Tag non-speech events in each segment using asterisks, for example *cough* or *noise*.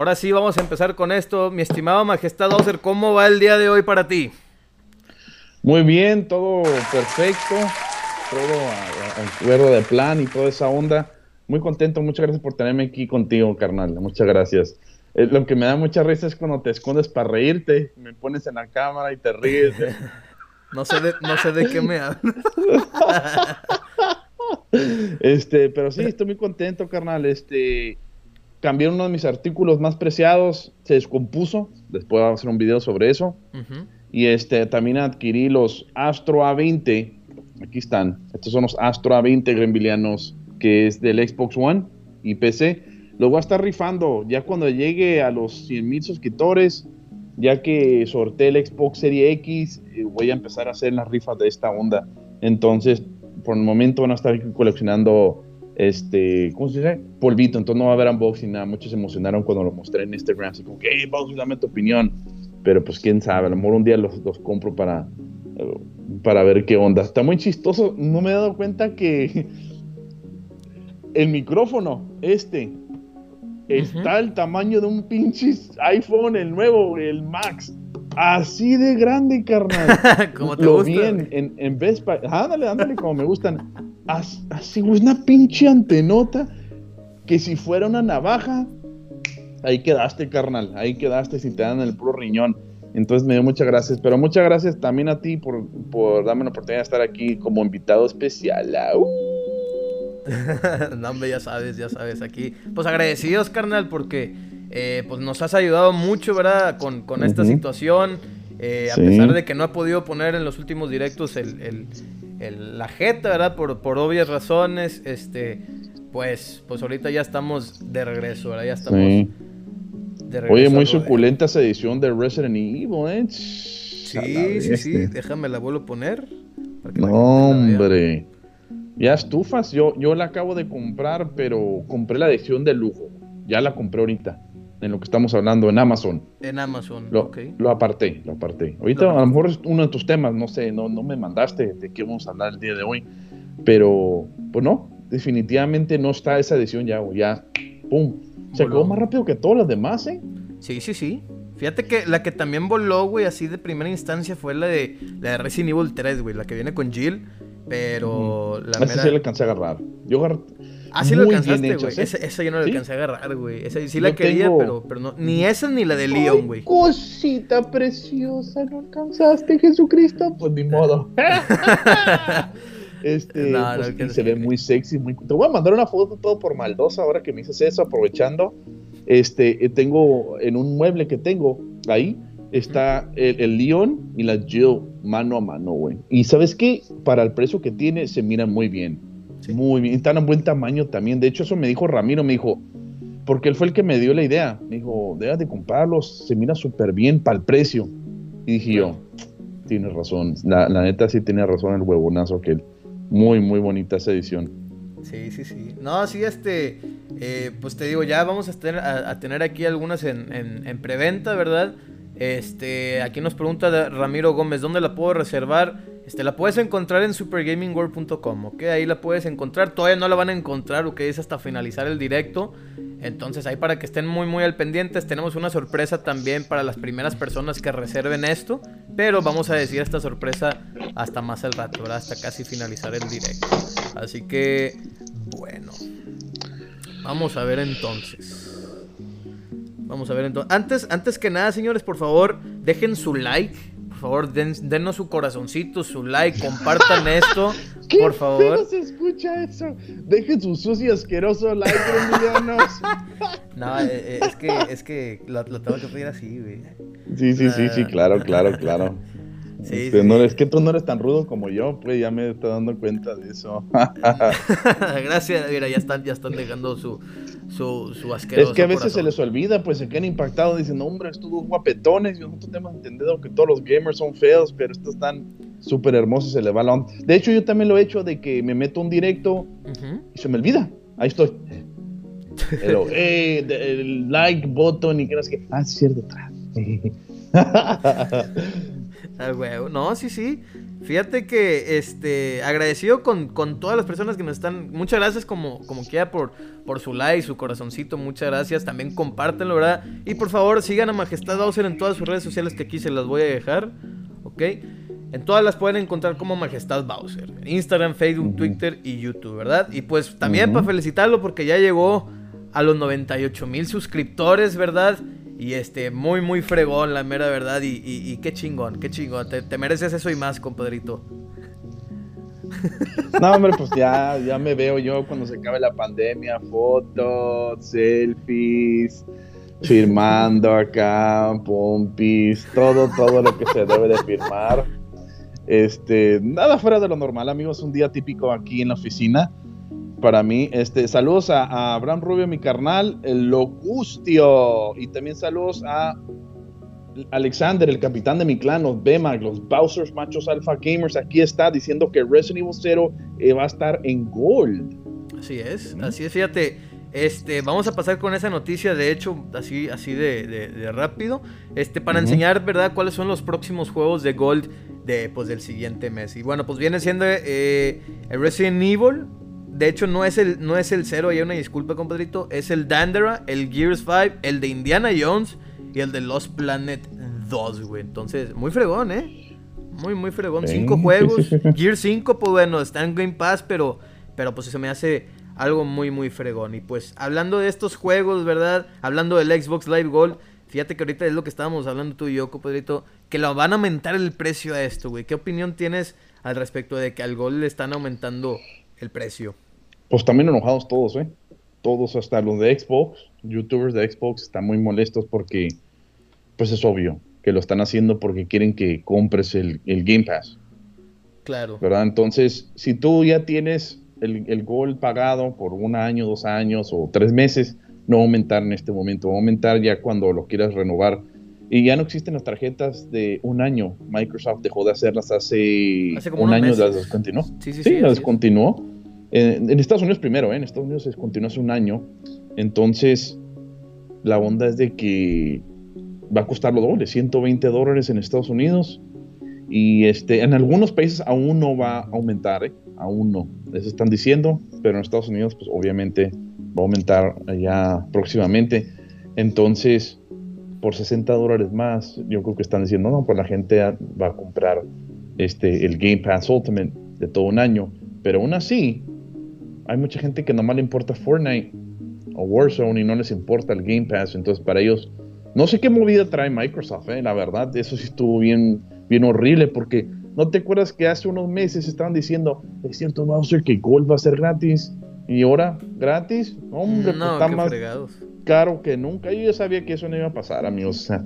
Ahora sí, vamos a empezar con esto. Mi estimado Majestad Oser, ¿cómo va el día de hoy para ti? Muy bien, todo perfecto, todo acuerdo de plan y toda esa onda. Muy contento, muchas gracias por tenerme aquí contigo, carnal. Muchas gracias. Eh, lo que me da mucha risa es cuando te escondes para reírte, me pones en la cámara y te ríes. *laughs* no, sé de, no sé de qué me hablas. *laughs* este, pero sí, estoy muy contento, carnal. Este, cambié uno de mis artículos más preciados, se descompuso. Después vamos a hacer un video sobre eso. Y este, también adquirí los Astro A20. Aquí están. Estos son los Astro A20 grembilianos, que es del Xbox One y PC. Los voy a estar rifando ya cuando llegue a los 100 mil suscriptores. Ya que sorteé el Xbox Series X, eh, voy a empezar a hacer las rifas de esta onda. Entonces, por el momento van a estar coleccionando este, ¿cómo se dice? Polvito, entonces no va a haber unboxing, nada. Muchos se emocionaron cuando lo mostré en Instagram, así como que, hey, vamos, dame tu opinión. Pero pues quién sabe, a lo mejor un día los, los compro para, para ver qué onda. Está muy chistoso, no me he dado cuenta que *laughs* el micrófono, este, está el tamaño de un pinche iPhone, el nuevo, el Max. Así de grande, carnal. *laughs* como te gusta. bien en, en Best Buy. Ándale, ándale, como me gustan. Así, una pinche antenota que si fuera una navaja, ahí quedaste, carnal. Ahí quedaste si te dan el puro riñón. Entonces me dio muchas gracias. Pero muchas gracias también a ti por, por darme la oportunidad de estar aquí como invitado especial. Uh. *laughs* no, hombre, ya sabes, ya sabes. Aquí, pues agradecidos, carnal, porque eh, pues nos has ayudado mucho, ¿verdad? Con, con esta situación. Eh, a pesar de que no ha podido poner en los últimos directos el, la jeta, ¿verdad? Por, por obvias razones, este, pues, pues ahorita ya estamos de regreso, ¿verdad? Ya estamos de regreso. Oye, muy suculenta esa edición de Resident Evil, ¿eh? Sí, sí, sí, déjame la vuelvo a poner. no, hombre. Ya estufas, yo, yo la acabo de comprar, pero compré la edición de lujo. Ya la compré ahorita en lo que estamos hablando en Amazon. En Amazon, lo, ok. Lo aparté, lo aparté. Ahorita a lo mejor es uno de tus temas, no sé, no, no me mandaste de qué vamos a hablar el día de hoy, pero pues no, definitivamente no está esa edición ya, ya, pum. Se quedó más rápido que todas las demás, ¿eh? Sí, sí, sí. Fíjate que la que también voló, güey, así de primera instancia fue la de, la de Resident Evil 3, güey, la que viene con Jill. Pero la Esa sí la alcancé a agarrar. Yo agarré, Ah, sí lo alcanzaste, güey. Esa, esa, yo no la alcancé a agarrar, güey. Esa sí la quería, pero, pero no. Ni esa ni la de Leon, güey. Cosita preciosa, no alcanzaste, Jesucristo. Pues ni modo. *laughs* este, no, pues, se ve muy sexy, muy. Te voy a mandar una foto todo por maldosa ahora que me dices eso, aprovechando. Este, eh, tengo en un mueble que tengo ahí está el, el Leon y la Jill mano a mano, güey. Y sabes qué, para el precio que tiene, se miran muy bien. Muy bien, están en buen tamaño también. De hecho, eso me dijo Ramiro, me dijo, porque él fue el que me dio la idea. Me dijo, debes de comprarlos, se mira súper bien para el precio. Y dije yo, tienes razón. La, neta sí tiene razón el huevonazo que él. Muy, muy bonita esa edición. Sí, sí, sí. No, sí, este, eh, pues te digo, ya vamos a tener, a, tener aquí algunas en, en, en, preventa, ¿verdad? Este, aquí nos pregunta Ramiro Gómez, ¿dónde la puedo reservar? Este, la puedes encontrar en supergamingworld.com, ¿ok? Ahí la puedes encontrar. Todavía no la van a encontrar, ¿ok? Es hasta finalizar el directo. Entonces ahí para que estén muy muy al pendientes. Tenemos una sorpresa también para las primeras personas que reserven esto. Pero vamos a decir esta sorpresa hasta más al rato. Hasta casi finalizar el directo. Así que, bueno. Vamos a ver entonces. Vamos a ver entonces. Antes, antes que nada, señores, por favor, dejen su like por favor, den, denos su corazoncito, su like, compartan *laughs* esto, por favor. ¿Cómo se escucha eso? Dejen su sucio y asqueroso like, Emilianos. *laughs* no, eh, eh, es que, es que lo, tengo que pedir así, güey. Sí, sí, sí, sí, claro, claro, claro. *laughs* Sí, este, No, es que tú no eres tan rudo como yo, pues ya me estoy dando cuenta de eso. Gracias, mira, ya están, ya están dejando su, su, su asqueroso Es que a veces se les olvida, pues se quedan impactados, dicen, hombre, estos dos guapetones, y nosotros tenemos entendido que todos los gamers son feos, pero estos están súper hermosos, se les va la onda. De hecho, yo también lo he hecho de que me meto un directo y se me olvida, ahí estoy. Pero, *laughs* eh, el like button y que no sé qué. Ah, es cierto, atrás. *laughs* No, sí, sí. Fíjate que este agradecido con, todas las personas que nos están. Muchas gracias como, como quiera por, por su like, su corazoncito. Muchas gracias. También compártenlo, ¿verdad? Y por favor, sigan a Majestad Bowser en todas sus redes sociales que aquí se las voy a dejar. ¿Ok? En todas las pueden encontrar como Majestad Bowser. Instagram, Facebook, Twitter y YouTube, ¿verdad? Y pues también para felicitarlo porque ya llegó a los 98 mil suscriptores, ¿verdad? Y este, muy, muy fregón, la mera verdad. Y, qué chingón, qué chingón. Te, mereces eso y más, compadrito. No, hombre, pues ya, ya me veo yo cuando se acabe la pandemia. Fotos, selfies, firmando acá, pompis, todo, todo lo que se debe de firmar. Este, nada fuera de lo normal, amigos. Un día típico aquí en la oficina para mí. Este, saludos a, Abraham Rubio, mi carnal, el Locustio. Y también saludos a Alexander, el capitán de mi clan, los Bemag, los Bowsers Machos Alpha Gamers. Aquí está diciendo que Resident Evil 0 eh, va a estar en Gold. Así es, así es, fíjate. Este, vamos a pasar con esa noticia, de hecho, así, así de, rápido. Este, para enseñar, ¿verdad?, cuáles son los próximos juegos de Gold de, pues, del siguiente mes. Y bueno, pues viene siendo eh, Resident Evil, de hecho, no es el, no es el 0, hay una disculpa, compadrito. Es el Dandera, el Gears 5, el de Indiana Jones y el de Lost Planet 2, güey. Entonces, muy fregón, ¿eh? Muy, muy fregón. Cinco juegos. *laughs* Gears 5, pues bueno, está en Game Pass, pero, pero pues se me hace algo muy, muy fregón. Y pues, hablando de estos juegos, ¿verdad? Hablando del Xbox Live Gold. Fíjate que ahorita es lo que estábamos hablando tú y yo, compadrito. Que lo van a aumentar el precio a esto, güey. ¿Qué opinión tienes al respecto de que al Gold le están aumentando el precio? pues también enojados todos, ¿eh? Todos, hasta los de Xbox, youtubers de Xbox, están muy molestos porque, pues es obvio que lo están haciendo porque quieren que compres el, Game Pass. Claro. ¿Verdad? Entonces, si tú ya tienes el, el Gold pagado por un año, dos años o tres meses, no aumentar en este momento, va a aumentar ya cuando lo quieras renovar. Y ya no existen las tarjetas de un año. Microsoft dejó de hacerlas hace, un año, las descontinuó. Sí, sí, sí. sí las descontinuó. En, Estados Unidos primero, ¿eh? en Estados Unidos se continuó hace un año. Entonces, la onda es de que va a costar lo doble, 120 dólares en Estados Unidos. Y este, en algunos países aún no va a aumentar, ¿eh? aún no. Eso están diciendo, pero en Estados Unidos, pues obviamente va a aumentar ya próximamente. Entonces, por 60 dólares más, yo creo que están diciendo, no, pues la gente va a comprar este, el Game Pass Ultimate de todo un año. Pero aún así, hay mucha gente que nomás le importa Fortnite o Warzone y no les importa el Game Pass. Entonces, para ellos, no sé qué movida trae Microsoft, eh, la verdad. Eso sí estuvo bien, bien horrible porque no te acuerdas que hace unos meses estaban diciendo, es cierto, Bowser, que Gold va a ser gratis. Y ahora, gratis, hombre, no, pues, está más caro que nunca. Yo ya sabía que eso no iba a pasar, amigos. O sea,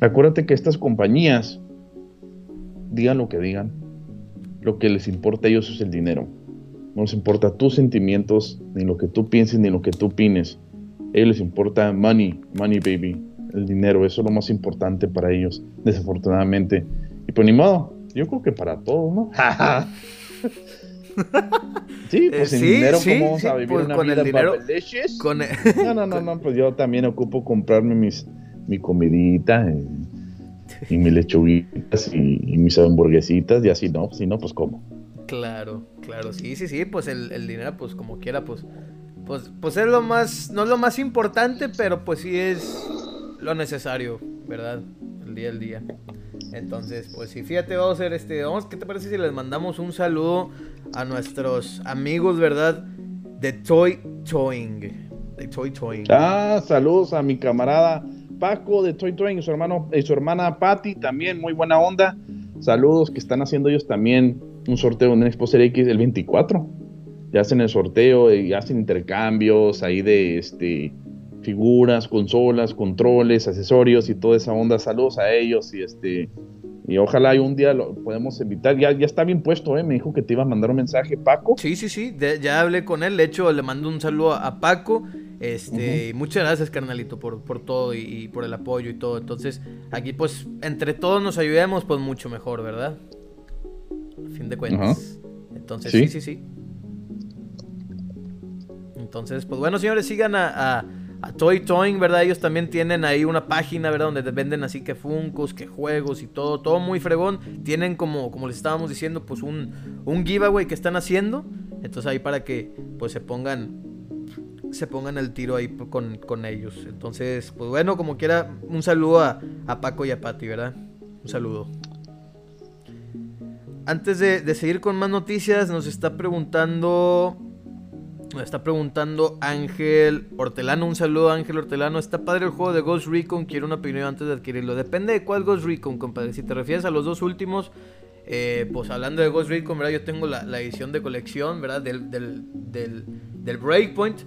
acuérdate que estas compañías, digan lo que digan, lo que les importa a ellos es el dinero. No les importa tus sentimientos, ni lo que tú pienses, ni lo que tú opines. A ellos les importa money, money baby, el dinero. Eso es lo más importante para ellos, desafortunadamente. Y pues ni modo, yo creo que para todos, ¿no? *laughs* *laughs* sí, pues sin dinero, ¿cómo vamos a vivir pues una con vida el dinero, con No, no, no, *laughs* no, pues yo también ocupo comprarme mis, mi comidita y, y mis lechuguitas y, y, mis hamburguesitas y así, ¿no? Si no, pues ¿cómo? Claro, claro, sí, sí, sí, pues el, dinero, pues como quiera, pues, pues, pues es lo más, no es lo más importante, pero pues sí es lo necesario, ¿verdad? El día al día. Entonces, pues sí, fíjate, vamos a hacer este, vamos, ¿qué te parece si les mandamos un saludo a nuestros amigos, ¿verdad? De Toy Toying. De Toy Toying. Ah, saludos a mi camarada Paco de Toy Toying y su hermano, y su hermana Patty, también muy buena onda. Saludos que están haciendo ellos también un sorteo en Expo Series X el 24. Ya hacen el sorteo y hacen intercambios ahí de este, figuras, consolas, controles, accesorios y toda esa onda. Saludos a ellos y este y ojalá un día lo podemos invitar. Ya, ya está bien puesto, ¿eh? Me dijo que te iba a mandar un mensaje, Paco. Sí, sí, sí. ya hablé con él. De hecho, le mando un saludo a Paco. Este, muchas gracias, carnalito, por, por todo y, y, por el apoyo y todo. Entonces, aquí, pues, entre todos nos ayudemos, pues mucho mejor, ¿verdad? fin de cuentas. Entonces, ¿Sí? sí, sí, Entonces, pues bueno, señores, sigan a, a Toy Toing, ¿verdad? Ellos también tienen ahí una página, ¿verdad? Donde venden así que funcos, que juegos y todo, todo muy fregón. Tienen como, como les estábamos diciendo, pues un, un giveaway que están haciendo. Entonces ahí para que pues se pongan se pongan el tiro ahí con, ellos. Entonces, pues bueno, como quiera, un saludo a, a Paco y a Pati, ¿verdad? Un saludo. Antes de, seguir con más noticias, nos está preguntando. Nos está preguntando Ángel Hortelano. Un saludo, Ángel Hortelano. Está padre el juego de Ghost Recon. Quiero una opinión antes de adquirirlo. Depende de cuál Ghost Recon, compadre. Si te refieres a los dos últimos, eh, pues hablando de Ghost Recon, ¿verdad? Yo tengo la, edición de colección, ¿verdad? Del, del, del Breakpoint.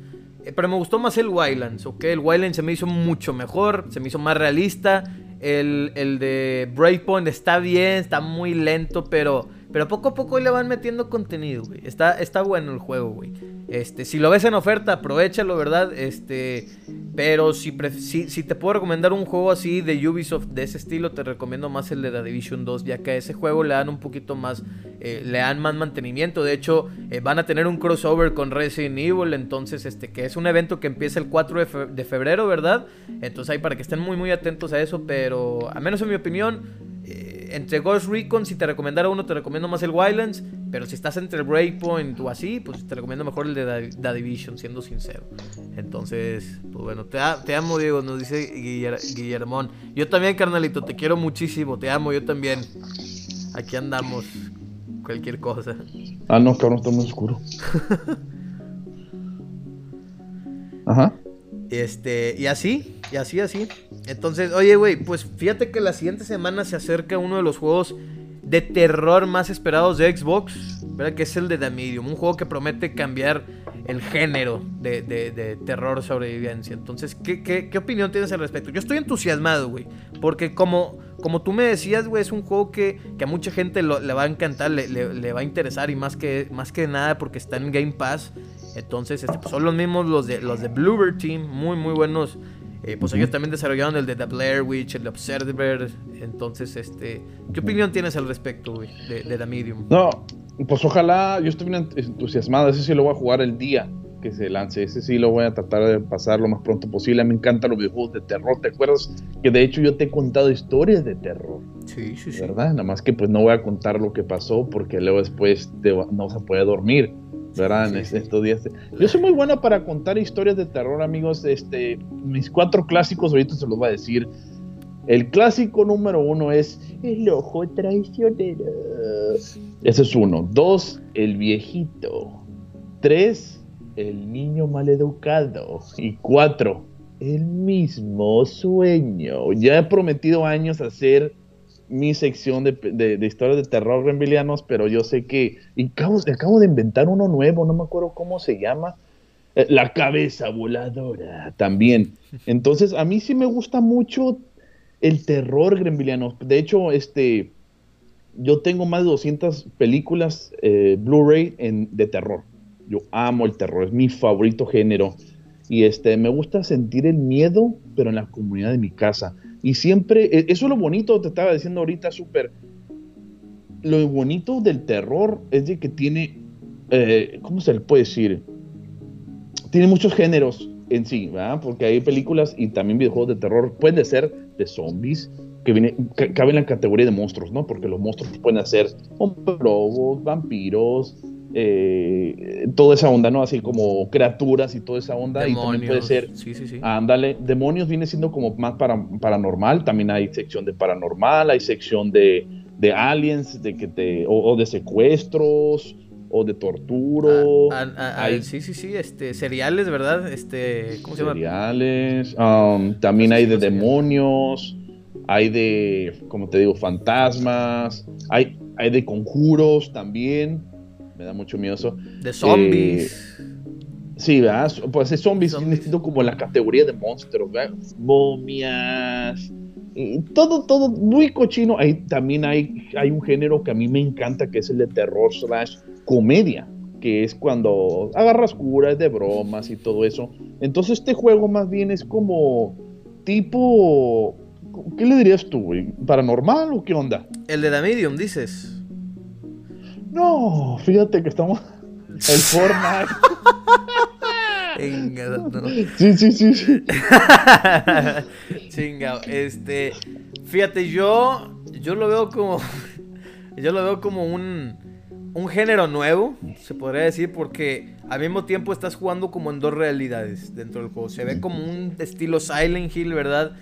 Eh, pero me gustó más el Wildlands, ¿ok? El Wildlands se me hizo mucho mejor, se me hizo más realista. El, el de Breakpoint está bien, está muy lento, pero pero poco a poco le van metiendo contenido, güey. Está, está bueno el juego, güey. Este, si lo ves en oferta, aprovechalo, ¿verdad? Este, pero si, si, te puedo recomendar un juego así de Ubisoft de ese estilo, te recomiendo más el de The Division 2, ya que a ese juego le dan un poquito más, eh, le dan más mantenimiento. De hecho, eh, van a tener un crossover con Resident Evil, entonces, este, que es un evento que empieza el 4 de, febrero, ¿verdad? Entonces, ahí para que estén muy, muy atentos a eso, pero a menos en mi opinión eh, entre Ghost Recon, si te recomendara uno, te recomiendo más el Wildlands. Pero si estás entre Breakpoint o así, pues te recomiendo mejor el de The Division, siendo sincero. Entonces, pues bueno, te, amo, Diego, nos dice Guillermón. Yo también, carnalito, te quiero muchísimo, te amo, yo también. Aquí andamos, cualquier cosa. Ah, no, cabrón, está muy oscuro. *laughs* Ajá. Este, y así, y así, así. Entonces, oye, güey, pues fíjate que la siguiente semana se acerca uno de los juegos de terror más esperados de Xbox, ¿verdad? Que es el de The un juego que promete cambiar el género de, de, terror sobrevivencia. Entonces, ¿qué, ¿qué, opinión tienes al respecto? Yo estoy entusiasmado, güey, porque como, como tú me decías, güey, es un juego que, a mucha gente le va a encantar, le, le, va a interesar y más que, más que nada porque está en Game Pass. Entonces, este, pues, son los mismos los de, los de Bluebird Team, muy, muy buenos. Eh, pues ellos también desarrollaron el de The Blair Witch, el Observer. Entonces, este, ¿qué opinión tienes al respecto, güey, de, de The Medium? No, pues ojalá, yo estoy bien entusiasmado. Ese sí lo voy a jugar el día que se lance. Ese sí lo voy a tratar de pasar lo más pronto posible. Me encantan los videojuegos de terror. ¿Te acuerdas que de hecho yo te he contado historias de terror? Sí, sí, sí. ¿Verdad? Nada más que pues no voy a contar lo que pasó porque luego después no se puede dormir. ¿Verdad? en estos días. Yo soy muy bueno para contar historias de terror, amigos. Este, mis cuatro clásicos, ahorita se los voy a decir. El clásico número uno es El ojo traicionero. Ese es uno. Dos, El viejito. Tres, El niño maleducado. Y cuatro, El mismo sueño. Ya he prometido años hacer mi sección de, de, historias de terror renvilianos, pero yo sé que. Y acabo, acabo, de inventar uno nuevo, no me acuerdo cómo se llama. Eh, la cabeza voladora también. Entonces, a mí sí me gusta mucho el terror grembiliano. De hecho, este. Yo tengo más de 200 películas eh, Blu-ray de terror. Yo amo el terror, es mi favorito género. Y este, me gusta sentir el miedo, pero en la comunidad de mi casa. Y siempre, e, eso es lo bonito, te estaba diciendo ahorita, súper. Lo bonito del terror es de que tiene, eh, ¿cómo se le puede decir? Tiene muchos géneros en sí, ¿verdad? Porque hay películas y también videojuegos de terror, pueden ser de zombies, que viene, caben en la categoría de monstruos, ¿no? Porque los monstruos pueden ser lobos, vampiros, eh, toda esa onda, ¿no? Así como criaturas y toda esa onda. y también puede ser. Sí, sí, sí. Ándale. Demonios viene siendo como más para, paranormal. También hay sección de paranormal, hay sección de, de aliens, de que te. O, de secuestros. O de torturo. Ah, ah, ah, sí, sí, sí. Este, seriales, ¿verdad? Este. ¿Cómo se llama? Seriales. Um, también hay de demonios. Hay de, como te digo, fantasmas. Hay, hay de conjuros también me da mucho miedo eso. De zombies. Eh, sí, ¿verdad? Pues es zombies, zombies. como la categoría de monstruos, ¿verdad? Momias. Y todo, todo muy cochino. Ahí también hay, hay un género que a mí me encanta, que es el de terror slash comedia, que es cuando agarras curas de bromas y todo eso. Entonces este juego más bien es como tipo... ¿Qué le dirías tú, güey? ¿Paranormal o qué onda? El de The Medium, dices. No, fíjate que estamos. *laughs* El Fortnite. Sí, sí, sí. sí. *laughs* Chingado. Este, fíjate, yo, yo lo veo como, *laughs* yo lo veo como un, un género nuevo, se podría decir, porque al mismo tiempo estás jugando como en dos realidades dentro del juego. Se ve como un estilo Silent Hill, ¿verdad?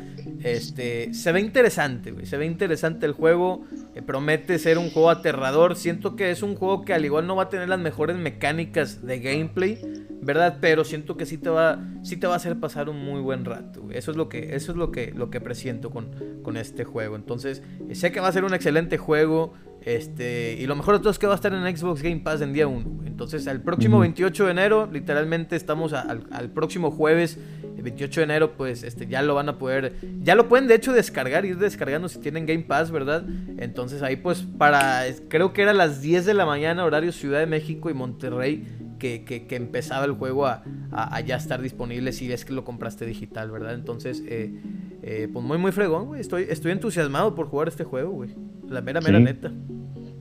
Este, se ve interesante. Se ve interesante el juego. Eh, promete ser un juego aterrador. Siento que es un juego que al igual no va a tener las mejores mecánicas de gameplay, ¿verdad? Pero siento que sí te va, sí te va a hacer pasar un muy buen rato. Eso es lo que, eso es lo que, lo que presiento con, con este juego. Entonces, eh, sé que va a ser un excelente juego. Este, y lo mejor de todo es que va a estar en Xbox Game Pass en día 1. Entonces, el próximo 28 de enero, literalmente estamos al, próximo jueves, el 28 de enero, pues este, ya lo van a poder, ya lo pueden de hecho descargar, ir descargando si tienen Game Pass, ¿verdad? Entonces ahí pues para, creo que era las 10 de la mañana, horario Ciudad de México y Monterrey, que, que, empezaba el juego a, a, ya estar disponible si es que lo compraste digital, ¿verdad? Entonces, eh, eh, pues muy, muy fregón, güey. Estoy, estoy entusiasmado por jugar este juego, güey. La mera, mera neta.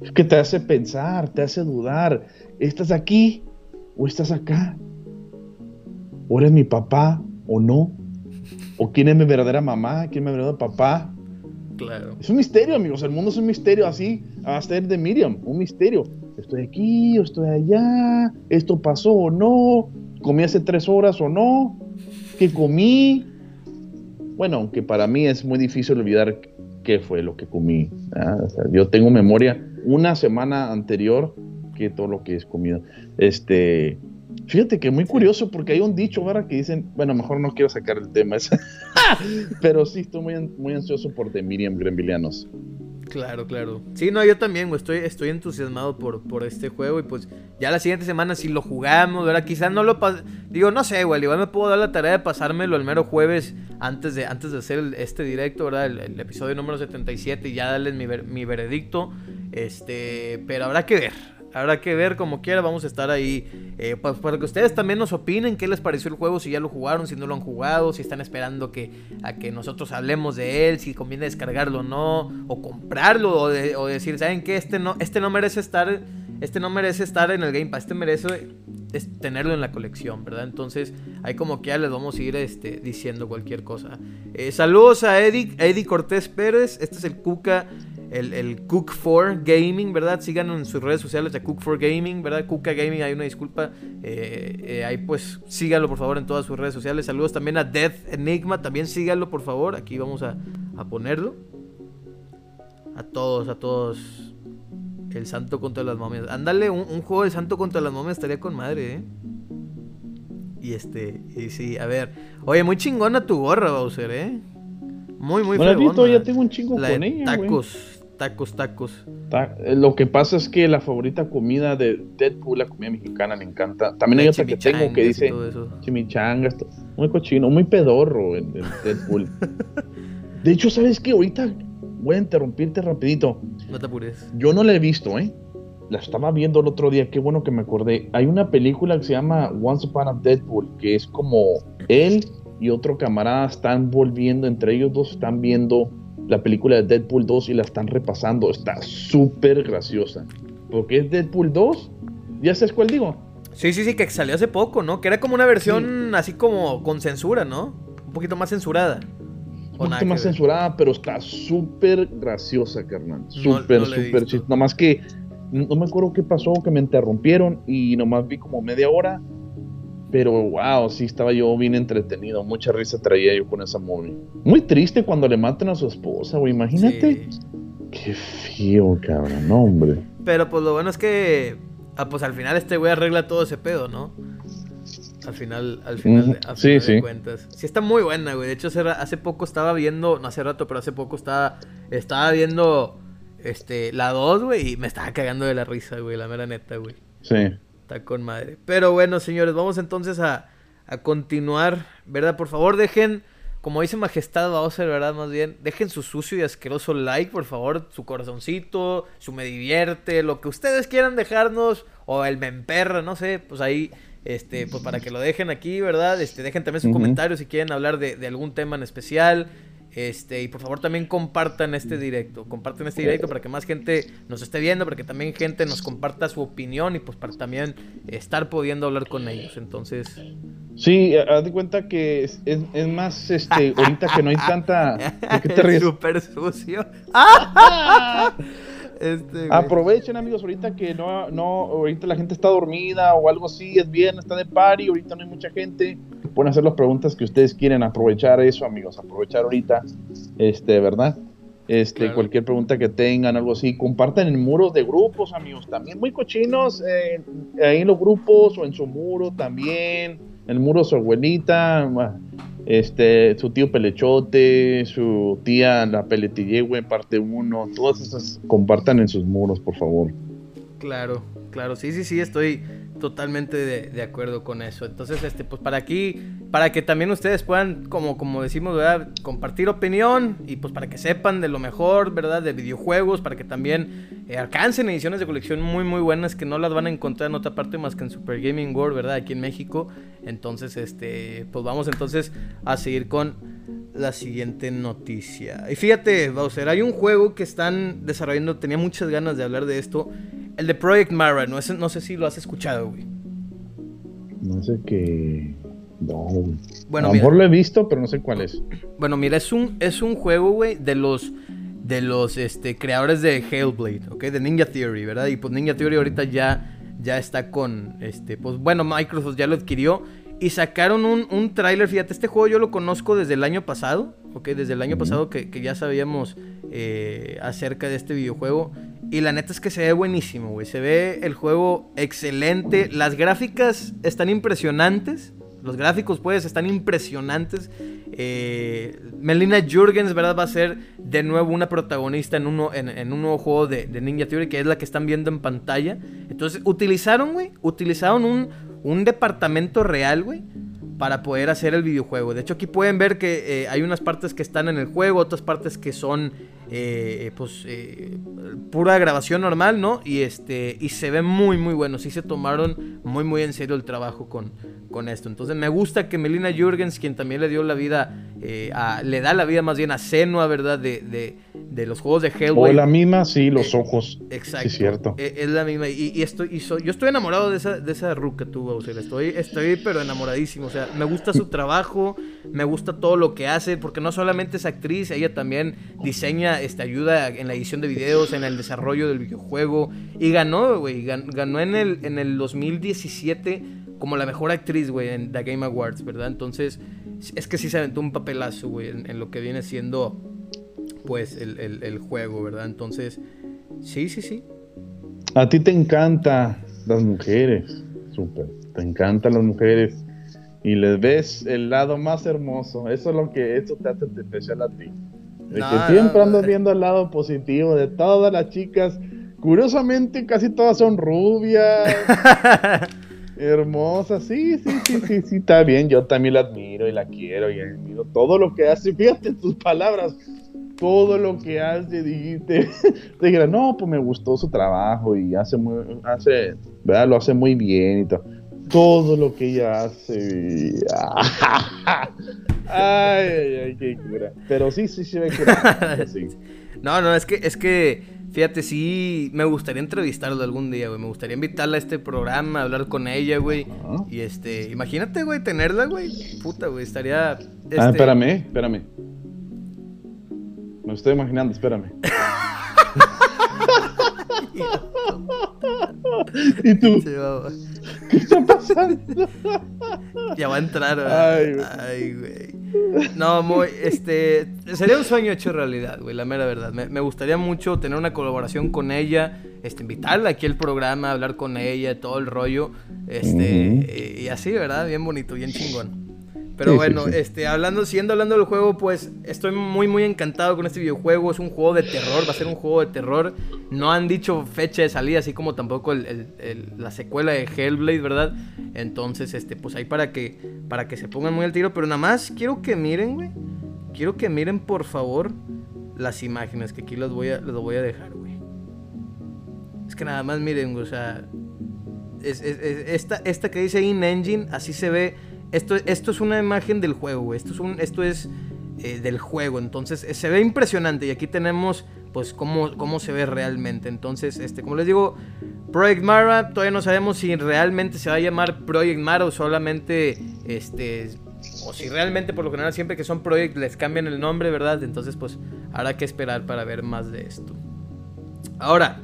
Es que te hace pensar, te hace dudar. ¿Estás aquí o estás acá? ¿O eres mi papá o no? ¿O quién es mi verdadera mamá? ¿Quién es mi verdadero papá? Claro. Es un misterio, amigos. El mundo es un misterio así, hasta el de Miriam, un misterio. Estoy aquí o estoy allá. ¿Esto pasó o no? ¿Comí hace tres horas o no? ¿Qué comí? Bueno, aunque para mí es muy difícil olvidar qué fue lo que comí. yo tengo memoria una semana anterior que todo lo que es comida. Este, fíjate que muy curioso porque hay un dicho, ¿verdad? Que dicen, bueno, mejor no quiero sacar el tema ese, *laughs* pero sí estoy muy, muy ansioso por The Miriam Grembilianos. Claro, claro. Sí, no, yo también, Estoy, estoy entusiasmado por, por este juego. Y pues ya la siguiente semana, si lo jugamos, ¿verdad? Quizás no lo Digo, no sé, güey. Igual me puedo dar la tarea de pasármelo el mero jueves antes de, antes de hacer este directo, ¿verdad? El, episodio número 77 y ya darles mi, mi veredicto. Este, pero habrá que ver. Habrá que ver como quiera, vamos a estar ahí eh, pues, para que ustedes también nos opinen qué les pareció el juego, si ya lo jugaron, si no lo han jugado, si están esperando que, a que nosotros hablemos de él, si conviene descargarlo o no, o comprarlo, o, decir, ¿saben qué? Este no, este no merece estar, este no merece estar en el Game Pass, este merece tenerlo en la colección, ¿verdad? Entonces, ahí como que ya les vamos a ir este, diciendo cualquier cosa. Eh, saludos a Eddie, Eddie Cortés Pérez, este es el Cuca el, el Cook 4 Gaming, ¿verdad? Síganlo en sus redes sociales de Cook 4 Gaming, ¿verdad? Cuca Gaming, hay una disculpa. Eh, eh, ahí pues síganlo por favor en todas sus redes sociales. Saludos también a Death Enigma, también síganlo por favor. Aquí vamos a, a ponerlo. A todos, a todos. El santo contra las momias. Ándale, un, juego de santo contra las momias estaría con madre, ¿eh? Y este, y sí, a ver. Oye, muy chingona tu gorra, Bowser, ¿eh? Muy, muy no ya tengo un chingo con ella, Tacos, tacos, tacos. Eh, lo que pasa es que la favorita comida de Deadpool, la comida mexicana, me encanta. También hay otra que tengo que dice chimichangas, muy cochino, muy pedorro en, Deadpool. *laughs* de hecho, ¿sabes qué? Ahorita voy a interrumpirte rapidito. No te apures. Yo no la he visto, ¿eh? La estaba viendo el otro día, qué bueno que me acordé. Hay una película que se llama Once Upon a Deadpool, que es como él y otro camarada están volviendo, entre ellos dos están viendo la película de Deadpool 2 y la están repasando. Está súper graciosa. Porque es Deadpool 2. ¿Ya sabes cuál digo? Sí, sí, sí, que salió hace poco, ¿no? Que era como una versión así como con censura, ¿no? Un poquito más censurada. Un poquito más censurada, pero está súper graciosa, carnal. Súper, súper chiste. Nomás que no me acuerdo qué pasó, que me interrumpieron y nomás vi como media hora pero wow, sí estaba yo bien entretenido. Mucha risa traía yo con esa movie. Muy triste cuando le matan a su esposa, güey. Imagínate. Qué feo, cabrón, hombre. Pero pues lo bueno es que. Ah, pues al final este güey arregla todo ese pedo, ¿no? Al final, al final, de, sí, sí. cuentas. Sí está muy buena, güey. De hecho, hace, poco estaba viendo, no hace rato, pero hace poco estaba, estaba viendo este, la 2, güey, y me estaba cagando de la risa, güey, la mera neta, güey. Sí. Está con madre. Pero bueno, señores, vamos entonces a, continuar, ¿verdad? Por favor, dejen, como dice Majestad ser ¿verdad? Más bien, dejen su sucio y asqueroso like, por favor, su corazoncito, su me divierte, lo que ustedes quieran dejarnos, o el me emperra, no sé, pues ahí, este, pues para que lo dejen aquí, ¿verdad? Este, dejen también su comentario si quieren hablar de, de algún tema en especial. Este, y por favor también compartan este directo. Compartan este directo para que más gente nos esté viendo, para que también gente nos comparta su opinión y pues para también estar pudiendo hablar con ellos. Entonces. Sí, haz de cuenta que es, es, más, este, ahorita que no hay tanta. ¿De qué te ríes? Súper sucio. *laughs* Este, Aprovechen, amigos, ahorita que no, no, ahorita la gente está dormida o algo así, es bien, está de party, ahorita no hay mucha gente. Pueden hacer las preguntas que ustedes quieren, aprovechar eso, amigos, aprovechar ahorita, este, ¿verdad? Este, cualquier pregunta que tengan, algo así, compartan en muros de grupos, amigos, también muy cochinos, eh, ahí en los grupos o en su muro también, en el muro de su abuelita, este, su tío Pelechote, su tía la Peletillehue, parte 1, todas esas compartan en sus muros, por favor. Claro, claro, sí, sí, sí, estoy totalmente de, acuerdo con eso. Entonces, este, pues para aquí, para que también ustedes puedan, como, como decimos, ¿verdad? compartir opinión y pues para que sepan de lo mejor, ¿verdad? De videojuegos, para que también eh, alcancen ediciones de colección muy, muy buenas que no las van a encontrar en otra parte más que en Super Gaming World, ¿verdad? Aquí en México. Entonces, este, pues vamos entonces a seguir con la siguiente noticia. Y fíjate, Bowser, hay un juego que están desarrollando, tenía muchas ganas de hablar de esto. El de Project Mara, no, no sé si lo has escuchado, güey. No sé qué. No. Bueno, a lo mejor lo he visto, pero no sé cuál es. Bueno, mira, es un, es un juego, güey, de los de los este, creadores de Hellblade, ¿ok? De Ninja Theory, ¿verdad? Y pues Ninja Theory ahorita ya, ya está con, este, pues bueno, Microsoft ya lo adquirió y sacaron un, un tráiler, fíjate, este juego yo lo conozco desde el año pasado, ¿ok? Desde el año pasado que, que ya sabíamos eh, acerca de este videojuego y la neta es que se ve buenísimo, güey. Se ve el juego excelente. Las gráficas están impresionantes. Los gráficos, pues, están impresionantes. Eh, Melina Jurgens, ¿verdad? Va a ser de nuevo una protagonista en, uno, en, un nuevo juego de, Ninja Theory, que es la que están viendo en pantalla. Entonces, utilizaron, güey, utilizaron un, un departamento real, güey, para poder hacer el videojuego. De hecho, aquí pueden ver que eh, hay unas partes que están en el juego, otras partes que son eh, pues eh, pura grabación normal, ¿no? Y este y se ve muy muy bueno, sí se tomaron muy muy en serio el trabajo con, con esto. Entonces me gusta que Melina Jurgens, quien también le dio la vida, eh, le da la vida más bien a Senua, ¿verdad? De, de, los juegos de Hellboy. O la misma, sí, los ojos. Exacto. Sí, cierto. es la misma. Y, estoy, y yo estoy enamorado de esa, de esa ruca tú, o sea, estoy, estoy pero enamoradísimo. O sea, me gusta su trabajo, me gusta todo lo que hace, porque no solamente es actriz, ella también diseña este, ayuda en la edición de videos, en el desarrollo del videojuego. Y ganó, güey. Ganó en el, en el 2017 como la mejor actriz, güey, en The Game Awards, ¿verdad? Entonces, es que sí se aventó un papelazo, güey, en, lo que viene siendo, pues, el, juego, ¿verdad? Entonces, sí, sí, sí. A ti te encantan las mujeres, súper. Te encantan las mujeres y les ves el lado más hermoso. Eso es lo que eso te hace especial a ti. De que siempre andas viendo el lado positivo de todas las chicas. Curiosamente, casi todas son rubias. *laughs* hermosas. Sí, sí, sí, sí, sí, está bien. Yo también la admiro y la quiero y admiro todo lo que hace. Fíjate tus palabras. Todo lo que hace, dijiste. *laughs* Te no, pues me gustó su trabajo y hace muy, hace, ¿verdad? Lo hace muy bien y todo todo lo que ella hace. *laughs* Ay, ay, ay, qué cura. Pero sí, sí, sí me cura. *laughs* No, no, es que, es que, fíjate, sí, me gustaría entrevistarlo algún día, güey. Me gustaría invitarla a este programa, hablar con ella, güey. Y este, imagínate, güey, tenerla, güey. Puta, güey, estaría. Este... Ah, espérame, espérame. Me estoy imaginando, espérame. *laughs* *laughs* ¿Y tú? *laughs* ¿Qué está pasando? *laughs* Ya va a entrar, güey. Ay, güey. No, muy, este, sería un sueño hecho realidad, güey, la mera verdad. Me, gustaría mucho tener una colaboración con ella, este, invitarla aquí al programa, hablar con ella, todo el rollo, este, y así, ¿verdad? Bien bonito, bien chingón. Pero bueno, este, hablando, siguiendo hablando del juego, pues estoy muy, muy encantado con este videojuego. Es un juego de terror, va a ser un juego de terror. No han dicho fecha de salida, así como tampoco la secuela de Hellblade, ¿verdad? Entonces, este, pues ahí para que, para que se pongan muy al tiro. Pero nada más quiero que miren, güey. Quiero que miren, por favor, las imágenes que aquí las voy a, voy a dejar, güey. Es que nada más miren, o sea. esta, esta que dice In Engine, así se ve esto, esto es una imagen del juego. Esto es un. Esto es. eh, del juego. Entonces se ve impresionante y aquí tenemos pues cómo, cómo se ve realmente. Entonces, este, como les digo, Project Mara, todavía no sabemos si realmente se va a llamar Project Mara o solamente este o si realmente por lo general siempre que son Project les cambian el nombre, ¿verdad? Entonces pues habrá que esperar para ver más de esto. Ahora,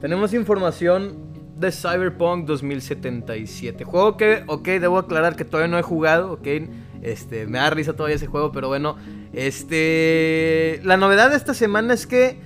tenemos información de Cyberpunk 2077. Juego que, ok, debo aclarar que todavía no he jugado, ok. Este, me da risa todavía ese juego, pero bueno. Este. La novedad de esta semana es que.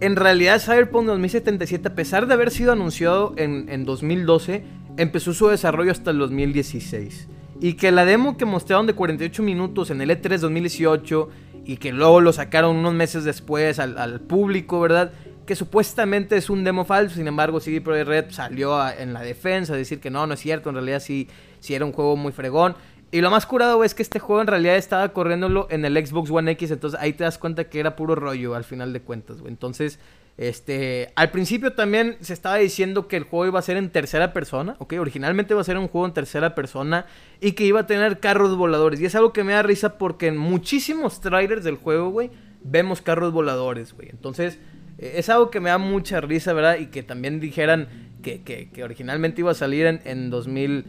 En realidad, Cyberpunk 2077, a pesar de haber sido anunciado en, en 2012, empezó su desarrollo hasta el 2016. Y que la demo que mostraron de 48 minutos en el E3 2018 y que luego lo sacaron unos meses después al, al público, ¿verdad? Que supuestamente es un demo falso, sin embargo CD Projekt Red salió en la defensa a decir que no, no es cierto, en realidad sí, sí era un juego muy fregón. Y lo más curado es que este juego en realidad estaba corriéndolo en el Xbox One X, entonces ahí te das cuenta que era puro rollo al final de cuentas, güey. Entonces, este, al principio también se estaba diciendo que el juego iba a ser en tercera persona. Originalmente iba a ser un juego en tercera persona y que iba a tener carros voladores. Y es algo que me da risa porque en muchísimos trailers del juego, güey, vemos carros voladores, güey. Entonces, es algo que me da mucha risa, ¿verdad? Y que también dijeran que, que, originalmente iba a salir en, en 2000...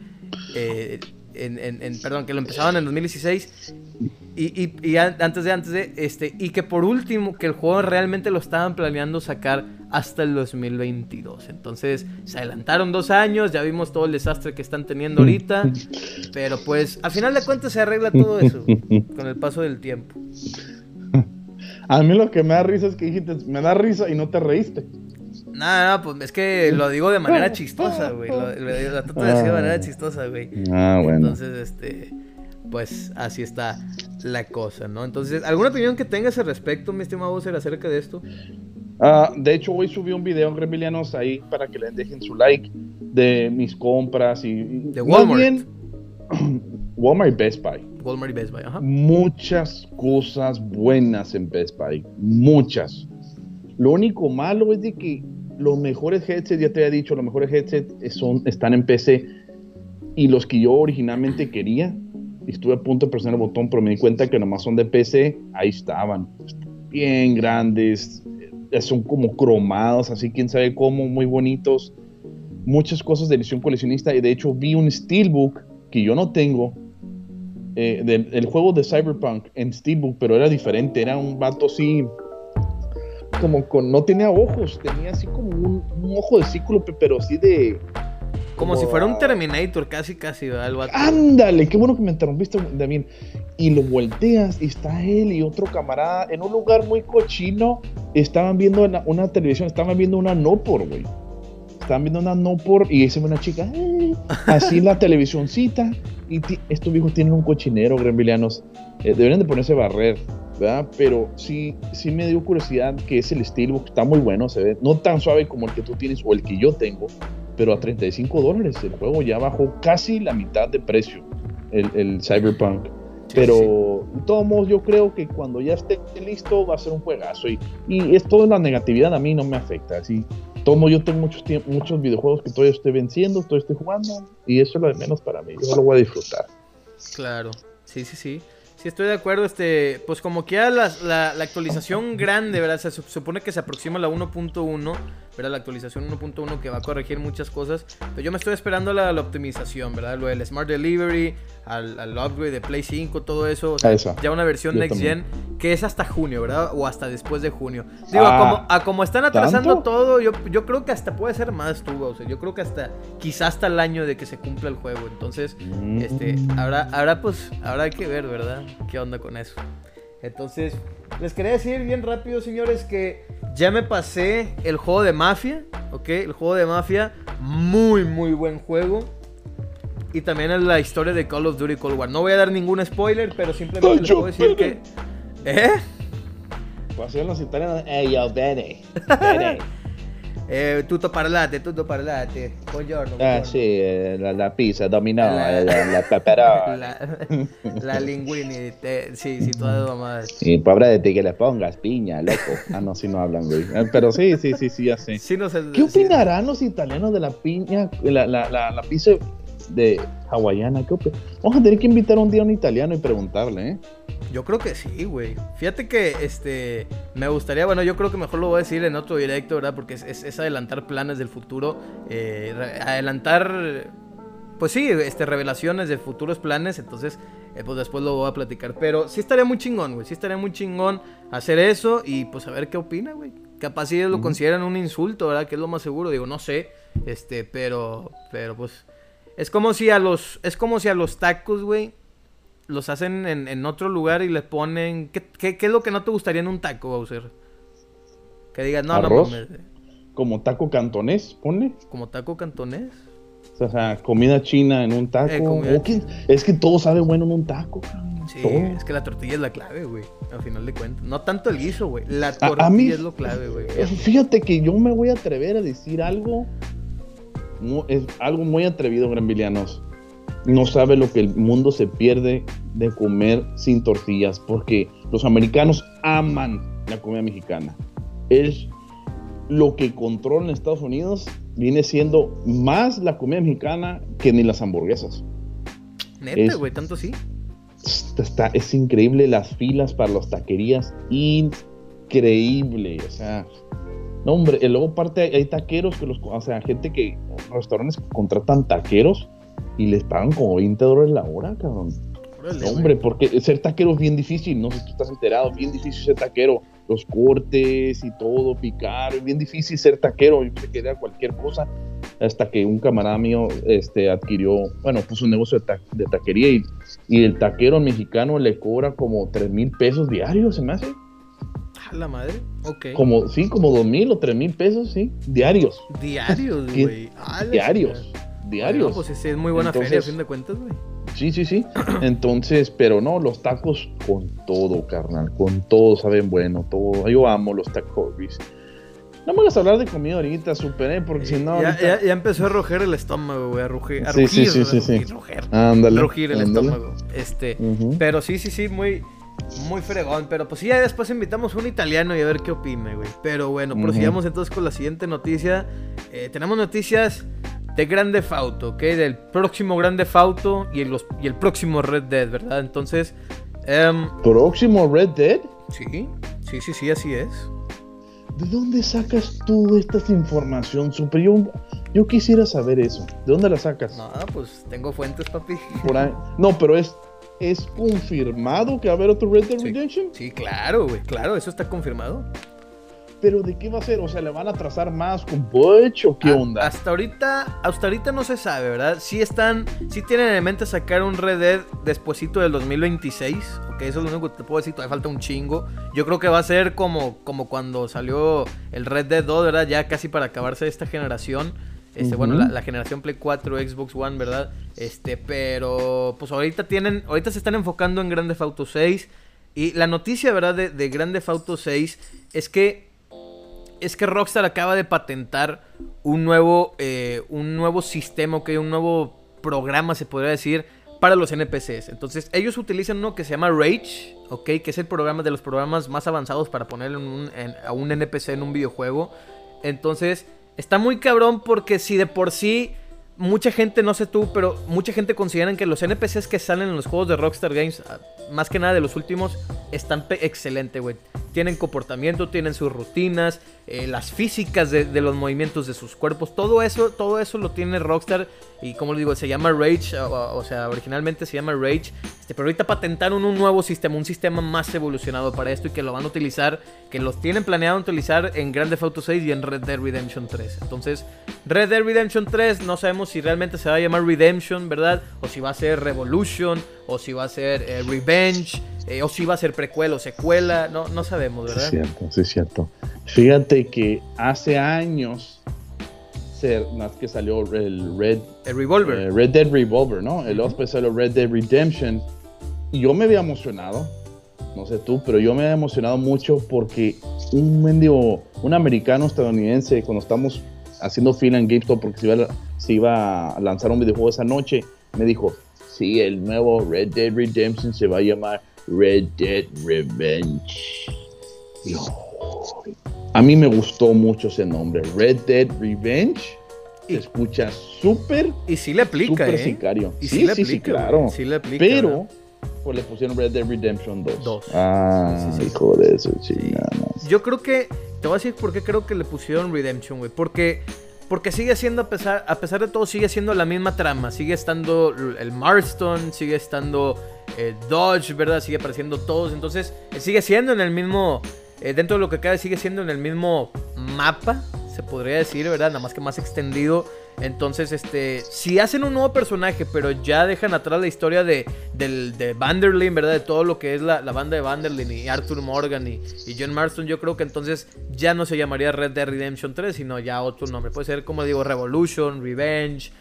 Eh, en, perdón, que lo empezaban en 2016 y, y, antes de antes de este y que por último que el juego realmente lo estaban planeando sacar hasta el 2022. Entonces se adelantaron dos años, ya vimos todo el desastre que están teniendo ahorita, *laughs* pero pues al final de cuentas se arregla todo eso *laughs* con el paso del tiempo. A mí lo que me da risa es que dijiste, me da risa y no te reíste. No, no, pues es que lo digo de manera chistosa, güey. Lo, trato de decir de manera chistosa, güey. Ah, bueno. Entonces, este, pues así está la cosa, ¿no? Entonces, ¿alguna opinión que tengas al respecto, mi estimado Bowser, acerca de esto? Ah, de hecho, hoy subí un video en Gremilianos ahí para que le dejen su like de mis compras y. De Walmart. *clears throat* Walmart Best Buy. Walmart y Best Buy. Muchas cosas buenas en Best Buy. Muchas. Lo único malo es de que los mejores headsets, ya te había dicho, los mejores headsets son, están en PC. Y los que yo originalmente quería, estuve a punto de presionar el botón, pero me di cuenta que nomás son de PC, ahí estaban. Bien grandes, eh, son como cromados, así quién sabe cómo, muy bonitos. Muchas cosas de edición coleccionista. Y de hecho vi un Steelbook que yo no tengo, eh, del juego de Cyberpunk en Steelbook, pero era diferente, era un vato así como con, no tenía ojos, tenía así como un, ojo de cíclope, pero así de... Como, si fuera un Terminator, casi, casi, algo Ándale, qué bueno que me interrumpiste, también. Y lo volteas y está él y otro camarada en un lugar muy cochino. Estaban viendo una, una televisión, estaban viendo una no por, güey. Estaban viendo una no por y esa una chica, eh", así la televisioncita. Y estos viejos tienen un cochinero, grembilianos. Eh, deberían de ponerse barrer. ¿verdad? Pero sí, sí me dio curiosidad que es el Steelbook, está muy bueno, se ve, no tan suave como el que tú tienes o el que yo tengo, pero a 35 dólares el juego ya bajó casi la mitad de precio, el, Cyberpunk. Pero de todos modos yo creo que cuando ya esté listo va a ser un juegazo y, y es toda la negatividad a mí no me afecta. Así, tomo yo tengo muchos, muchos videojuegos que todavía estoy venciendo, todavía estoy jugando y eso es lo de menos para mí, yo lo voy a disfrutar. Claro, sí, sí, sí. Sí, estoy de acuerdo. Este, pues como que la, la, actualización grande, ¿verdad? Se supone que se aproxima a la 1.1 ¿verdad? La actualización 1.1 que va a corregir muchas cosas. Pero yo me estoy esperando la, la optimización, ¿verdad? Lo del Smart Delivery, al, al, upgrade de Play 5, todo eso. ya una versión Next Gen que es hasta junio, ¿verdad? O hasta después de junio. Digo, a, como, a, como, están atrasando todo, yo, yo creo que hasta puede ser más tú, o sea, yo creo que hasta, quizás hasta el año de que se cumpla el juego. Entonces, este, mm. habrá, habrá pues, habrá que ver, ¿verdad? ¿Qué onda con eso? Entonces, les quería decir bien rápido, señores, que ya me pasé el juego de Mafia, ¿ok? El juego de Mafia, muy, muy buen juego. Y también es la historia de Call of Duty Cold War. No voy a dar ningún spoiler, pero simplemente les puedo decir que... ¿Eh? Pues los italianos... Hey, yo, bene. *laughs* Eh, tutto parlate, tutto parlate. Buongiorno. Ah, sì, eh, la, la pizza dominó, la, eh, la, la peperona. *laughs* La, la linguini, te, sí, sí, todo más. Y pobre de ti que le pongas piña, loco. Ah, no, si no hablan, güey. Eh, pero sí, sí, sí, sí, ya sé. Sí, no sé, ¿Qué opinarán los italianos de la piña, la, la, la, la pizza de hawaiana? ¿Qué Vamos a tener que invitar un día a un italiano y preguntarle, ¿eh? Yo creo que sí, güey. Fíjate que este me gustaría, bueno, yo creo que mejor lo voy a decir en otro directo, ¿verdad? Porque es, adelantar planes del futuro. Eh, adelantar, pues sí, este, revelaciones de futuros planes. Entonces, eh, pues después lo voy a platicar. Pero sí estaría muy chingón, güey. Sí estaría muy chingón hacer eso y pues a ver qué opina, güey. Capaz si ellos lo consideran un insulto, ¿verdad? Que es lo más seguro. Digo, no sé. Este, pero, pero pues. Es como si a los, es como si a los tacos, güey los hacen en, otro lugar y le ponen. ¿qué, es lo que no te gustaría en un taco, Bowser? Que digas, no, no Como taco cantonés, pone. Como taco cantonés. O sea, comida china en un taco. Eh, es que todo sabe bueno en un taco. Sí, es que la tortilla es la clave, güey. Al final de cuentas. No tanto el guiso, güey. La tortilla es lo clave, güey. Fíjate que yo me voy a atrever a decir algo. Es algo muy atrevido, Granvilianos no sabe lo que el mundo se pierde de comer sin tortillas, porque los americanos aman la comida mexicana. Es lo que controla en Estados Unidos, viene siendo más la comida mexicana que ni las hamburguesas. Neta, güey, tanto sí. Está, es increíble las filas para las taquerías, increíble, o sea, no hombre, y luego parte hay taqueros que los, o sea, gente que, restaurantes que contratan taqueros y les pagan como 20 dólares la hora, cabrón. hombre, porque ser taquero es bien difícil, no sé si tú estás enterado, bien difícil ser taquero. Los cortes y todo, picar, es bien difícil ser taquero. Yo pensé que era cualquier cosa hasta que un camarada mío este, adquirió, bueno, puso un negocio de, taquería y, y, el taquero mexicano le cobra como 3 mil pesos diarios, ¿se me hace? A la madre, ok. Como, sí, como 2 mil o 3 mil pesos, sí, diarios. Diarios, güey. diarios diarios. pues es muy buena feria, a fin de cuentas, güey. Sí, sí, sí. Entonces, pero no, los tacos con todo, carnal. Con todo saben bueno, todo. Yo amo los tacos. No me a hablar de comida ahorita, super, ¿eh? Porque si no. Ya, ya, empezó a rojer el estómago, güey. A, rugir, a rugir. Sí, sí, sí. sí, Roger, ándale, rugir el estómago. Este. Pero sí, sí, sí, muy. Muy fregón, pero pues sí, ya después invitamos a un italiano y a ver qué opina, güey. Pero bueno, prosigamos entonces con la siguiente noticia. Eh, tenemos noticias de Grande Fauto, ¿ok? Del próximo Grande Fauto y el, y el próximo Red Dead, ¿verdad? Entonces... Um, ¿Próximo Red Dead? Sí, sí, sí, sí, así es. ¿De dónde sacas tú esta información? Super, yo, quisiera saber eso. ¿De dónde la sacas? No, pues tengo fuentes, papi. Por ahí. No, pero es, ¿es confirmado que va a haber otro Red Dead Redemption? Sí, claro, güey, claro, eso está confirmado. Pero ¿de qué va a ser? O sea, ¿le van a trazar más con Butch o qué onda? Hasta ahorita, hasta ahorita no se sabe, ¿verdad? Sí están, sí tienen en mente sacar un Red Dead despuesito del 2026, ok, eso es lo único que te puedo decir, todavía falta un chingo. Yo creo que va a ser como, como cuando salió el Red Dead 2, ¿verdad? Ya casi para acabarse esta generación. Este, Bueno, la, generación Play 4, Xbox One, ¿verdad? Este, pero pues ahorita tienen, ahorita se están enfocando en Grande Auto 6. Y la noticia, ¿verdad? De, de Grande Auto 6 es que es que Rockstar acaba de patentar un nuevo, eh, un nuevo sistema, okay, un nuevo programa, se podría decir, para los NPCs. Entonces, ellos utilizan uno que se llama Rage, ¿ok? Que es el programa de los programas más avanzados para poner a un NPC en un videojuego. Entonces, está muy cabrón porque si de por sí mucha gente, no sé tú, pero mucha gente considera que los NPCs que salen en los juegos de Rockstar Games, ah, más que nada de los últimos, están excelente, güey. Tienen comportamiento, tienen sus rutinas, eh, las físicas de, los movimientos de sus cuerpos, todo eso, todo eso lo tiene Rockstar y como les digo, se llama Rage, o, sea, originalmente se llama Rage, este, pero ahorita patentaron un nuevo sistema, un sistema más evolucionado para esto y que lo van a utilizar, que los tienen planeado utilizar en Grand Theft Auto 6 y en Red Dead Redemption 3. Entonces, Red Dead Redemption 3 no sabemos si realmente se va a llamar Redemption, ¿verdad? O si va a ser Revolution, o si va a ser eh, Revenge. Eh, o si va a ser precuela o secuela, no, no sabemos, ¿verdad? Sí, cierto, sí, es cierto. Fíjate que hace años más que salió el Red, el Revolver. Eh, Red Dead Revolver, ¿no? El otro salió Red Dead Redemption. Y yo me había emocionado, no sé tú, pero yo me había emocionado mucho porque un mendigo, un americano estadounidense, cuando estamos haciendo fila en GameStop porque se iba, se iba a lanzar un videojuego esa noche, me dijo, sí, el nuevo Red Dead Redemption se va a llamar Red Dead Revenge. a mí me gustó mucho ese nombre, Red Dead Revenge. Y, escucha súper. Y sí le aplica, súper ¿eh? sicario. Y sí, sí, sí, claro. Pero pues le pusieron Red Dead Redemption 2. 2. Ah, Sí, sí, sí. hijo de eso, chingada. Yo creo que. Te voy a decir por qué creo que le pusieron Redemption, güey. Porque. Porque sigue siendo, a pesar, a pesar de todo, sigue siendo la misma trama. Sigue estando el Marston, sigue estando eh, Dodge, ¿verdad? Sigue apareciendo todos. Entonces, eh, sigue siendo en el mismo. eh, dentro de lo que cabe, sigue siendo en el mismo mapa, se podría decir, ¿verdad? Nada más que más extendido. Entonces, este, si hacen un nuevo personaje, pero ya dejan atrás la historia de, del, de Vanderlyn, ¿verdad? De todo lo que es la, la banda de Vanderlyn y Arthur Morgan y, y John Marston, yo creo que entonces ya no se llamaría Red Dead Redemption 3, sino ya otro nombre. Puede ser, como digo, Revolution, Revenge,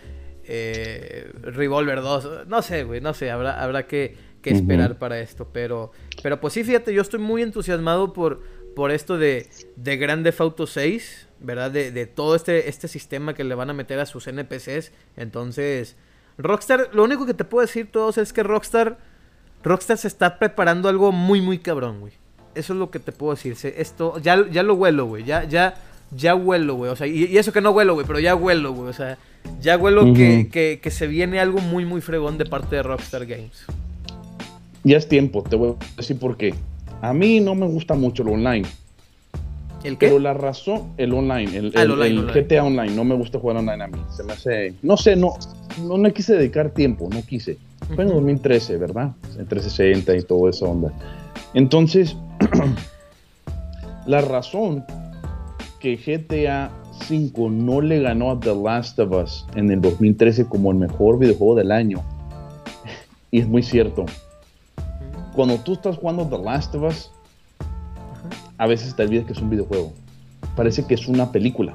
eh, Revolver 2, no sé, güey, no sé, habrá, habrá que, que esperar para esto. Pero, pero pues sí, fíjate, yo estoy muy entusiasmado por, por esto de, de Grand Theft Auto 6, ¿verdad? De, de todo este, este sistema que le van a meter a sus NPCs. Entonces, Rockstar, lo único que te puedo decir todos es que Rockstar, Rockstar se está preparando algo muy, muy cabrón, güey. Eso es lo que te puedo decir. Esto, ya, ya lo huelo, güey. Ya, ya, ya huelo, güey. O sea, y, y eso que no huelo, güey, pero ya huelo, güey. O sea, ya huelo que, que, que se viene algo muy, muy fregón de parte de Rockstar Games. Ya es tiempo, te voy a decir por qué. A mí no me gusta mucho lo online. ¿El qué? Pero la razón, el online, el, Ah, el el- online, el online. GTA Online, no me gusta jugar online a mí. Se me hace, no sé, no, no me quise dedicar tiempo, no quise. Fue en Ujú. 2013, ¿verdad? En 360 y todo esa onda. Entonces, *clears throat* la razón que GTA 5 no le ganó a The Last of Us en el 2013 como el mejor videojuego del año, y es muy cierto, cuando tú estás jugando The Last of Us, a veces te olvidas que es un videojuego. Parece que es una película.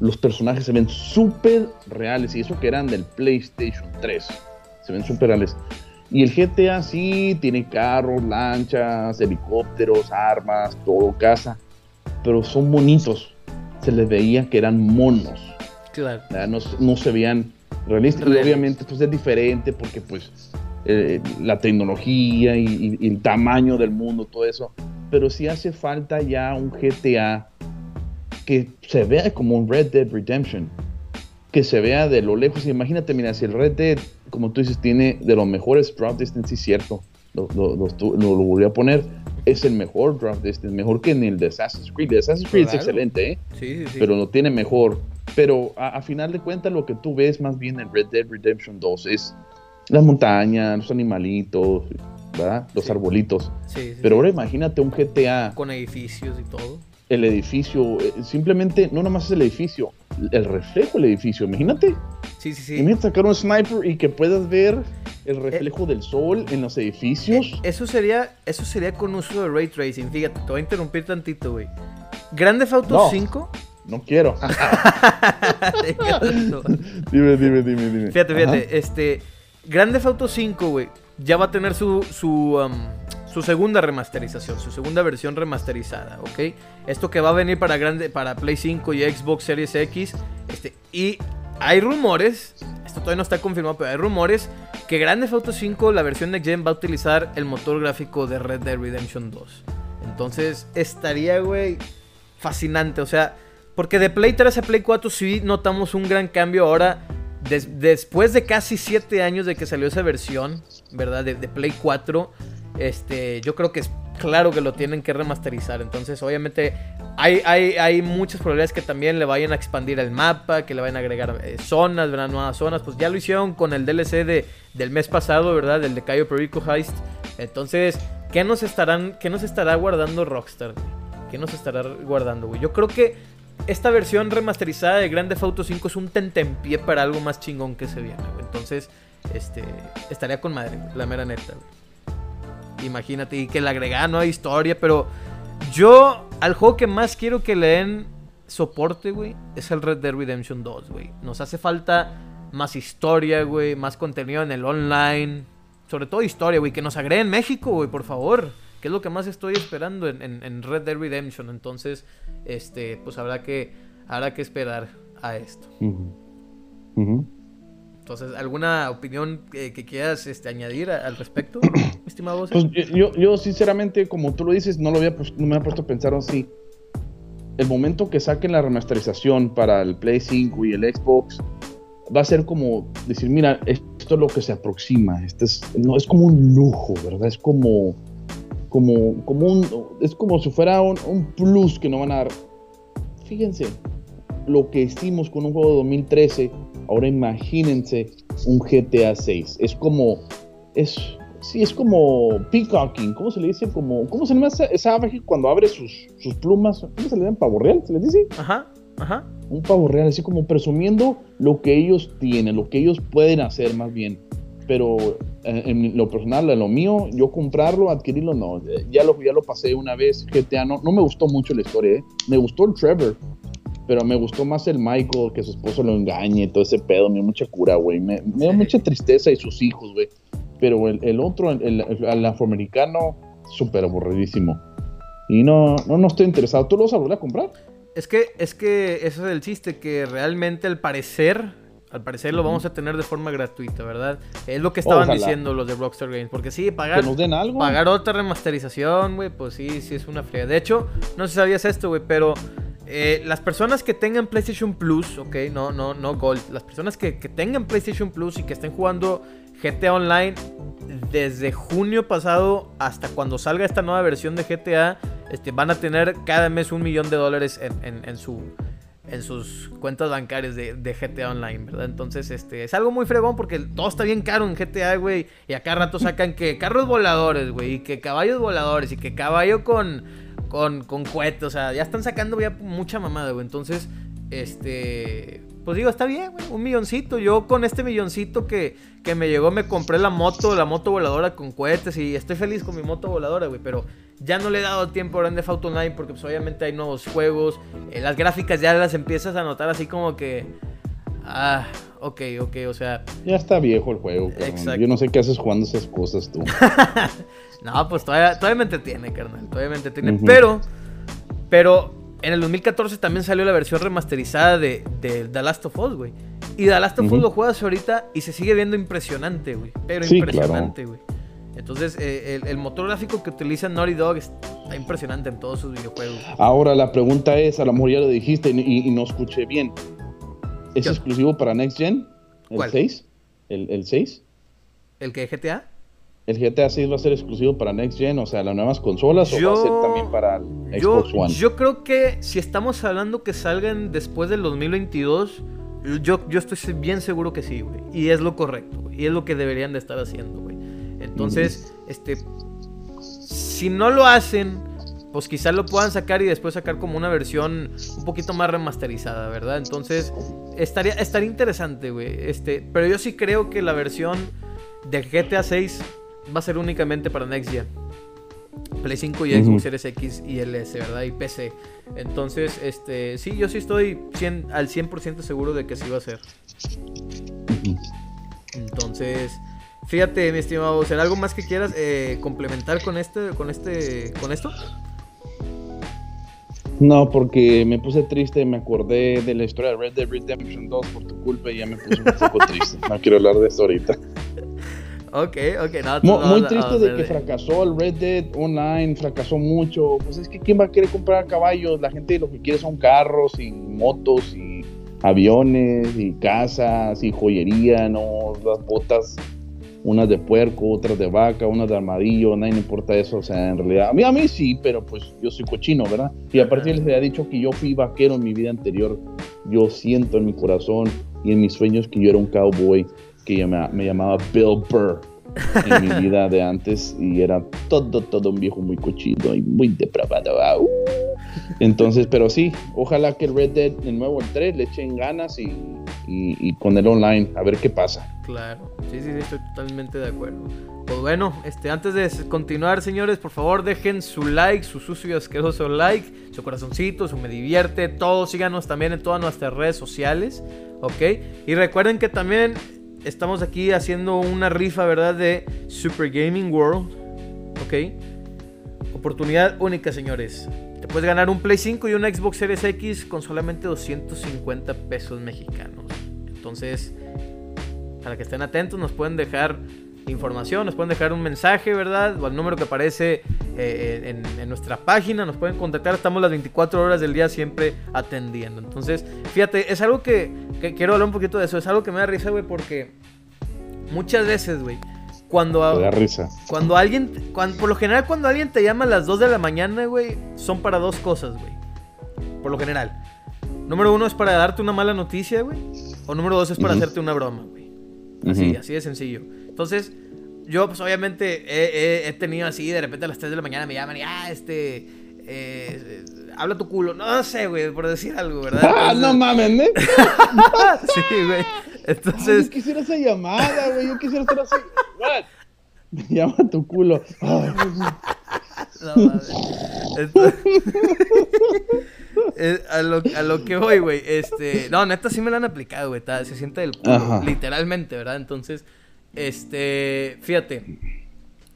Los personajes se ven súper reales. Y eso que eran del PlayStation 3. Se ven súper reales. Y el GTA sí tiene carros, lanchas, helicópteros, armas, todo, casa. Pero son bonitos. Se les veía que eran monos. Claro. No, no se veían realistas. Y obviamente pues es diferente porque pues eh, la tecnología y, y- y el tamaño del mundo, todo eso. Pero sí hace falta ya un GTA que se vea como un Red Dead Redemption. Que se vea de lo lejos. Imagínate, mira, si el Red Dead, como tú dices, tiene de los mejores drop distance, sí, cierto. Lo, lo, lo, lo- lo volví a poner. Es el mejor drop distance, mejor que en el de Assassin's Creed. El de Assassin's Creed es excelente, ¿eh? Sí, sí, sí. pero lo tiene mejor. Pero a, a final de cuentas lo que tú ves más bien en Red Dead Redemption 2 es las montañas, los animalitos, ¿verdad? Los arbolitos. Pero ahora imagínate un GTA, Con edificios y todo. El edificio, eh, simplemente no nomás es el edificio, el reflejo del edificio, imagínate. Sí, sí, sí. Imagínate sacar un sniper y que puedas ver el reflejo del sol en los edificios. Eh, Eso sería, eso sería con uso de ray tracing. Fíjate, te voy a interrumpir tantito, güey. Grande Auto No. 5. No quiero. *laughs* dime, dime, dime, dime. Fíjate, fíjate, Ajá. este. Grande Auto 5, güey. Ya va a tener su, su, um, su segunda remasterización, su segunda versión remasterizada, ¿ok? Esto que va a venir para, grande, para Play 5 y Xbox Series X. Este, y hay rumores, esto todavía no está confirmado, pero hay rumores que Grande Auto 5, la versión Next Gen, va a utilizar el motor gráfico de Red Dead Redemption 2. Entonces, estaría, güey, fascinante. O sea, porque de Play 3 a Play 4 sí notamos un gran cambio ahora. des- después de casi 7 años de que salió esa versión, ¿verdad? De, de Play 4. Este, yo creo que es claro que lo tienen que remasterizar. Entonces, obviamente, hay, muchas probabilidades que también le vayan a expandir el mapa, que le vayan a agregar eh, zonas. Nuevas zonas. Pues ya lo hicieron con el DLC de, del mes pasado, ¿verdad? Del de Cayo Perico Heist. Entonces, ¿qué nos qué nos estará guardando Rockstar? ¿Qué nos estará guardando, güey? Yo creo que esta versión remasterizada de Grand Theft Auto 5 es un tentempié para algo más chingón que se viene, güey. Entonces, este, estaría con madre, la mera neta, güey. Imagínate, y que le agregaran nueva historia, pero yo al juego que más quiero que le den soporte, güey, es el Red Dead Redemption 2, güey. Nos hace falta más historia, güey, más contenido en el online. Sobre todo historia, güey, que nos agreguen México, güey, por favor. Que es lo que más estoy esperando en, Red Dead Redemption. Entonces, este, pues habrá que, habrá que esperar a esto. Ujú. Entonces, ¿alguna opinión que, que quieras este, añadir a- al respecto, *coughs* estimado? Pues yo, yo sinceramente, como tú lo dices, no lo había no me había puesto a pensar así. El momento que saquen la remasterización para el Play 5 y el Xbox va a ser como decir, mira, esto esto es lo que se aproxima. Este es, no, es como un lujo, ¿verdad? Es como, como, como un, es como si fuera un, un plus que no van a dar. Fíjense, lo que hicimos con un juego de 2013, ahora imagínense un GTA 6. Es como, es, sí, es como peacocking, ¿cómo se le dice? Como, ¿Cómo se llama esa, ave cuando abre sus, sus plumas? ¿Cómo se le llama? ¿Pavo real? ¿Se le dice? Ajá, ajá. Un pavo real, así como presumiendo lo que ellos tienen, lo que ellos pueden hacer más bien. Pero eh, en lo personal, en lo mío, yo comprarlo, adquirirlo, no. Ya lo, ya lo pasé una vez, GTA, no, no me gustó mucho la historia, ¿eh? Me gustó el Trevor, pero me gustó más el Michael, que su esposo lo engañe, todo ese pedo, me dio mucha cura, güey. Me, me dio mucha tristeza y sus hijos, güey. Pero el, el otro, el, el, afroamericano, súper aburridísimo. Y no, no, no estoy interesado. ¿Tú lo vas a volver a comprar? Es que, es que eso es el chiste, que realmente al parecer, al parecer lo vamos a tener de forma gratuita, ¿verdad? Es lo que estaban diciendo los de Rockstar Games. Porque sí, pagar, que nos den algo. pagar otra remasterización, güey, pues sí, sí es una fría. De hecho, no sé si sabías esto, güey, pero eh, las personas que tengan PlayStation Plus, ok, no, no, no Gold, las personas que, tengan PlayStation Plus y que estén jugando GTA Online desde junio pasado hasta cuando salga esta nueva versión de GTA, este, van a tener cada mes un millón de dólares en, su, en sus cuentas bancarias de, GTA Online, ¿verdad? Entonces, este, es algo muy fregón porque todo está bien caro en GTA, güey. Y acá rato sacan que carros voladores, güey, y que caballos voladores, y que caballo con con, con cohetes, o sea, ya están sacando ya mucha mamada, güey. Entonces, este, pues digo, está bien, güey, un milloncito. Yo con este milloncito que, que me llegó me compré la moto, la moto voladora con cohetes y estoy feliz con mi moto voladora, güey, pero ya no le he dado tiempo a Grand Theft Auto Online porque pues obviamente hay nuevos juegos, eh, las gráficas ya las empiezas a notar así como que ah, ok, ok, o sea, ya está viejo el juego, Exacto. Yo no sé qué haces jugando esas cosas tú. *laughs* No, pues todavía, todavía me entretiene, carnal. Todavía me entretiene. Pero, pero en el 2014 también salió la versión remasterizada de, The Last of Us, güey. Y The Last of Us lo juegas ahorita y se sigue viendo impresionante, güey. Pero impresionante, güey. Entonces, eh, el, motor gráfico que utiliza Naughty Dog está impresionante en todos sus videojuegos. Ahora, la pregunta es, a lo mejor ya lo dijiste y, no escuché bien. ¿Es exclusivo para Next Gen? ¿El 6? ¿El, ¿El 6? ¿El que GTA? El GTA 6 va a ser exclusivo para Next Gen, o sea, las nuevas consolas, o va a ser también para Xbox One. Yo creo que si estamos hablando que salgan después del 2022, yo, yo estoy bien seguro que sí, güey. Y es lo correcto, Y es lo que deberían de estar haciendo, güey. Entonces, este, si no lo hacen, pues quizás lo puedan sacar y después sacar como una versión un poquito más remasterizada, ¿verdad? Entonces, estaría, estaría interesante, güey. Este, pero yo sí creo que la versión de GTA 6 va a ser únicamente para Next Gen. Play 5 y Xbox Series X y LS, ¿verdad? Y PC. Entonces, este, sí, yo sí estoy al 100% seguro de que sí va a ser. Entonces, fíjate, mi estimado, ¿será algo más que quieras eh, complementar con este, con este, con esto? No, porque me puse triste, me acordé de la historia de Red Dead Redemption 2 por tu culpa y ya me puse un poco triste. *laughs* No quiero hablar de eso ahorita. Ok, ok, no, muy, muy triste de que fracasó el Red Dead Online, fracasó mucho. Pues es que ¿quién va a querer comprar caballos? La gente lo que quiere son carros y motos y aviones y casas y joyería, ¿no? Las botas, unas de puerco, otras de vaca, unas de armadillo, nadie le importa eso. O sea, en realidad, a mí, a mí sí, pero pues yo soy cochino, ¿verdad? Y aparte les había dicho que yo fui vaquero en mi vida anterior. Yo siento en mi corazón y en mis sueños que yo era un cowboy que me llamaba Bill Burr en mi vida de antes y era todo, todo un viejo muy cochino y muy depravado. Entonces, pero sí, ojalá que el Red Dead, de nuevo el 3, le echen ganas y, y, con el online, a ver qué pasa. Claro, sí, sí, estoy totalmente de acuerdo. Pues bueno, este, antes de continuar, señores, por favor dejen su like, su sucio y asqueroso like, su corazoncito, su me divierte, todo. Síganos también en todas nuestras redes sociales, ¿ok? Y recuerden que también estamos aquí haciendo una rifa, ¿verdad? De Super Gaming World. ¿Ok? Oportunidad única, señores. Te puedes ganar un Play 5 y un Xbox Series X con solamente 250 pesos mexicanos. Entonces, para que estén atentos, nos pueden dejar información, nos pueden dejar un mensaje, ¿verdad? O al número que aparece eh, en, nuestra página, nos pueden contactar, estamos las 24 horas del día siempre atendiendo. Entonces, fíjate, es algo que, quiero hablar un poquito de eso, es algo que me da risa, güey, porque muchas veces, güey, cuando, da risa. cuando alguien, cuando, por lo general cuando alguien te llama a las 2 de la mañana, güey, son para dos cosas, güey. Por lo general. Número uno es para darte una mala noticia, güey. O número dos es para hacerte una broma, güey. Así, así de sencillo. Entonces, yo pues obviamente he, tenido así, de repente a las 3 de la mañana me llaman y, ah, este, eh, habla tu culo. No sé, güey, por decir algo, ¿verdad? ah, no mames, ¿eh? *laughs* sí, güey. Entonces. yo quisiera esa llamada, güey. Yo quisiera estar así. What? Me llama tu culo. no mames. *laughs* Eh, a, lo, a, lo, que voy, güey. Este. No, neta sí me lo han aplicado, güey. Se siente del culo. Literalmente, ¿verdad? Entonces, este. Fíjate.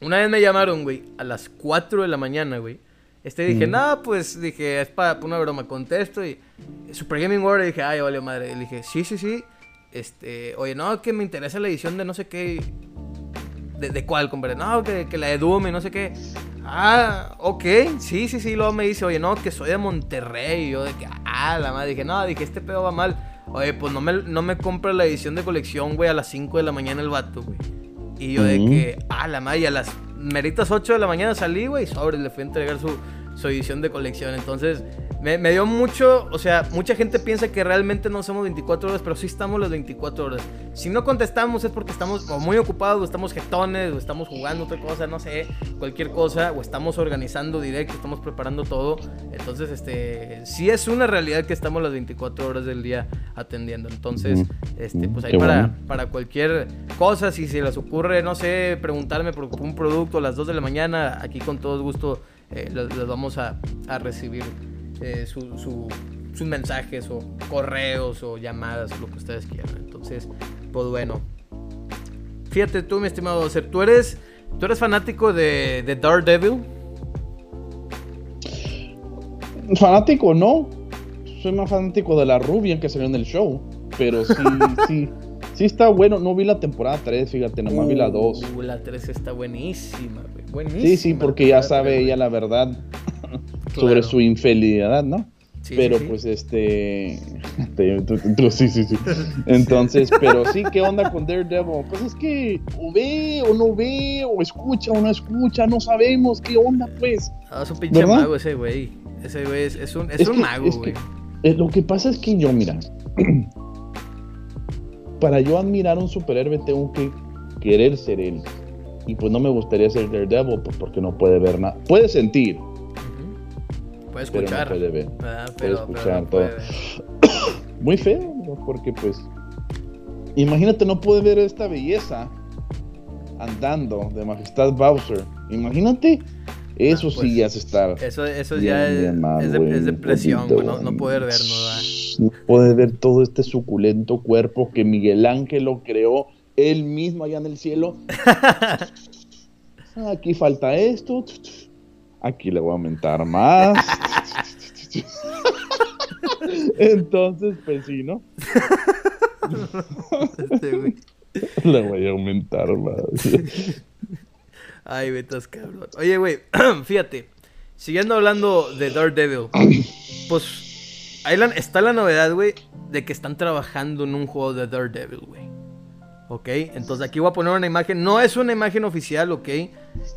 Una vez me llamaron, güey, a las 4 de la mañana, güey. Este dije, no, pues dije, es para, una broma, contesto y Super Gaming World, dije, ay, vale madre. Y dije, sí, sí, sí. Este, oye, no, que me interesa la edición de no sé qué. ¿De, de cuál, compadre? No, que, que, la de Doom y no sé qué. Ah, ok, sí, sí, sí. Luego me dice, oye, no, que soy de Monterrey. Y yo de que, ah, la madre. Dije, no, dije, este pedo va mal. Oye, pues no me, no me compra la edición de colección, güey, a las 5 de la mañana el vato, güey. Y yo de que, ah, la madre, a las meritas 8 de la mañana salí, güey, y sobre, le fui a entregar su, su edición de colección. Entonces, me, me, dio mucho, o sea, mucha gente piensa que realmente no somos 24 horas, pero sí estamos las 24 horas. Si no contestamos es porque estamos muy ocupados, o estamos jetones, o estamos jugando otra cosa, no sé, cualquier cosa, o estamos organizando directo, estamos preparando todo. Entonces, este, sí es una realidad que estamos las 24 horas del día atendiendo. Entonces, este, pues ahí para, para cualquier cosa, si se les ocurre, no sé, preguntarme por un producto a las 2 de la mañana, aquí con todo gusto eh, les, vamos a, a recibir eh, sus mensajes o correos o llamadas lo que ustedes quieran. Entonces, pues bueno. Fíjate tú, mi estimado ser, ¿tú eres, tú eres fanático de, de Daredevil? Fanático, no. Soy más fanático de la rubia que salió en el show. Pero sí, *laughs* sí. Sí está bueno, no vi la temporada 3, fíjate, nomás vi la 2. Uh, la 3 está buenísima, Buenísima. Sí, sí, porque ya sabe ella la verdad *laughs* sobre su infidelidad, ¿no? pero pues este, *laughs* sí, sí, *laughs* sí. Entonces, pero sí, ¿qué onda con Daredevil? Pues es que o ve o no ve, o escucha o no escucha, no sabemos qué onda, pues. Ah, es un pinche mago ese güey. Ese güey es, un, es, un mago, güey. Eh, lo que pasa es que yo, mira, *clears throat* para yo admirar a un superhéroe tengo que querer ser él. Y pues no me gustaría ser Daredevil pues, porque no puede ver nada. Puede sentir, puede escuchar. puede ver. Ah, puede escuchar todo. *coughs* Muy feo, porque pues. Imagínate, no puede ver esta belleza andando de Majestad Bowser. Imagínate. Eso ah, sí ya se está. Eso, eso ya es, es, de, depresión, no, no, poder ver, no, no poder ver todo este suculento cuerpo que Miguel Ángel lo creó él mismo allá en el cielo. *laughs* Aquí falta esto. Aquí le voy a aumentar más. Entonces, pues sí, ¿no? Este, le voy a aumentar más. Ay, vetas cabrón. Oye, güey, *clears throat* fíjate. Siguiendo hablando de Daredevil, pues ahí está la novedad, güey, de que están trabajando en un juego de Daredevil, güey. ¿Ok? Entonces aquí voy a poner una imagen, no es una imagen oficial, ¿ok?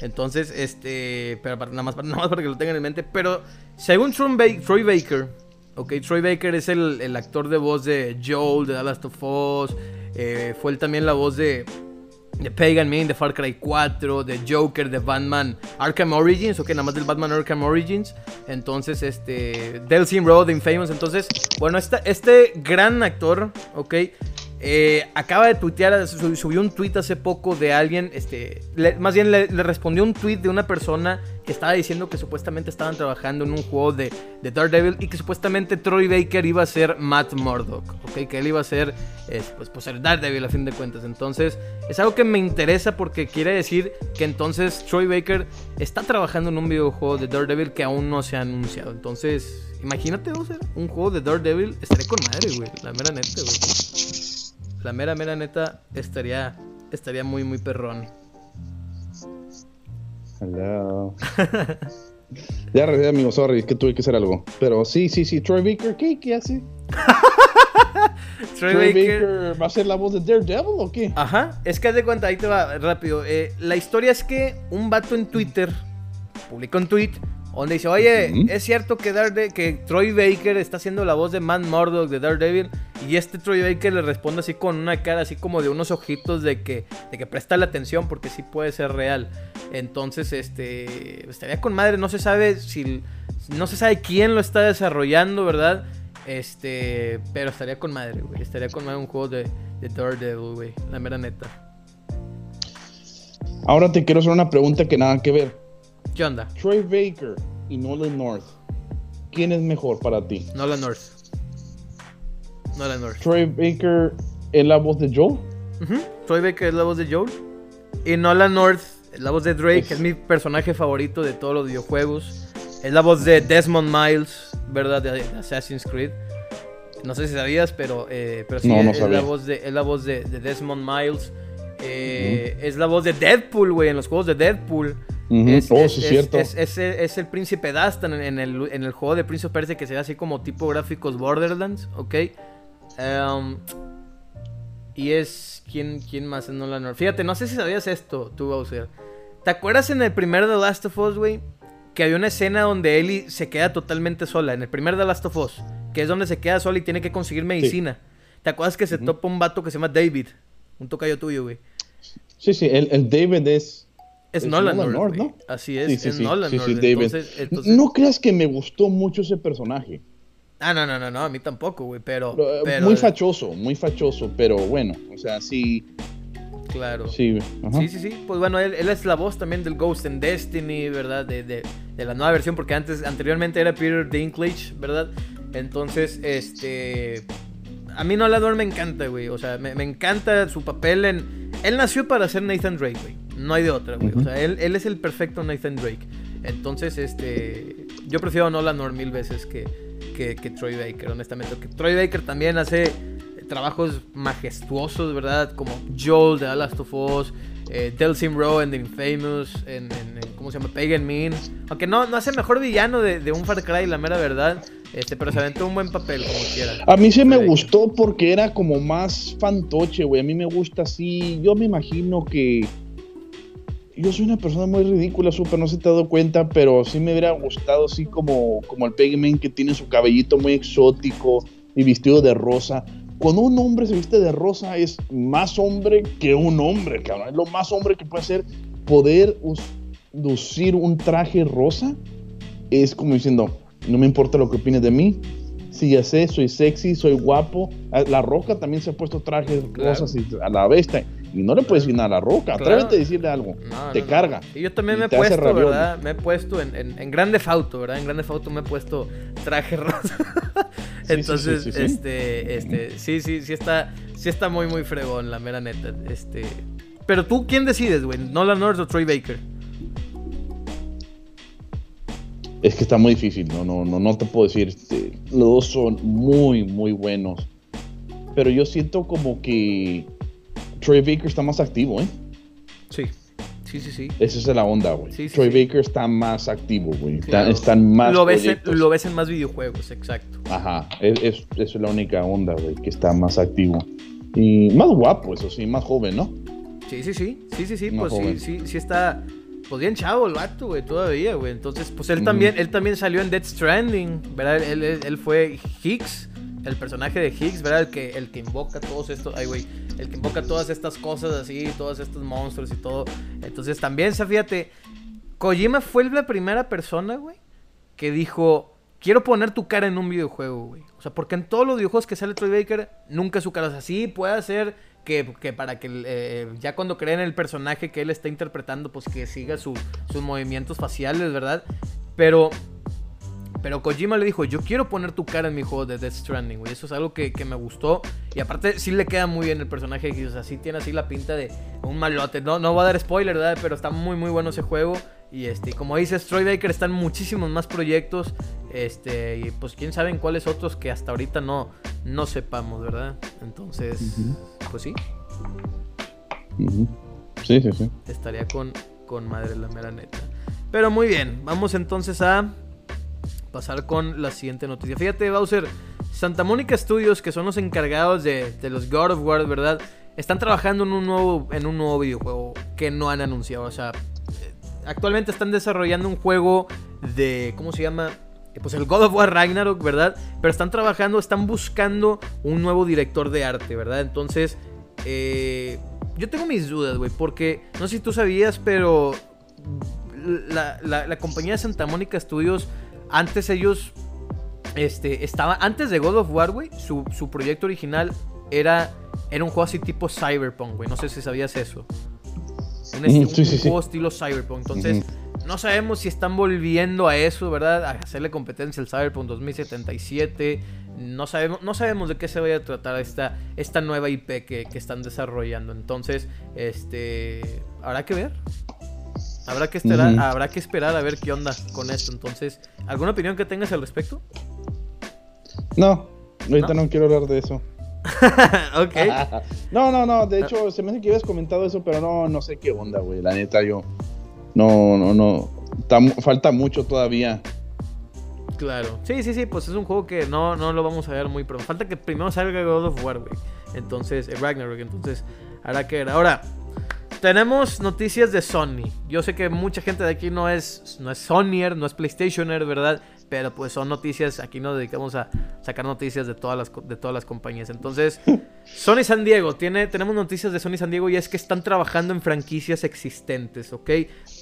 Entonces, este, pero nada, más, *laughs* nada más para que lo tengan en mente, pero según Troy Baker, ¿ok? Troy Baker es el, actor de voz de Joel, de The Last of Us, eh, fue también la voz de, de Pagan Min, de Far Cry 4, de Joker, de Batman Arkham Origins, ok, nada más del Batman Arkham Origins. Entonces, este, Delsin Road de Infamous. Entonces, bueno, este gran actor, ok, eh, acaba de tuitear, subió un tweet hace poco de alguien, este, más bien le, respondió un tweet de una persona que estaba diciendo que supuestamente estaban trabajando en un juego de, de Daredevil y que supuestamente Troy Baker iba a ser Matt Murdock, ¿ok? Que él iba a ser, pues, pues, ser Daredevil a fin de cuentas. Entonces, es algo que me interesa porque quiere decir que entonces Troy Baker está trabajando en un videojuego de Daredevil que aún no se ha anunciado. Entonces, imagínate, un juego de Daredevil, estaré con madre, güey, la mera neta, güey. La mera, mera neta estaría, estaría muy, muy perrón. Hello. ya regresé, amigo, sorry, es que tuve que hacer algo. Pero sí, sí, sí, Troy Baker, ¿qué, qué hace? *laughs* Troy, Baker... va a ser la voz de Daredevil o qué? Ajá, es que haz de cuenta, ahí te va rápido. Eh, la historia es que un vato en Twitter publicó un tweet donde dice, oye, es cierto que, que Troy Baker está haciendo la voz de Man Murdock de Daredevil. Y este Troy Baker le responde así con una cara así como de unos ojitos de que, de que presta la atención porque sí puede ser real. Entonces, este, estaría con madre, no se sabe si, no se sabe quién lo está desarrollando, ¿verdad? Este, pero estaría con madre, güey. Estaría con madre un juego de, de Daredevil, güey. La mera neta. Ahora te quiero hacer una pregunta que nada que ver. ¿Qué onda? Troy Baker y Nolan North. ¿Quién es mejor para ti? Nolan North. Nolan North. Troy Baker es la voz de Joel. Troy Baker es la voz de Joel. Y Nolan North es la voz de Drake, es... es mi personaje favorito de todos los videojuegos. Es la voz de Desmond Miles, ¿verdad? De Assassin's Creed. No sé si sabías, pero, eh, pero sí, es, la voz de, es la voz de, Desmond Miles. Eh, es la voz de Deadpool, güey, en los juegos de Deadpool. Es, oh, es, cierto. Es, el príncipe Dastan en, el, en el juego de Prince of Persia que se ve así como tipo gráficos Borderlands, ¿ok? Um, y es. ¿quién, ¿Quién más es Nolan Fíjate, no sé si sabías esto, tú, Bowser. ¿Te acuerdas en el primer The Last of Us, güey? que había una escena donde Ellie se queda totalmente sola, en el primer The Last of Us, que es donde se queda sola y tiene que conseguir medicina. ¿Te acuerdas que se topa un vato que se llama David? Un tocayo tuyo, güey. Sí, sí, el, el David es... Es, Nolan, North, ¿no? Así es, es Nolan North. Entonces, No creas que me gustó mucho ese personaje. Ah, no, no, no, no, a mí tampoco, güey, pero, eh, pero, Muy fachoso, muy fachoso, pero bueno, o sea, sí... Claro. Sí, sí, sí, sí. Pues bueno, él, es la voz también del Ghost in Destiny, ¿verdad? De, de, de, la nueva versión, porque antes, anteriormente era Peter Dinklage, ¿verdad? Entonces, este. A mí Nolan me encanta, güey. O sea, me, me, encanta su papel en. Él nació para ser Nathan Drake, güey. No hay de otra, güey. O sea, él, él, es el perfecto Nathan Drake. Entonces, este. Yo prefiero a Nolan North mil veces que, que, que Troy Baker, honestamente. Porque Troy Baker también hace trabajos majestuosos, ¿verdad? Como Joel de The Last of Us, eh, Delsim Row en The Infamous, en, ¿cómo se llama? Pagan Mean. Aunque no, no hace mejor villano de, un Far Cry, la mera verdad. Este, pero se aventó un buen papel, como quiera. A mí se me gustó porque era como más fantoche, güey. A mí me gusta así. Yo me imagino que. Yo soy una persona muy ridícula, súper, no se te ha dado cuenta, pero sí me hubiera gustado así como, como el Pegman que tiene su cabellito muy exótico y vestido de rosa cuando un hombre se viste de rosa es más hombre que un hombre, cabrón. Es lo más hombre que puede ser poder lucir un traje rosa. Es como diciendo, no me importa lo que opines de mí. Si ya sé, soy sexy, soy guapo. La Roca también se ha puesto trajes rosas a la bestia. Y no le puedes decir nada a la roca. Atrévete a decirle algo. te carga. Y yo también me he puesto, ¿verdad? Me he puesto en, en, en, Grande Fauto, ¿verdad? En Grande Fauto me he puesto traje rosa. *laughs* Entonces, este, este, sí, sí, sí está, sí está muy, muy fregón, la mera neta. Este. Pero tú, ¿quién decides, güey? ¿Nolan North o Troy Baker? Es que está muy difícil, no, no, no, no te puedo decir. Este, los dos son muy, muy buenos. Pero yo siento como que Troy Baker está más activo, ¿eh? Sí. Sí, sí, sí. Esa es la onda, güey. Troy Baker está más activo, güey. están más. Lo ves, en, lo ves en más videojuegos, exacto. Ajá. Es, es, la única onda, güey, que está más activo. Y más guapo, eso sí, más joven, ¿no? Sí, sí, sí. Sí, sí, sí. pues sí, sí, sí está. Pues bien chavo el vato, güey, todavía, güey. Entonces, pues él también, él también salió en Dead Stranding, ¿verdad? Él, él, él fue Higgs el personaje de Higgs, ¿verdad? El que, el que invoca todos estos, ay, güey, el que invoca todas estas cosas así, todos estos monstruos y todo. Entonces también, fíjate, Kojima fue la primera persona, güey, que dijo, quiero poner tu cara en un videojuego, güey. O sea, porque en todos los videojuegos que sale Troy Baker, nunca su cara es así, puede ser que, para que eh, ya cuando creen el personaje que él está interpretando, pues que siga sus movimientos faciales, ¿verdad? Pero pero Kojima le dijo, yo quiero poner tu cara en mi juego de Death Stranding, güey. Eso es algo que, me gustó. Y aparte, sí le queda muy bien el personaje. O sea, sí tiene así la pinta de un malote. No, no va a dar spoiler, ¿verdad? Pero está muy, muy bueno ese juego. Y este, como dices, Troy Baker están muchísimos más proyectos. Este, y pues quién sabe en cuáles otros que hasta ahorita no, no sepamos, ¿verdad? Entonces, pues sí. Sí, sí, sí. Estaría con, con madre la mera neta. Pero muy bien, vamos entonces a pasar con la siguiente noticia. Fíjate, Bowser, Santa Mónica Studios, que son los encargados de, de, los God of War, ¿verdad? Están trabajando en un, nuevo, en un nuevo videojuego que no han anunciado. O sea, actualmente están desarrollando un juego de. ¿Cómo se llama? Pues el God of War Ragnarok, ¿verdad? Pero están trabajando, están buscando un nuevo director de arte, ¿verdad? Entonces, eh, yo tengo mis dudas, güey, porque no sé si tú sabías, pero la, la, compañía de Santa Mónica Studios, antes ellos, este, estaba, antes de God of War, güey, su, su proyecto original era, era un juego así tipo Cyberpunk, güey, no sé si sabías eso. Un, juego estilo Cyberpunk. Entonces, no sabemos si están volviendo a eso, ¿verdad? A hacerle competencia al Cyberpunk 2077. No sabemos, no sabemos de qué se vaya a tratar esta, esta nueva IP que, están desarrollando. Entonces, este. Habrá que ver. Habrá que esperar, habrá que esperar a ver qué onda con esto. Entonces, ¿alguna opinión que tengas al respecto? No, ahorita no quiero hablar de eso. *laughs* ok. *laughs* no, no, no. De hecho, se me hace que habías comentado eso, pero no, no sé qué onda, güey. La neta, yo. No, no, no. falta mucho todavía. Claro. Sí, sí, sí. Pues es un juego que no, no lo vamos a ver muy pronto. Falta que primero salga God of War, güey. Entonces, eh, Ragnarok. Entonces, hará que ver. Ahora, tenemos noticias de Sony. Yo sé que mucha gente de aquí no es, no es Sonyer, no es PlayStationer, ¿verdad? Pero pues son noticias, aquí nos dedicamos a sacar noticias de todas las, de todas las compañías. Entonces, *laughs* Sony San Diego, tiene, tenemos noticias de Sony San Diego y es que están trabajando en franquicias existentes, ¿ok?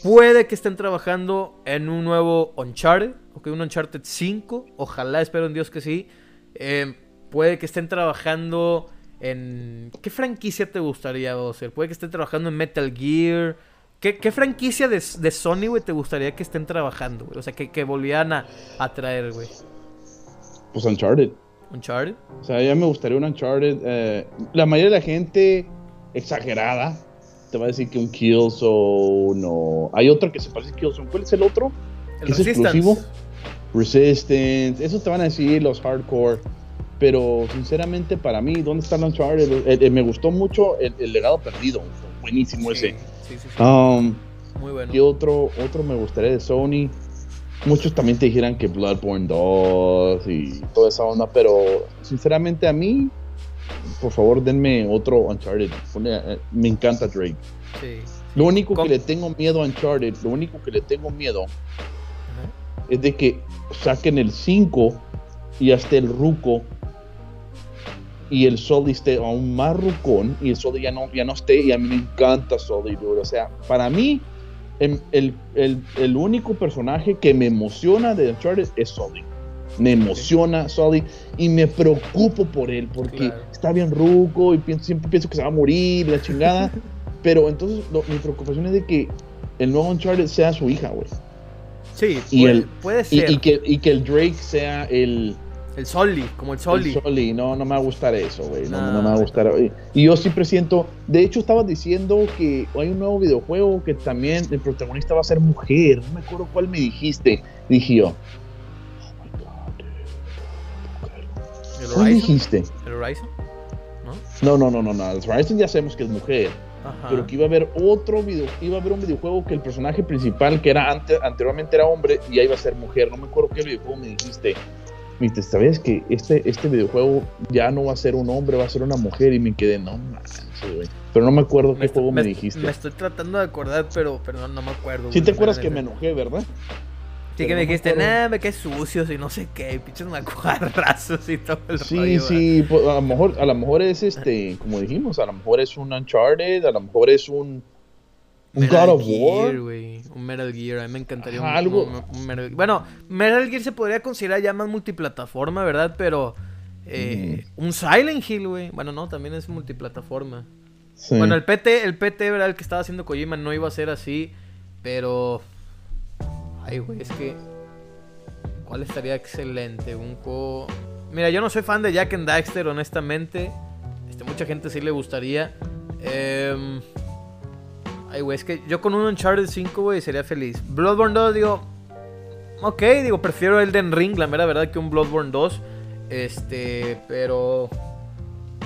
Puede que estén trabajando en un nuevo Uncharted, ¿ok? Un Uncharted 5, ojalá, espero en Dios que sí. Eh, puede que estén trabajando en... ¿Qué franquicia te gustaría hacer? Puede que estén trabajando en Metal Gear ¿Qué, franquicia de, de Sony, güey, te gustaría que estén trabajando, güey? O sea, que, que volvieran a, traer, güey. Pues Uncharted. ¿Uncharted? O sea, ya me gustaría un Uncharted. Eh, la mayoría de la gente exagerada te va a decir que un Killzone o... Hay otro que se parece a Killzone. ¿Cuál es el otro? El es exclusivo. Resistance. Eso te van a decir los hardcore. Pero sinceramente para mí, ¿dónde está el Uncharted? Eh, eh, me gustó mucho el, legado perdido. Buenísimo ese. Um, Muy bueno. Y otro, otro me gustaría de Sony. Muchos también te dijeran que Bloodborne 2 y toda esa onda, pero sinceramente a mí, por favor, denme otro Uncharted. Eh, me encanta Drake. Lo único que le tengo miedo a Uncharted, lo único que le tengo miedo es de que saquen el 5 y hasta el Ruco y el Sully esté aún más rucón y el Sully ya no, ya no esté y a mí me encanta Sully, dude. O sea, para mí em, el, el, el, único personaje que me emociona de Uncharted es Sully. Me emociona Sully y me preocupo por él porque está bien ruco y siempre pienso que se va a morir, la chingada. *laughs* pero entonces mi preocupación es de que el nuevo Uncharted sea su hija, güey. Sí, y puede, el, puede ser. y, que, y que el Drake sea el el Soli, como el Soli. El Soli, no, no me va a gustar eso, güey. No, no, me va a gustar. Y yo siempre siento. De hecho, estaba diciendo que hay un nuevo videojuego que también el protagonista va a ser mujer. No me acuerdo cuál me dijiste. Dije yo. Oh my God, ¿Cuál dijiste? ¿El Horizon? ¿No? No, no, no, no, El Horizon ya sabemos que es mujer. Pero que iba a haber otro video, iba a haber un videojuego que el personaje principal, que era antes, anteriormente era hombre, y ahí iba a ser mujer. No me acuerdo qué videojuego me dijiste. ¿Sabes que este, este videojuego ya no va a ser un hombre, va a ser una mujer? Y me quedé, no güey. Pero no me acuerdo qué juego me, dijiste. Me estoy tratando de acordar, pero, pero no, me acuerdo. Sí, te acuerdas que me enojé, ¿verdad? Sí, que me dijiste, nah, me caes sucios y no sé qué, pinches macuarrazos y todo el Sí, sí, pues, a lo mejor, a lo mejor es este, como dijimos, a lo mejor es un Uncharted, a lo mejor es un un God of War. Un Metal Gear. A mí me encantaría un, algo. Metal Bueno, Metal Gear se podría considerar ya más multiplataforma, ¿verdad? Pero. Eh, Un Silent Hill, güey. Bueno, no, también es multiplataforma. Bueno, el PT, el PT, ¿verdad? El que estaba haciendo Kojima no iba a ser así. Pero. Ay, güey, es que. ¿Cuál estaría excelente? Un juego. Mira, yo no soy fan de Jack and Daxter, honestamente. Este, mucha gente sí le gustaría. Eh. Ay, güey, es que yo con un Uncharted 5, güey, sería feliz. Bloodborne 2, digo. Ok, digo, prefiero Elden Ring, la mera verdad, que un Bloodborne 2. Este, pero.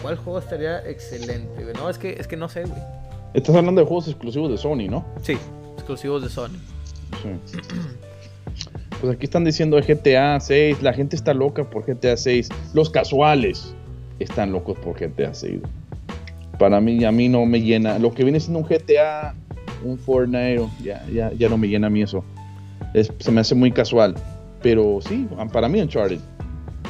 ¿Cuál juego estaría excelente, güey? No, es que, es que no sé, güey. Estás hablando de juegos exclusivos de Sony, ¿no? Sí, exclusivos de Sony. Sí. Pues aquí están diciendo GTA 6, la gente está loca por GTA 6, los casuales están locos por GTA 6. Para mí, a mí no me llena. Lo que viene siendo un GTA, un Fortnite, ya, ya, ya no me llena a mí eso. se me hace muy casual. Pero sí, para mí Uncharted.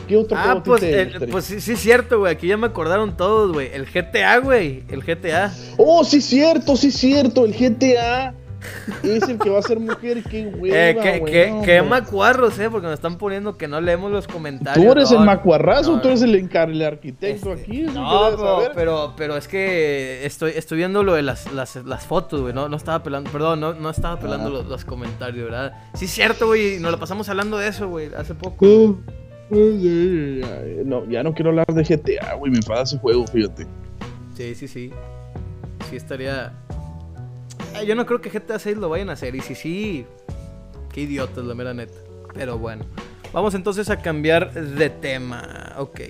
¿Qué otro ah, pues, pues sí, sí, es cierto, güey. Aquí ya me acordaron todos, güey. El GTA, güey. El GTA. Oh, sí, cierto, sí, cierto. El GTA. El que va a ser mujer, qué hueva, eh, que, que, macuarros, eh, porque nos están poniendo que no leemos los comentarios. Tú eres el macuarrazo, tú eres el, el arquitecto este, aquí. No, pero, pero, es que estoy, estoy viendo lo de las, las, las fotos, güey. No, no estaba pelando, perdón, no, no estaba pelando ah. los, los, comentarios, ¿verdad? Sí, es cierto, güey. Nos lo pasamos hablando de eso, güey, hace poco. Uh. No, ya no quiero hablar de GTA, güey. Me enfada ese juego, fíjate. Sí, sí, sí. Sí estaría. Eh, yo no creo que GTA 6 lo vayan a hacer. Y si sí, qué idiotas, la mera neta. Pero bueno. Vamos entonces a cambiar de tema. Ok.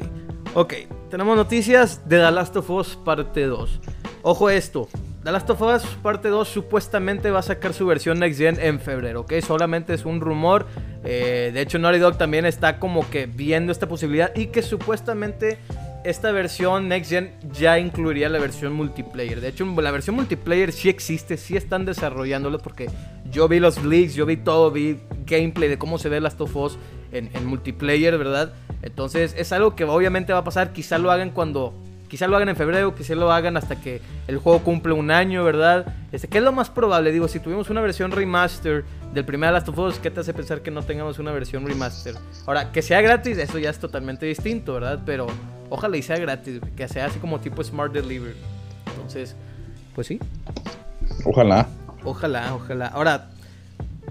Ok. Tenemos noticias de The Last of Us parte 2. Ojo esto. The Last of Us parte 2 supuestamente va a sacar su versión Next Gen en febrero, ¿ok? Solamente es un rumor. Eh, de hecho, Naughty Dog también está como que viendo esta posibilidad y que supuestamente esta versión Next Gen ya incluiría la versión multiplayer. De hecho, la versión multiplayer sí existe, sí están desarrollándolo porque yo vi los leaks, yo vi todo, vi gameplay de cómo se ve Last of Us en, en multiplayer, ¿verdad? Entonces es algo que obviamente va a pasar, quizá lo hagan cuando Quizá lo hagan en febrero, quizá lo hagan hasta que el juego cumple un año, ¿verdad? Este, ¿Qué es lo más probable? Digo, si tuvimos una versión remaster del primer Last of Us, ¿qué te hace pensar que no tengamos una versión remaster? Ahora, que sea gratis, eso ya es totalmente distinto, ¿verdad? Pero ojalá y sea gratis, que sea así como tipo Smart Delivery. Entonces, pues sí. Ojalá. Ojalá, ojalá. Ahora,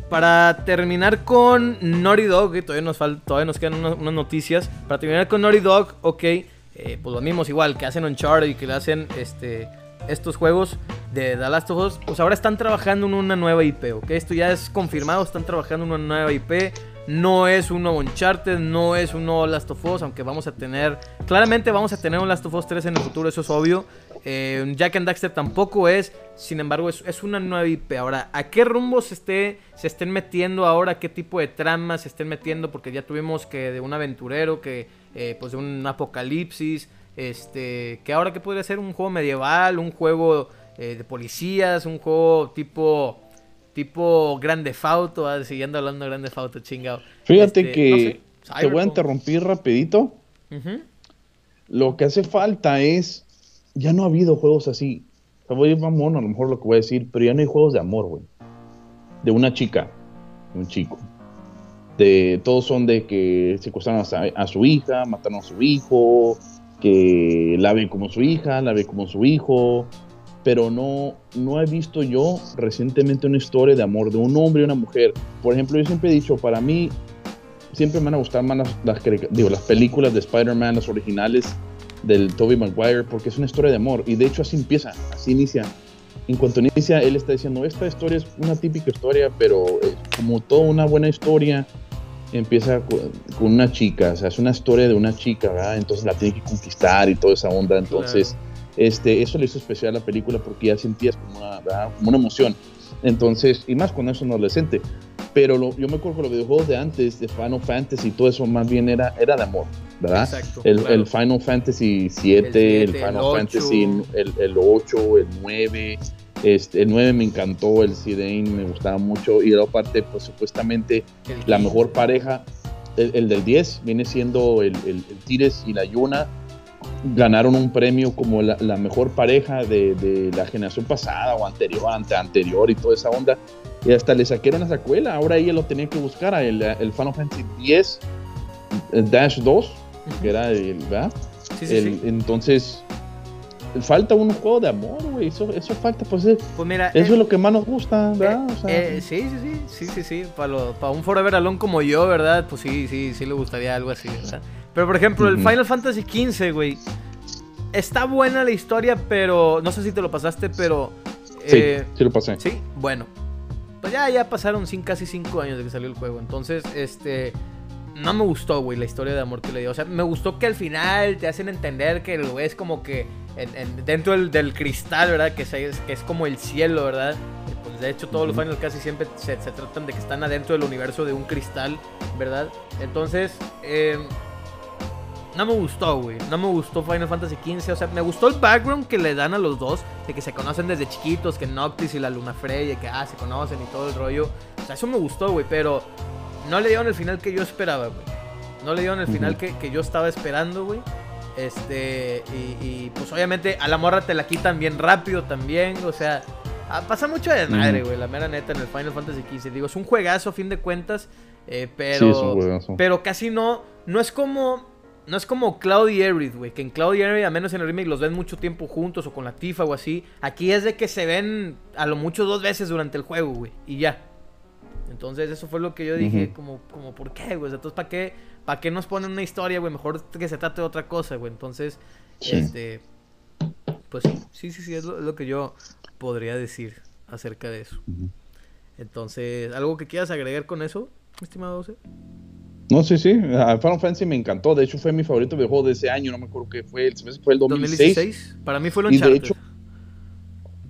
para terminar con Naughty Dog, todavía nos, falta, todavía nos quedan unas, unas, noticias. Para terminar con Naughty Dog, ok. Eh, pues los mismos igual que hacen Uncharted y que le hacen este, estos juegos de The Last of Us, pues ahora están trabajando en una nueva IP, ¿ok? Esto ya es confirmado, están trabajando en una nueva IP. No es un nuevo Uncharted, no es un nuevo Last of Us, aunque vamos a tener, claramente vamos a tener un Last of Us 3 en el futuro, eso es obvio. Eh, Jack and Daxter tampoco es, sin embargo es, es, una nueva IP. Ahora, ¿a qué rumbo se, esté, se estén metiendo ahora? ¿Qué tipo de tramas se estén metiendo? Porque ya tuvimos que de un aventurero que eh, pues de un apocalipsis, este, que ahora que podría ser un juego medieval, un juego eh, de policías, un juego tipo tipo Grande Fauto, ah, siguiendo hablando de Grande Fauto, chingado. Fíjate este, que te voy a interrumpir rapidito. Lo que hace falta es, ya no ha habido juegos así. O voy a ir a lo mejor lo que voy a decir, pero ya no hay juegos de amor, güey. De una chica, un chico todos son de que secuestraron a, a, su hija, mataron a su hijo, que la ven como su hija, la ven como su hijo, pero no, no he visto yo recientemente una historia de amor de un hombre y una mujer. Por ejemplo, yo siempre he dicho, para mí, siempre me van a gustar más las, digo, las películas de Spider-Man, las originales del Tobey Maguire, porque es una historia de amor, y de hecho así empieza, así inicia. En cuanto inicia, él está diciendo, esta historia es una típica historia, pero como toda una buena historia, empieza con una chica, o sea, es una historia de una chica, ¿verdad? Entonces la tiene que conquistar y toda esa onda. Entonces, este, eso le hizo especial a la película porque ya sentías como una, como una emoción. Entonces, y más cuando es un adolescente. Pero yo me acuerdo que los videojuegos de antes, de Final Fantasy y todo eso, más bien era, era de amor, ¿verdad? Exacto, el, el, Final Fantasy 7, el, Final Fantasy el, el 8, el 9, este, el 9 me encantó, el Zidane me gustaba mucho y la parte, pues supuestamente la mejor pareja, el, del 10 viene siendo el, Tires y la Yuna, ganaron un premio como la, mejor pareja de, la generación pasada o anterior, ante, anterior y toda esa onda. Y hasta le saqueron a esa escuela, ahora ella lo tenía que buscar, el, el Final Fantasy 10 Dash 2, que era el, ¿verdad? Entonces, falta un juego de amor, güey. Eso, eso falta, pues, eh, pues mira, eso es lo que más nos gusta, ¿verdad? Eh, eh, sí, sí, sí, sí, sí, sí. Para, para un Forever Alone como yo, ¿verdad? Pues sí, sí, sí le gustaría algo así, ¿verdad? Pero por ejemplo, el Final Fantasy XV, güey. Está buena la historia, pero no sé si te lo pasaste, pero. Sí, sí lo pasé. Sí, bueno. Pues ya, ya pasaron casi cinco años de que salió el juego. Entonces, este no me gustó, güey, la historia de amor que le dio. O sea, me gustó que al final te hacen entender que el güey es como que dentro del, cristal, ¿verdad? Que es, que es como el cielo, ¿verdad? Pues de hecho todos los Final casi siempre se, tratan de que están adentro del universo de un cristal, ¿verdad? Entonces, eh, no me gustó, güey. No me gustó Final Fantasy XV. O sea, me gustó el background que le dan a los dos. De que se conocen desde chiquitos. Que Noctis y la Luna Freya. Que ah, se conocen y todo el rollo. O sea, eso me gustó, güey. Pero no le dieron el final que yo esperaba, güey. No le dieron el final que, que, yo estaba esperando, güey. Este. Y, pues obviamente a la morra te la quitan bien rápido también. O sea. Ah, pasa mucho de madre, güey. La mera neta en el Final Fantasy XV. Digo, es un juegazo a fin de cuentas. Eh, pero. Sí, es un juegazo. Pero casi no. No es como no es como Cloud y Aerith, güey. Que en Cloud y Aerith, a menos en el remake, los ven mucho tiempo juntos o con la Tifa o así. Aquí es de que se ven a lo mucho dos veces durante el juego, güey. Y ya. Entonces, eso fue lo que yo dije, como, como, ¿por qué, güey? Entonces, ¿para qué, ¿para qué nos ponen una historia, güey? Mejor que se trate de otra cosa, güey. Entonces, este. Pues sí, sí, sí, sí, es lo, que yo podría decir acerca de eso. Entonces, ¿algo que quieras agregar con eso, estimado José? No, sí, sí. Final Fantasy me encantó. De hecho, fue mi favorito videojuego de ese año. No me acuerdo qué fue. Fue el 2006. 2016. Para mí fue el Uncharted. Y de hecho,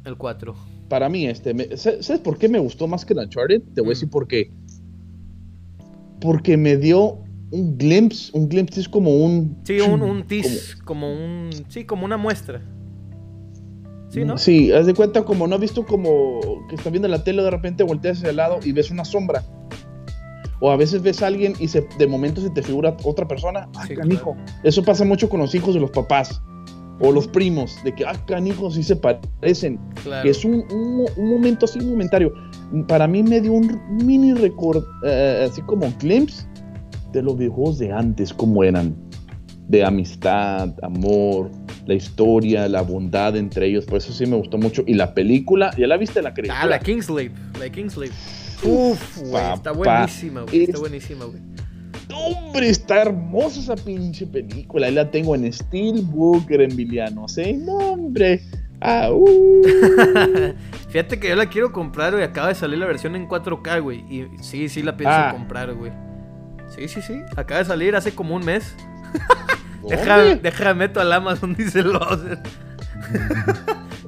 el 4. Para mí, este. ¿Sabes por qué me gustó más que el Uncharted? Te voy a decir mm. por qué. Porque me dio un glimpse. Un glimpse es como un. Sí, un, un tease. Como, un. Sí, como una muestra. Sí, ¿no? Sí, haz de cuenta como no has visto como que estás viendo la tele de repente volteas hacia el lado y ves una sombra. O a veces ves a alguien y se, de momento se te figura otra persona. ¡Ay, canijo! Eso pasa mucho con los hijos de los papás o los primos, de que, ¡ah, canijo! Sí se parecen. Es un, un, momento así momentario. Para mí me dio un mini record, eh, así como glimpse de los videojuegos de antes, como eran. De amistad, amor, la historia, la bondad entre ellos. Por eso sí me gustó mucho. Y la película, ¿ya la viste la película? Ah, la Kingsley. La Kingsley. Uf, güey, está buenísima, güey. Está buenísima, güey. Hombre, está hermosa esa pinche película. Ahí la tengo en Steelbook, en Viliano. ¿sí? No, hombre. Ah, uh. *laughs* Fíjate que yo la quiero comprar, güey. Acaba de salir la versión en 4K, güey. Y sí, sí la pienso ah. comprar, güey. Sí, sí, sí. Acaba de salir hace como un mes. *laughs* déjame, déjame meto al Amazon, *laughs* dice Loser.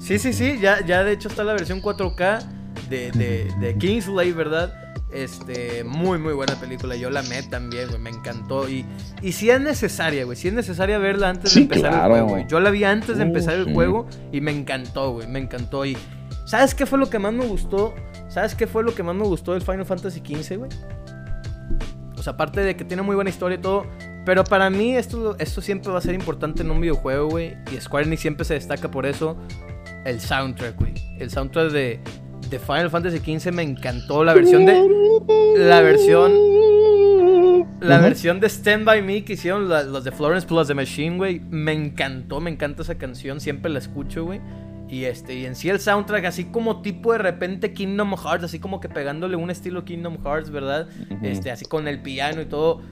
sí, sí, sí. Ya, ya de hecho está la versión 4K de, de, Kingsley, ¿verdad? Este, muy, muy buena película. Yo la amé también, güey. Me encantó. Y, y si es necesaria, güey. Si es necesaria verla antes de empezar el juego, güey. Yo la vi antes de uh, empezar el juego y me encantó, güey. Me encantó. Y, ¿sabes qué fue lo que más me gustó? ¿Sabes qué fue lo que más me gustó del Final Fantasy XV, güey? O sea, aparte de que tiene muy buena historia y todo. Pero para mí esto, esto siempre va a ser importante en un videojuego, güey. Y Square Enix siempre se destaca por eso. El soundtrack, güey. El soundtrack de, de Final Fantasy XV me encantó la versión de la versión la versión de Stand By Me que hicieron los de Florence Plus the Machine, güey, me encantó, me encanta esa canción, siempre la escucho, güey. Y este, y en sí el soundtrack, así como tipo de repente Kingdom Hearts, así como que pegándole un estilo Kingdom Hearts, ¿verdad? Este, así con el piano y todo.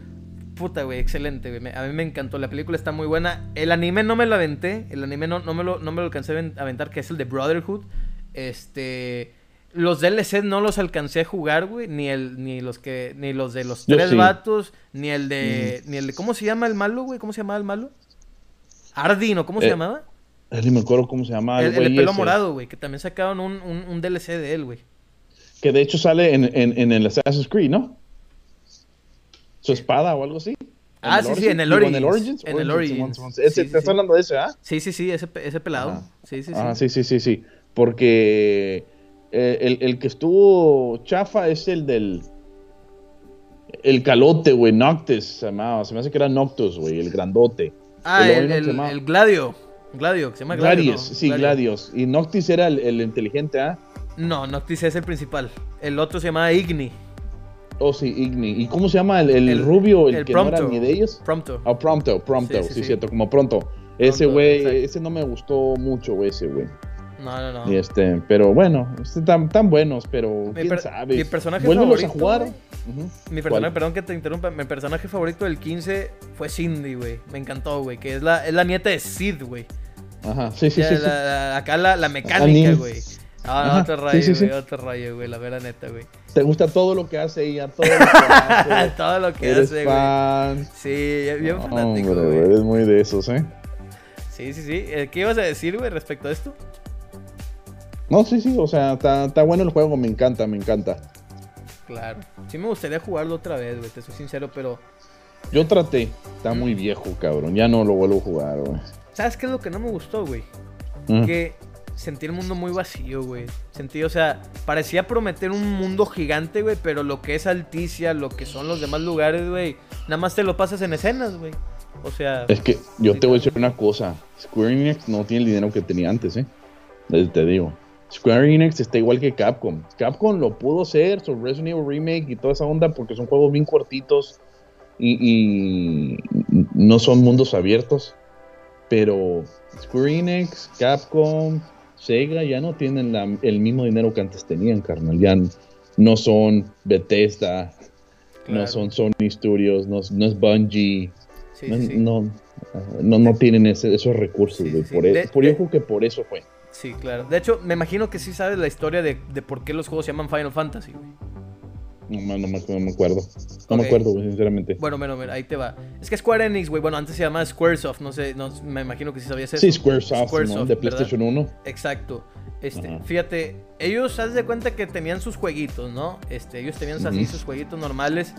Puta, güey, excelente, güey. A mí me encantó. La película está muy buena. El anime no me lo aventé. El anime no, no, me, lo, no me lo alcancé a aventar, que es el de Brotherhood. Este. Los DLC no los alcancé a jugar, güey, ni el ni los que ni los de los tres vatos, ni el de ni el de ¿cómo se llama el malo, güey? ¿Cómo se llamaba el malo? Ardino, ¿cómo se eh, llamaba? Ni me acuerdo cómo se llamaba. El, el, de pelo morado, güey, que también sacaron un, un, DLC de él, güey. Que de hecho sale en, en, en, el Assassin's Creed, ¿no? Su espada o algo así. Ah, sí, sí, en el Origins. En el Origins. ¿Estás hablando de ese, ah? Sí, sí, sí, ese, ese pelado. Sí, sí, sí. Ah, sí, sí, sí, sí. Porque eh, el, que estuvo chafa es el del. El calote, güey, Noctis se llamaba. Se me hace que era Noctus, güey, el grandote. Ah, el, el, Gladio. Gladio, se llama Gladio. Gladius, sí, Gladius. Y Noctis era el, inteligente, ¿ah? No, Noctis es el principal. El otro se llamaba Igni. Oh, sí, Igni. ¿Y cómo se llama el, rubio, el, que no era ni de ellos? Prompto. Ah, Prompto, Prompto, sí, cierto, como pronto. Ese güey, ese no me gustó mucho, güey, ese güey. No, no, no. Y este, pero bueno, están tan buenos, pero quién sabe. Mi personaje favorito. a jugar. Mi personaje, perdón que te interrumpa, mi personaje favorito del 15 fue Cindy, güey. Me encantó, güey, que es la, es la nieta de Sid, güey. Ajá, sí, sí, sí, Acá la, la mecánica, güey. Ah, otro rayo, güey, otro rayo, güey, la vera neta, güey. Te gusta todo lo que hace ella, todo lo que *laughs* hace. todo lo que hace, güey. Sí, bien fanático, güey. Eres muy de esos, ¿eh? Sí, sí, sí. Eh, ¿Qué ibas a decir, güey, respecto a esto? No, sí, sí, o sea, está, bueno el juego, me encanta, me encanta. Claro. Sí me gustaría jugarlo otra vez, güey, te soy sincero, pero... Yo traté, está muy viejo, cabrón, ya no lo vuelvo a jugar, güey. ¿Sabes qué es lo que no me gustó, güey? Mm. Que sentí el mundo muy vacío, güey. Sentí, o sea, parecía prometer un mundo gigante, güey, pero lo que es Alticia, lo que son los demás lugares, güey, nada más te lo pasas en escenas, güey. O sea... Es que yo te voy a decir una cosa, Square Enix no tiene el dinero que tenía antes, ¿eh? Te digo. Square Enix está igual que Capcom. Capcom lo pudo hacer, su Resident Evil Remake y toda esa onda porque son juegos bien cortitos y no son mundos abiertos. Pero Square Enix, Capcom, Sega ya no tienen el mismo dinero que antes tenían, carnal. Ya no son Bethesda, no son Sony Studios, no, es Bungie. no, no, tienen esos recursos, Por, e, por yo creo que por eso fue. Sí, claro. De hecho, me imagino que sí sabes la historia de, de por qué los juegos se llaman Final Fantasy, güey. No, no, me, acuerdo. No me acuerdo, sinceramente. Bueno, bueno, ahí te va. Es que Square Enix, güey, bueno, antes se llamaba Squaresoft, no sé, no, me imagino que sí sabías eso. Sí, Squaresoft, ¿no? de PlayStation 1. Exacto. Este, fíjate, ellos, haz de cuenta que tenían sus jueguitos, ¿no? Este, ellos tenían así sus jueguitos normales.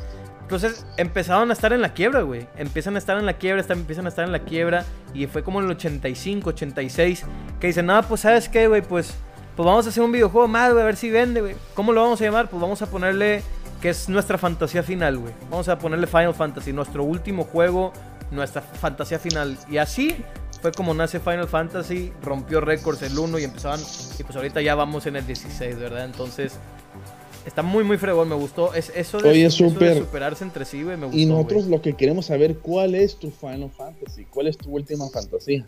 Entonces empezaron a estar en la quiebra, güey. Empiezan a estar en la quiebra, empiezan a estar en la quiebra. Y fue como en el 85, 86. Que dicen, no, pues sabes qué, güey, pues, pues vamos a hacer un videojuego más, güey, a ver si vende, güey. ¿Cómo lo vamos a llamar? Pues vamos a ponerle que es nuestra fantasía final, güey. Vamos a ponerle Final Fantasy, nuestro último juego, nuestra fantasía final. Y así fue como nace Final Fantasy, rompió récords el 1 y empezaban, y pues ahorita ya vamos en el 16, ¿verdad? Entonces, está muy, muy fregón, me gustó. Es, eso, de, superarse entre sí, güey, me gustó. Y nosotros lo que queremos saber, ¿cuál es tu Final Fantasy? ¿Cuál es tu última fantasía?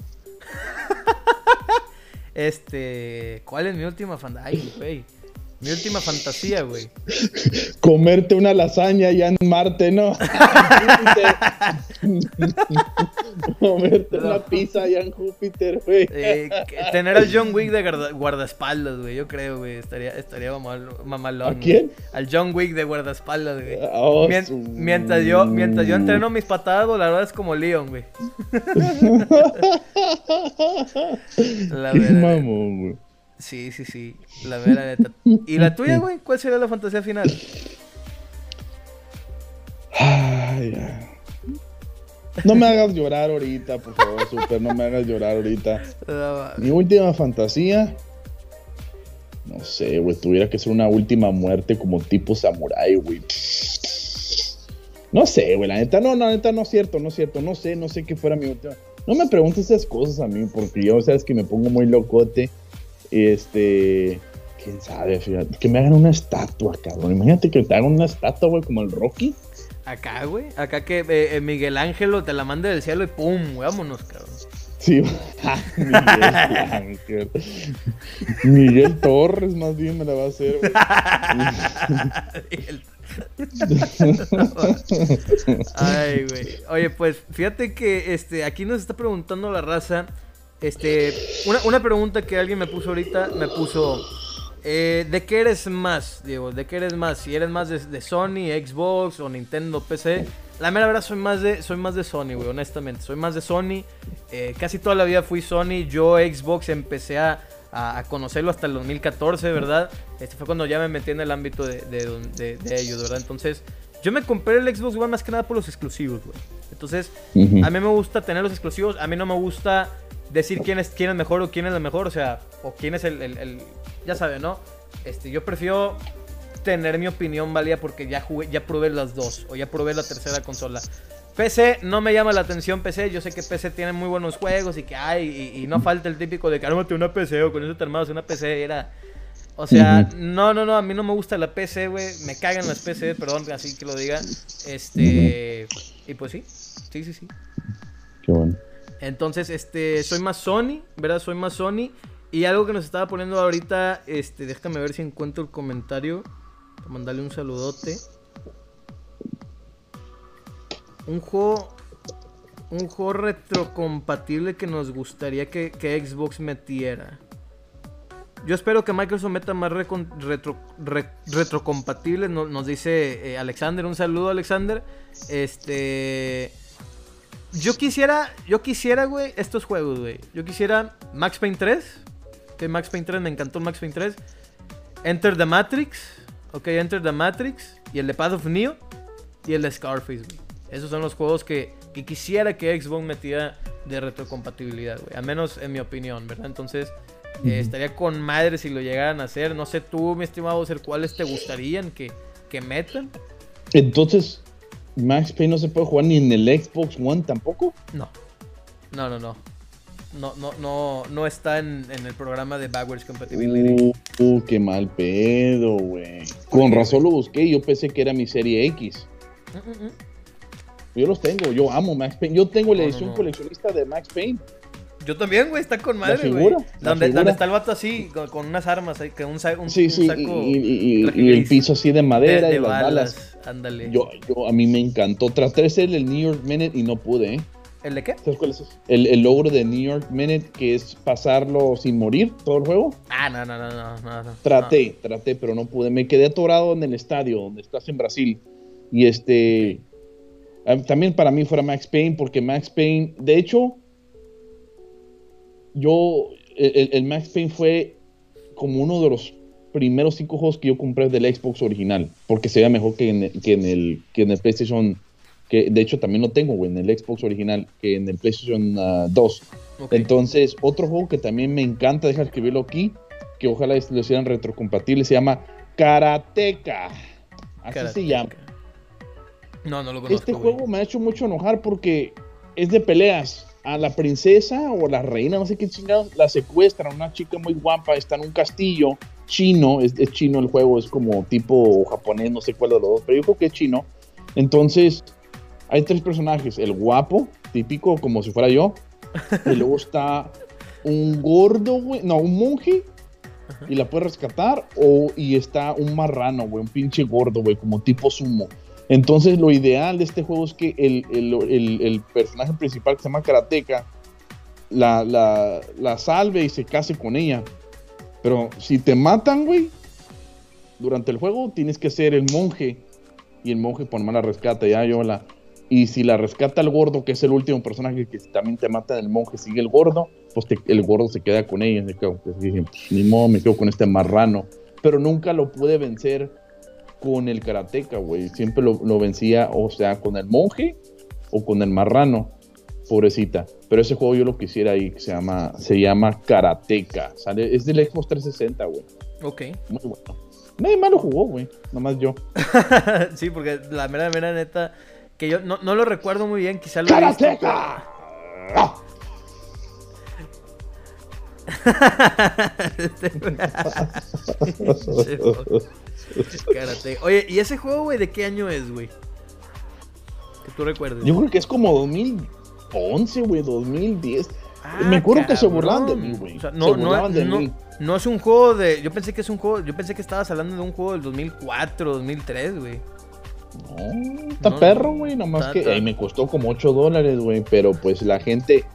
*laughs* este, ¿cuál es mi última fantasía? Ay, güey. Mi última fantasía, güey. Comerte una lasaña ya en Marte, ¿no? *laughs* Comerte una pizza ya en Júpiter, güey. Eh, tener al John Wick de guardaespaldas, güey. Yo creo, güey. Estaría, estaría mamalón. ¿A quién? Al John Wick de guardaespaldas, güey. Oh, mientras, yo, mientras yo entreno mis patadas, la verdad es como Leon, güey. *laughs* *laughs* la verdad. mamón, güey. Sí, sí, sí. La vera neta. ¿Y la tuya, güey? ¿Cuál sería la fantasía final? no me hagas llorar ahorita, por favor, super. No me hagas llorar ahorita. Mi última fantasía. No sé, güey. Tuviera que ser una última muerte como tipo samurai, güey. No sé, güey. La neta, no, la neta, no es cierto, no es cierto. No sé, no sé qué fuera mi última. No me preguntes esas cosas a mí, porque yo sabes que me pongo muy locote. Este. Quién sabe, fíjate. Que me hagan una estatua, cabrón. Imagínate que te hagan una estatua, güey, como el Rocky. Acá, güey. Acá que eh, Miguel Ángelo te la mande del cielo y pum, vámonos, cabrón. Sí, *laughs* Miguel Ángel. Miguel Torres, más bien me la va a hacer, güey. *laughs* Ay, güey. Oye, pues fíjate que este aquí nos está preguntando la raza este, una, una pregunta que alguien me puso ahorita, me puso, eh, ¿de qué eres más, Diego? ¿De qué eres más? Si eres más de, Sony, Xbox o Nintendo, PC. La mera verdad soy más de, soy más de Sony, güey, honestamente. Soy más de Sony. Eh, casi toda la vida fui Sony. Yo Xbox empecé a, conocerlo hasta el 2014, ¿verdad? Este fue cuando ya me metí en el ámbito de, de, ellos, ¿verdad? Entonces, yo me compré el Xbox One más que nada por los exclusivos, güey. Entonces, a mí me gusta tener los exclusivos. A mí no me gusta decir quién es, quién es mejor o quién es la mejor, o sea, o quién es el, ya sabe, ¿no? Este, yo prefiero tener mi opinión válida porque ya jugué, ya probé las dos, o ya probé la tercera consola. PC no me llama la atención PC, yo sé que PC tiene muy buenos juegos y que hay, y, no falta el típico de que una PC o con eso te armas una PC, era... O sea, no, no, no, a mí no me gusta la PC, güey, me cagan las PC, perdón, así que lo diga. Este, y pues sí, sí, sí, sí. Qué bueno. Entonces, este, soy más Sony, ¿verdad? Soy más Sony. Y algo que nos estaba poniendo ahorita, este, déjame ver si encuentro el comentario. Para mandarle un saludote. Un juego. Un juego retrocompatible que nos gustaría que, Xbox metiera. Yo espero que Microsoft meta más retro, retrocompatible. Nos, dice eh, Alexander. Un saludo, Alexander. Este. Yo quisiera, yo quisiera, güey, estos juegos, güey. Yo quisiera Max Payne 3. Que Max Payne 3, me encantó Max Payne 3. Enter the Matrix. Ok, Enter the Matrix. Y el de Path of Neo. Y el de Scarface, güey. Esos son los juegos que, que quisiera que Xbox metiera de retrocompatibilidad, güey. Al menos en mi opinión, ¿verdad? Entonces, eh, estaría con madre si lo llegaran a hacer. No sé tú, mi estimado ser cuáles te gustarían que, que metan. Entonces, Max Payne no se puede jugar ni en el Xbox One tampoco. No. No, no, no. No, no, no, no está en, en el programa de Backwards Compatibility. Uh, uh, qué mal pedo, güey. Con razón lo busqué y yo pensé que era mi serie X. Mm, mm, mm. Yo los tengo, yo amo Max Payne. Yo tengo la No, no, edición no. coleccionista de Max Payne. Yo también, güey, está con madre, güey. Donde, está el vato así, con, con unas armas, ahí, que un, un, Sí, un sí, saco y, y- y- traje y el piso así de de, madera de y las balas. Ándale. Yo, yo, a mí me encantó. Traté de hacer el New York Minute y no pude, ¿eh? ¿El de qué? ¿Sabes cuál es? El, el logro de New York Minute, que es pasarlo sin morir todo el juego. Ah, no, no, no, no, no, no. Traté, traté, pero no pude. Me quedé atorado en el estadio donde estás en Brasil. Y este. ah, También para mí fuera Max Payne, porque Max Payne, de hecho, yo. El, Max Payne fue como uno de los primeros cinco juegos que yo compré del Xbox original, porque se veía mejor que en, el- que en el, que en el PlayStation. Que de hecho también lo tengo, güey, en el Xbox original, que en el PlayStation ah, 2. Ok. Entonces, otro juego que también me encanta, deja escribirlo aquí, que ojalá lo hicieran retrocompatible, se llama Karateka. Así Karateka. se llama. No, no lo conozco. Este güey. juego me ha hecho mucho enojar porque es de peleas. A la princesa o la reina, no sé qué chingados, la secuestran. Una chica muy guapa, está en un castillo chino. Es, es chino el juego, es como tipo japonés, no sé cuál de los dos, pero yo creo que es chino. Entonces, hay tres personajes: el guapo, típico, como si fuera yo. Y luego está un gordo, güey, no, un monje. Y la puede rescatar. O, y está un marrano, güey, un pinche gordo, güey, como tipo sumo. Entonces, lo ideal de este juego es que el, el- personaje principal, que se llama Karateka, la, la, la salve y se case con ella. Pero si te matan, güey, durante el juego tienes que ser el monje. Y el monje por más la rescata, ya yo la. Y si la rescata el gordo, que es el último personaje que también te mata el monje, sigue el gordo, pues el gordo se queda con ella. Pues "Pues, ni modo, me quedo con este marrano. Pero nunca lo pude vencer con el karateka, güey. Siempre lo, lo vencía, o sea, con el monje o con el marrano. Pobrecita. Pero ese juego yo lo quisiera ahí, que se llama, se llama Karateka. Sale, es del Xbox 360, güey. Ok. Muy bueno. Nadie más lo jugó, güey. Nomás yo. *laughs* sí, porque la mera, mera neta, que yo no, no lo recuerdo muy bien, quizá lo visto, ¡Karateka! *laughs* Karate. Oye, ¿y ese juego, güey, de qué año es, güey? Que tú recuerdes. Yo creo que es como 2011, güey, 2010. Ah, Me acuerdo que se burlaban de mí, güey. O sea, Se no, no, de no- mí. no es un juego de. Yo pensé que es un juego. Yo pensé que estabas hablando de un juego del 2004, 2003, güey. No, está perro, güey. Nomás que eh, me costó como 8 dólares, güey. Pero pues la gente.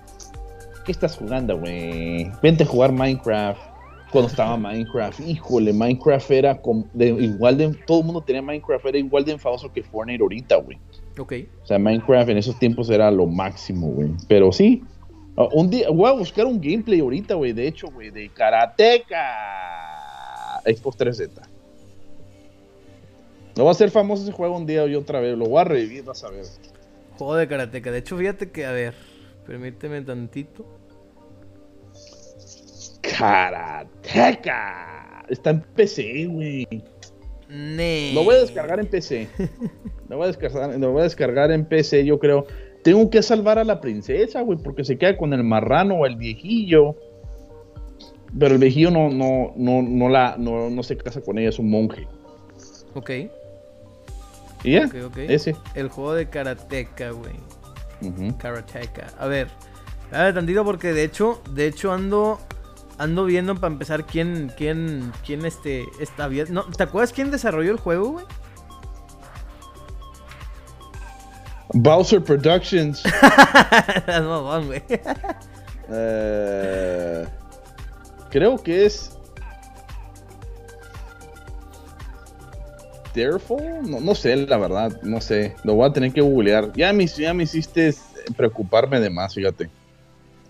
¿Qué estás jugando, güey? Vente a jugar Minecraft. Cuando estaba Minecraft, híjole, Minecraft era com- de, igual de. Todo el mundo tenía Minecraft, era igual de enfadoso que Fortnite ahorita, güey. Ok. O sea, Minecraft en esos tiempos era lo máximo, güey. Pero sí. ah, un día, voy a buscar un gameplay ahorita, güey. De hecho, güey, de Karateka. Xbox 360. No va a ser famoso ese juego un día y otra vez. Lo voy a revivir, vas a ver. Juego de karateca. De hecho, fíjate que, a ver, permíteme tantito. Karateka. Está en PC, güey. Nee. Lo voy a descargar en PC. Lo voy a descargar, lo voy a descargar en PC, yo creo. Tengo que salvar a la princesa, güey, porque se queda con el marrano o el viejillo. Pero el viejillo no, no, no, no, la, no, no se casa con ella, es un monje. Ok, ¿Y ya? ok, ok. Ese. El juego de karateca, güey. Ujú. Karateka. A ver, espérame tantito porque de hecho, de hecho ando ando viendo para empezar quién quién quién este está bien. No, ¿te acuerdas quién desarrolló el juego, güey? Bowser Productions. *laughs* no, mamón, güey. *laughs* Eh, creo que es. Dareful? No, no sé, la verdad, no sé. Lo voy a tener que googlear. Ya me, ya me hiciste preocuparme de más, fíjate.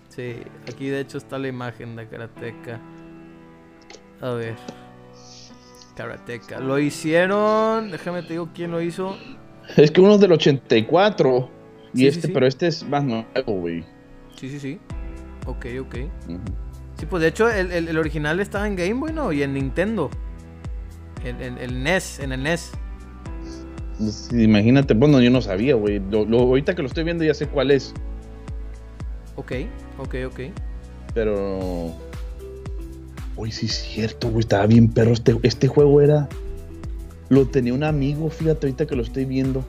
Sí, aquí de hecho está la imagen de Karateka. A ver. Karateka. Lo hicieron. Déjame te digo quién lo hizo. Es que uno es del 84. Y este, pero este es más nuevo, güey. Sí, sí, sí. Ok, ok. Sí, pues de hecho el, el, original estaba en Game Boy, ¿no? Y en Nintendo. En el NES, en el NES. Imagínate, bueno, yo no sabía, güey. ahorita que lo estoy viendo ya sé cuál es. Ok, ok, ok. Pero. Uy, sí es cierto, güey. Estaba bien perro. Este, este juego era. Lo tenía un amigo, fíjate, ahorita que lo estoy viendo.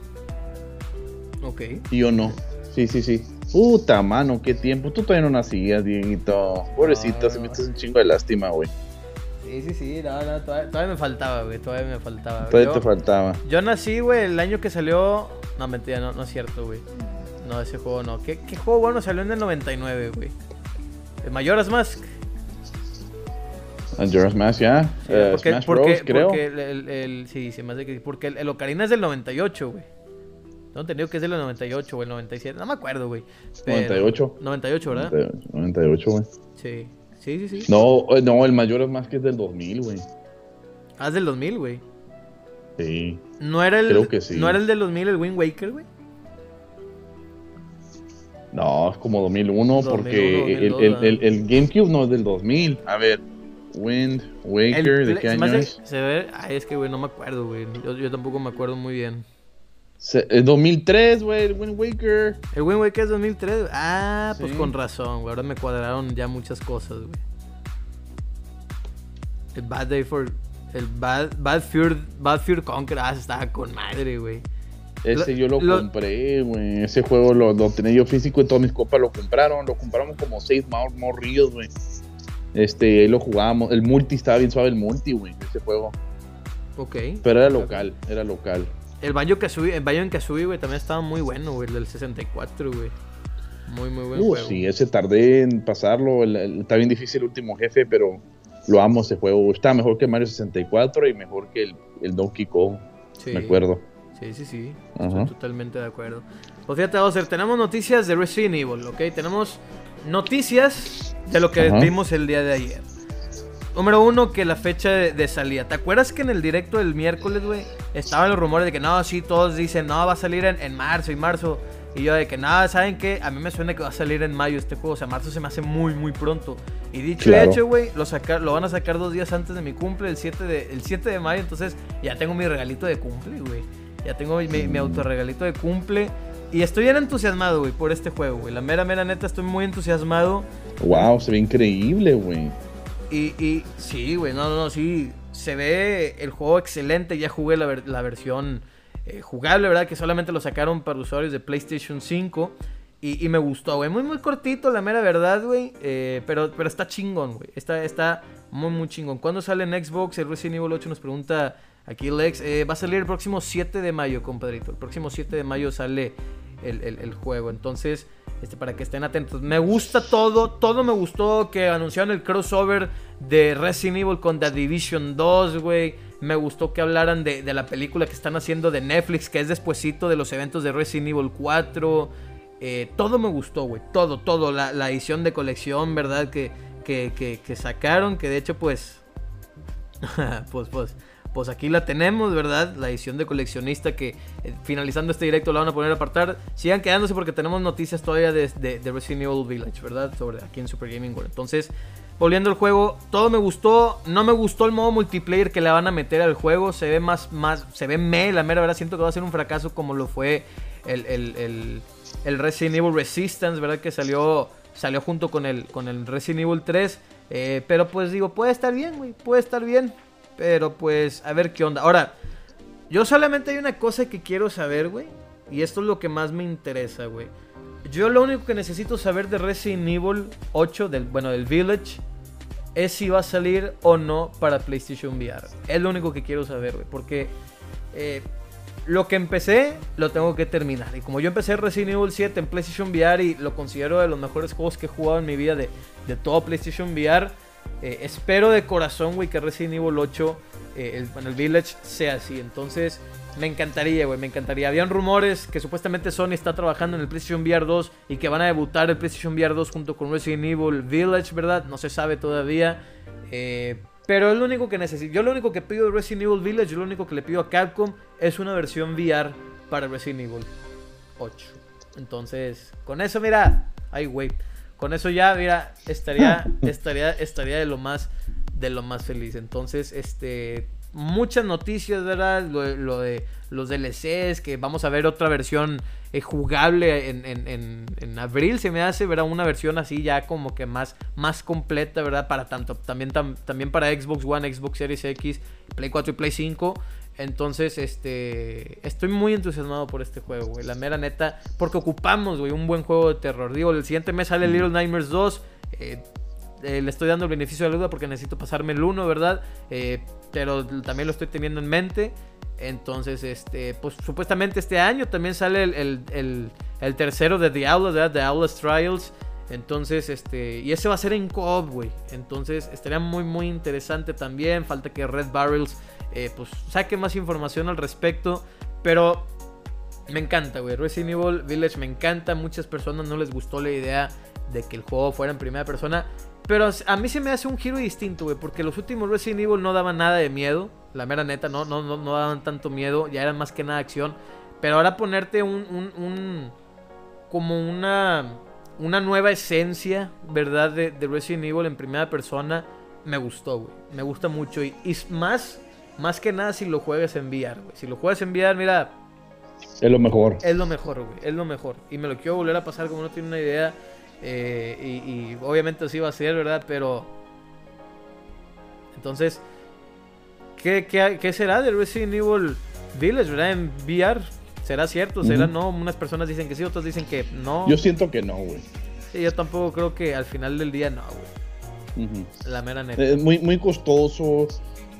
Ok. Y yo no. Sí, sí, sí. Puta mano, qué tiempo. Tú todavía no nacías, Dieguito. Pobrecito, se me un chingo de lástima, güey. Sí, sí, sí, no, no, todavía, me faltaba, güey, todavía me faltaba. Todavía te faltaba. Yo nací, güey, el año que salió... No, mentira, no, no es cierto, güey. No, ese juego no. ¿Qué, ¿Qué, juego bueno salió en el 99, güey? ¿El Majora's Mask? Majora's Mask, ya. Eh, porque, Smash Bros, creo. Porque el, el, sí, se me hace que... Porque el, Ocarina es del 98, güey. No entendido que es del 98 o el 97. No me acuerdo, güey. 98. 98, ¿verdad? 98, güey. Sí. Sí, sí, sí. No, eh, no, el mayor es más que es del 2000, güey. Ah, es del 2000, güey. Sí. ¿No era el, Creo que sí. ¿No era el del 2000 el Wind Waker, güey? No, es como 2001 porque el, el, el, GameCube no es del 2000. A ver, Wind Waker, ¿de qué año es? Se ve, ay, es que, güey, no me acuerdo, güey. Yo, yo, tampoco me acuerdo muy bien. Es 2003, güey, el Wind Waker. El Wind Waker es 2003. Ah, pues con razón, güey. Ahora me cuadraron ya muchas cosas, güey. El Bad Day for. El Bad, Bad Fear, Bad Fear Conquer. Ah, estaba con madre, güey. Ese yo lo, compré, güey. Ese juego lo, tenía yo físico y todas mis copas lo compraron. Lo compramos como seis más ríos, güey. Este, ahí lo jugábamos. El multi estaba bien suave, el multi, güey, ese juego. Ok. Pero era local, era local. El Banjo Kazooie, el Banjo Kazooie, güey, también estaba muy bueno, güey, el del 64, güey. Muy, muy buen uh, juego. Sí, ese tardé en pasarlo. está bien difícil el último jefe, pero lo amo ese juego. Está mejor que Mario 64 y mejor que el, el Donkey Kong. Me acuerdo. Sí, sí, sí. Estoy totalmente de acuerdo. Pues fíjate, Ozer, tenemos noticias de Resident Evil, ¿ok? Tenemos noticias de lo que vimos el día de ayer. Número uno, que la fecha de, salida. ¿Te acuerdas que en el directo del miércoles, güey, estaban los rumores de que no, sí, todos dicen, no, va a salir en, marzo y marzo. Y yo de que nada, ¿saben qué? A mí me suena que va a salir en mayo este juego. O sea, marzo se me hace muy, muy pronto. Y dicho y hecho, güey, lo, lo van a sacar dos días antes de mi cumple, el 7 de, el 7 de mayo. Entonces ya tengo mi regalito de cumple, güey. Ya tengo mi, mi, autorregalito de cumple. Y estoy bien entusiasmado, güey, por este juego, güey. La mera, mera neta, estoy muy entusiasmado. Wow, se ve increíble, güey. Y, y sí, güey, no, no, no, sí. Se ve el juego excelente. Ya jugué la, la versión eh, jugable, ¿verdad? Que solamente lo sacaron para usuarios de PlayStation 5. Y, y me gustó, güey. Muy, muy cortito, la mera verdad, güey. Eh, pero, pero está chingón, güey. Está, está muy, muy chingón. ¿Cuándo sale en Xbox? El Resident Evil 8 nos pregunta aquí Lex. Eh, va a salir el próximo 7 de mayo, compadrito. El próximo 7 de mayo sale el, el, juego. Entonces, este, para que estén atentos. Me gusta todo, todo me gustó que anunciaron el crossover de Resident Evil con The Division 2, güey. Me gustó que hablaran de, la película que están haciendo de Netflix, que es despuesito de los eventos de Resident Evil 4. Eh, todo me gustó, güey. Todo, todo. La, edición de colección, ¿verdad? Que, que, que, que sacaron, que de hecho, pues... *laughs* pues, pues pues aquí la tenemos, ¿verdad? La edición de coleccionista que eh, finalizando este directo la van a poner a apartar. Sigan quedándose porque tenemos noticias todavía de, de, Resident Evil Village, ¿verdad? Sobre aquí en Super Gaming World. Entonces, volviendo al juego, todo me gustó. No me gustó el modo multiplayer que le van a meter al juego. Se ve más, más, se ve me, la mera verdad. Siento que va a ser un fracaso como lo fue el, Resident Evil Resistance, ¿verdad? Que salió, salió junto con el, con el Resident Evil 3. Eh, pero pues digo, puede estar bien, güey. Puede estar bien. Pero pues, a ver qué onda. Ahora, yo solamente hay una cosa que quiero saber, güey. Y esto es lo que más me interesa, güey. Yo lo único que necesito saber de Resident Evil 8, del, bueno, del Village, es si va a salir o no para PlayStation VR. Es lo único que quiero saber, güey. Porque eh, lo que empecé, lo tengo que terminar. Y como yo empecé Resident Evil 7 en PlayStation VR y lo considero de los mejores juegos que he jugado en mi vida de, de todo PlayStation VR eh, espero de corazón, güey, que Resident Evil 8 eh, el, el Village sea así. Entonces, Me encantaría, güey, me encantaría. Habían rumores que supuestamente Sony está trabajando en el PlayStation VR 2 y que van a debutar el PlayStation VR 2 junto con Resident Evil Village, ¿verdad? No se sabe todavía. Eh, pero es lo único que necesito. Yo lo único que pido de Resident Evil Village, yo lo único que le pido a Capcom es una versión VR para Resident Evil 8. Entonces, con eso, mira, ay, güey. Con eso ya, mira, estaría, estaría, estaría de lo más, de lo más feliz. Entonces, este, muchas noticias, ¿verdad? Lo, de los DLCs, que vamos a ver otra versión eh, jugable en, en, en, abril, se me hace, ¿verdad? Una versión así ya como que más, más completa, ¿verdad? Para tanto, también, también para Xbox One, Xbox Series X, Play 4 y Play 5. Entonces, este, estoy muy entusiasmado por este juego, güey. La mera neta, porque ocupamos, güey, un buen juego de terror. Digo, el siguiente mes sale Little Nightmares 2. Eh, eh, le estoy dando el beneficio de la duda porque necesito pasarme el 1, ¿verdad? Eh, pero también lo estoy teniendo en mente. Entonces, este, pues supuestamente este año también sale el, tercero de Diablo, ¿verdad? Diablo's Trials. Entonces, este, y ese va a ser en co güey. Entonces, estaría muy, muy interesante también. Falta que Red Barrels, eh, pues, saque más información al respecto. Pero me encanta, güey. Resident Evil Village me encanta. Muchas personas no les gustó la idea de que el juego fuera en primera persona. Pero a mí se me hace un giro distinto, güey. Porque los últimos Resident Evil no daban nada de miedo. La mera neta, no, no, no, no daban tanto miedo. Ya eran más que nada acción. Pero ahora ponerte un. un, un como una. Una nueva esencia, ¿verdad? De, Resident Evil en primera persona. Me gustó, güey. Me gusta mucho. Y, y, más. Más que nada si lo juegas en VR, güey. Si lo juegas en VR, mira. Es lo mejor. Es lo mejor, güey. Es lo mejor. Y me lo quiero volver a pasar como no tiene una idea. Eh, y, obviamente así va a ser, ¿verdad? Pero... Entonces, ¿qué, qué, será de Resident Evil Village, ¿verdad? En VR. ¿Será cierto? ¿Será no? Unas personas dicen que sí, otras dicen que no. Yo siento que no, güey. Sí, yo tampoco creo que al final del día no, güey. La mera neta. Es muy, muy costoso.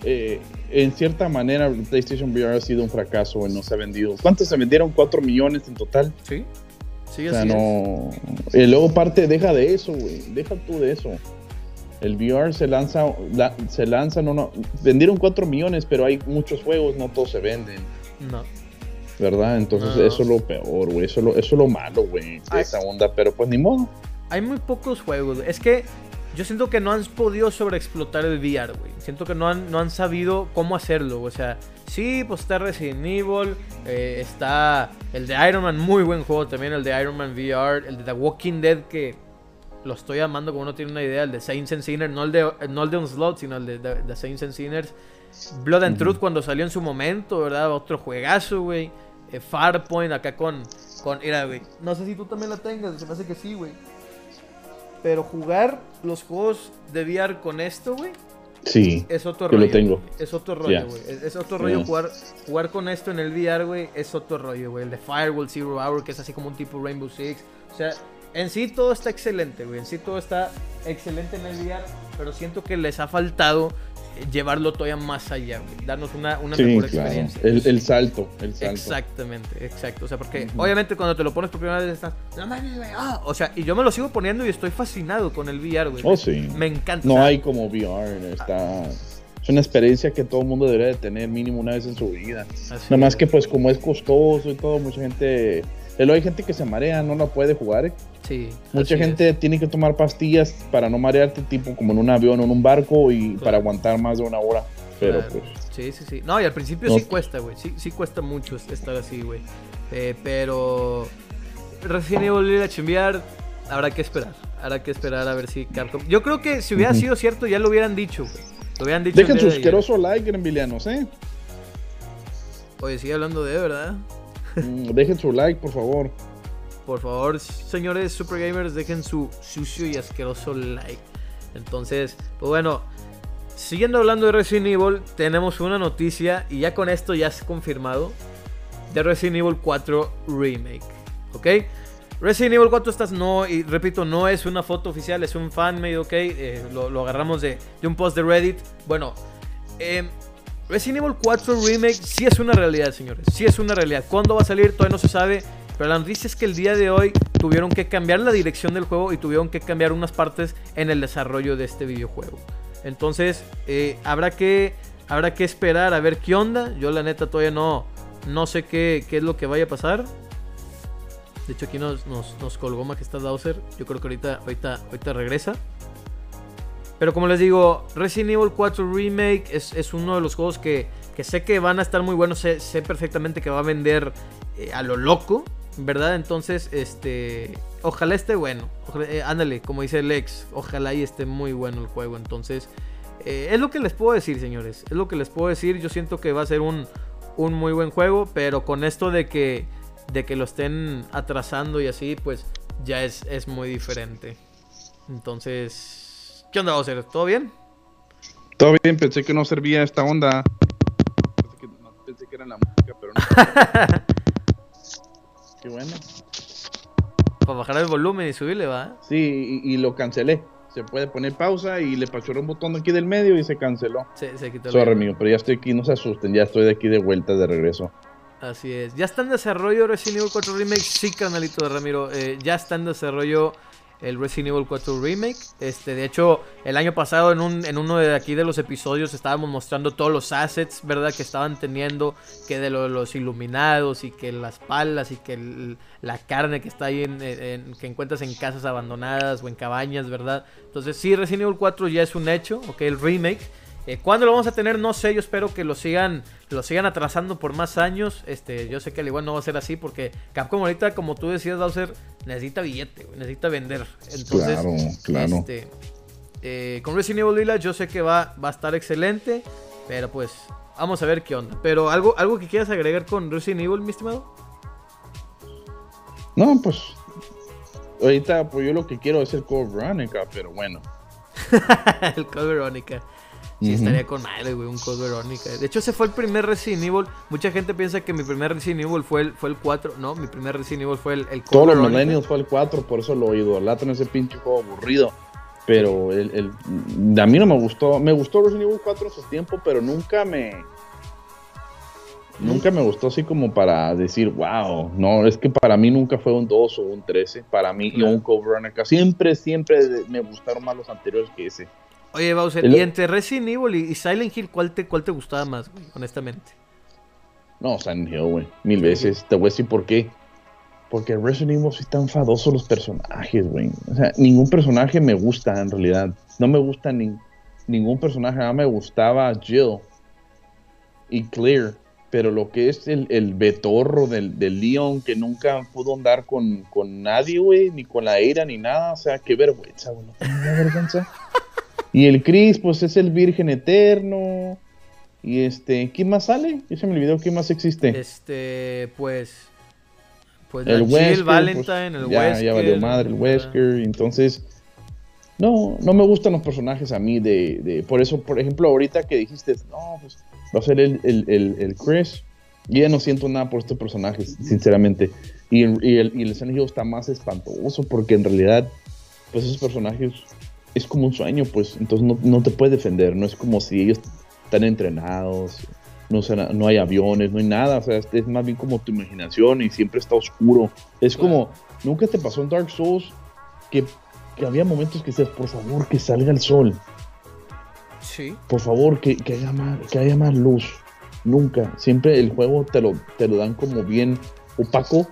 Eh, en cierta manera, PlayStation VR ha sido un fracaso, no se ha vendido. ¿Cuántos se vendieron? ¿4 millones en total? Sí. Sí, o sea, no. Y luego parte, deja de eso, güey. Deja tú de eso. El VR se lanza, se lanza, no, no. Vendieron 4 millones, pero hay muchos juegos, no todos se venden. No. ¿Verdad? Entonces eso es lo peor, güey. Eso, es lo, eso es lo malo, güey. Esa onda, pero pues ni modo. Hay muy pocos juegos. Es que yo siento que no han podido sobreexplotar el VR, güey. Siento que no han, no han sabido cómo hacerlo. O sea, sí, pues está Resident Evil, eh, está el de Iron Man, muy buen juego también, el de Iron Man VR, el de The Walking Dead, que lo estoy amando como no tiene una idea, el de Saints and Sinners, no el de, no el de Onslaught, sino el de, The Saints and Sinners. Blood and Truth cuando salió en su momento, ¿verdad? Otro juegazo, güey. Eh, Farpoint acá con, con... Mira, güey. No sé si tú también la tengas, se me hace que sí, güey. Pero jugar los juegos de VR con esto, güey. Sí. Es otro rollo. lo tengo. Es otro rollo, güey. Es, otro rollo jugar, jugar con esto en el VR, güey. Es otro rollo, güey. El de Firewall Zero Hour, que es así como un tipo Rainbow Six. O sea, en sí todo está excelente, güey. En sí todo está excelente en el VR. Pero siento que les ha faltado llevarlo todavía más allá, güey. Darnos una, una mejor experiencia. El, el, salto, el salto. Exactamente, exacto. O sea, porque obviamente cuando te lo pones por primera vez estás. No mames, güey. Ah, o sea, y yo me lo sigo poniendo y estoy fascinado con el VR, güey. Oh, sí. Me encanta. No hay como VR. Está. Es una experiencia que todo el mundo debería de tener mínimo una vez en su vida. Nada más que pues como es costoso y todo, mucha gente pero hay gente que se marea, no la puede jugar. Sí. Mucha gente tiene que tomar pastillas para no marearte, tipo como en un avión o en un barco y para aguantar más de una hora. Pero pues. Sí, sí, sí. No, y al principio sí cuesta, güey. Sí, sí cuesta mucho estar así, güey. Eh, pero. Recién volver a chimbear. Habrá que esperar. Habrá que esperar a ver si Capcom. Yo creo que si hubiera sido cierto, ya lo hubieran dicho, güey. Lo hubieran dicho. Dejen su asqueroso like, Grembilianos, ¿eh? Oye, sigue hablando de, ¿verdad? Mm, dejen su like, por favor. Por favor, señores super gamers, dejen su sucio y asqueroso like. Entonces, pues bueno, siguiendo hablando de Resident Evil, tenemos una noticia y ya con esto ya es confirmado de Resident Evil 4 Remake. ¿Ok? Resident Evil 4 estás no, y repito, no es una foto oficial, es un fanmade, ¿ok? Eh, lo, agarramos de, de, un post de Reddit. Bueno, eh, Resident Evil 4 Remake sí es una realidad, señores. Sí es una realidad. ¿Cuándo va a salir? Todavía no se sabe. Pero la noticia es que el día de hoy tuvieron que cambiar la dirección del juego y tuvieron que cambiar unas partes en el desarrollo de este videojuego. Entonces, eh, habrá, que, habrá que esperar a ver qué onda. Yo la neta todavía no, No sé qué, qué es lo que vaya a pasar. De hecho, aquí nos, nos, nos colgó Majestad Dowser. Yo creo que ahorita, ahorita, ahorita regresa. Pero como les digo, Resident Evil 4 Remake es, es uno de los juegos que, que, sé que van a estar muy buenos. Sé, perfectamente que va a vender eh, a lo loco, ¿verdad? Entonces, este. Ojalá esté bueno. Eh, ándale, como dice Lex. Ojalá y esté muy bueno el juego. Entonces, eh, es lo que les puedo decir, señores. Es lo que les puedo decir. Yo siento que va a ser un, un muy buen juego. Pero con esto de que de que lo estén atrasando y así, pues ya es, es muy diferente. Entonces, ¿qué onda va a hacer? ¿Todo bien? Todo bien, pensé que no servía esta onda. Pensé que, no, pensé que era la música, pero no. *laughs* Qué bueno. Para bajar el volumen y subirle, ¿va? Sí, y, y, lo cancelé. Se puede poner pausa y le pachoré un botón aquí del medio y se canceló. Sí, se quitó. Sorry, amigo, pero ya estoy aquí, no se asusten, ya estoy de aquí de vuelta, de regreso. Así es. Ya está en desarrollo Resident Evil 4 Remake. Sí, canalito de Ramiro. Eh, ya está en desarrollo el Resident Evil 4 Remake. Este, de hecho, el año pasado en, un, en uno de aquí de los episodios estábamos mostrando todos los assets, ¿verdad? Que estaban teniendo, que de lo, los iluminados y que las palas y que la carne que está ahí en, en, que encuentras en casas abandonadas o en cabañas, ¿verdad? Entonces sí, Resident Evil 4 ya es un hecho, ok, el remake. Eh, ¿Cuándo lo vamos a tener? No sé, yo espero que lo sigan, lo sigan atrasando por más años. Este, yo sé que al igual no va a ser así porque Capcom ahorita, como tú decías, Bowser, necesita billete, necesita vender. Entonces, claro, claro. Este, eh, con Resident Evil Lila yo sé que va, va a estar excelente, pero pues vamos a ver qué onda. Pero algo, algo que quieras agregar con Resident Evil, mi estimado. No, pues ahorita pues yo lo que quiero es el Code Veronica, pero bueno. *laughs* el Code Veronica. Sí, estaría con madre, güey, un Code Verónica. De hecho, ese fue el primer Resident Evil. Mucha gente piensa que mi primer Resident Evil fue el, fue el 4. No, mi primer Resident Evil fue el, el Code Todos los millennials fue el 4, por eso lo idolatran ese pinche juego aburrido. Pero el, el, a mí no me gustó. Me gustó Resident Evil 4 en su tiempo, pero nunca me. Nunca me gustó así como para decir, wow. No, es que para mí nunca fue un 2 o un 13. Para mí, y un Code Veronica. Siempre, siempre me gustaron más los anteriores que ese. Oye, Bowser, el... y entre Resident Evil y Silent Hill, ¿cuál te, cuál te gustaba más, güey? Honestamente. No, Silent Hill, güey. Mil veces. Te voy a decir por qué. Porque Resident Evil sí están enfadosos los personajes, güey. O sea, ningún personaje me gusta en realidad. No me gusta ni, ningún personaje. Nada me gustaba Jill y Clear. Pero lo que es el, el betorro del, del, Leon, que nunca pudo andar con, con nadie, güey, ni con la Eira, ni nada. O sea, qué vergüenza, güey. No vergüenza. Y el Chris, pues es el Virgen Eterno. Y este, ¿quién más sale? Ya se me olvidó quién más existe. Este, pues. Pues el Jill, Wesker, Valentine, pues, el ya, Wesker. Ya valió madre el Wesker. Entonces, no, no me gustan los personajes a mí. De, de, por eso, por ejemplo, ahorita que dijiste, no, pues va a ser el, el, el, el Chris. Yo ya no siento nada por estos personajes, sinceramente. Y, y el, y el Hill está más espantoso porque en realidad, pues esos personajes es como un sueño, pues, entonces no, no, te puedes defender, no es como si ellos están entrenados, no, no hay aviones, no hay nada, o sea, es, es, más bien como tu imaginación y siempre está oscuro. Es como, nunca te pasó en Dark Souls que, que había momentos que decías, por favor, que salga el sol. Sí. Por favor, que, que, haya, más, que haya más luz. Nunca, siempre el juego te lo, te lo dan como bien opaco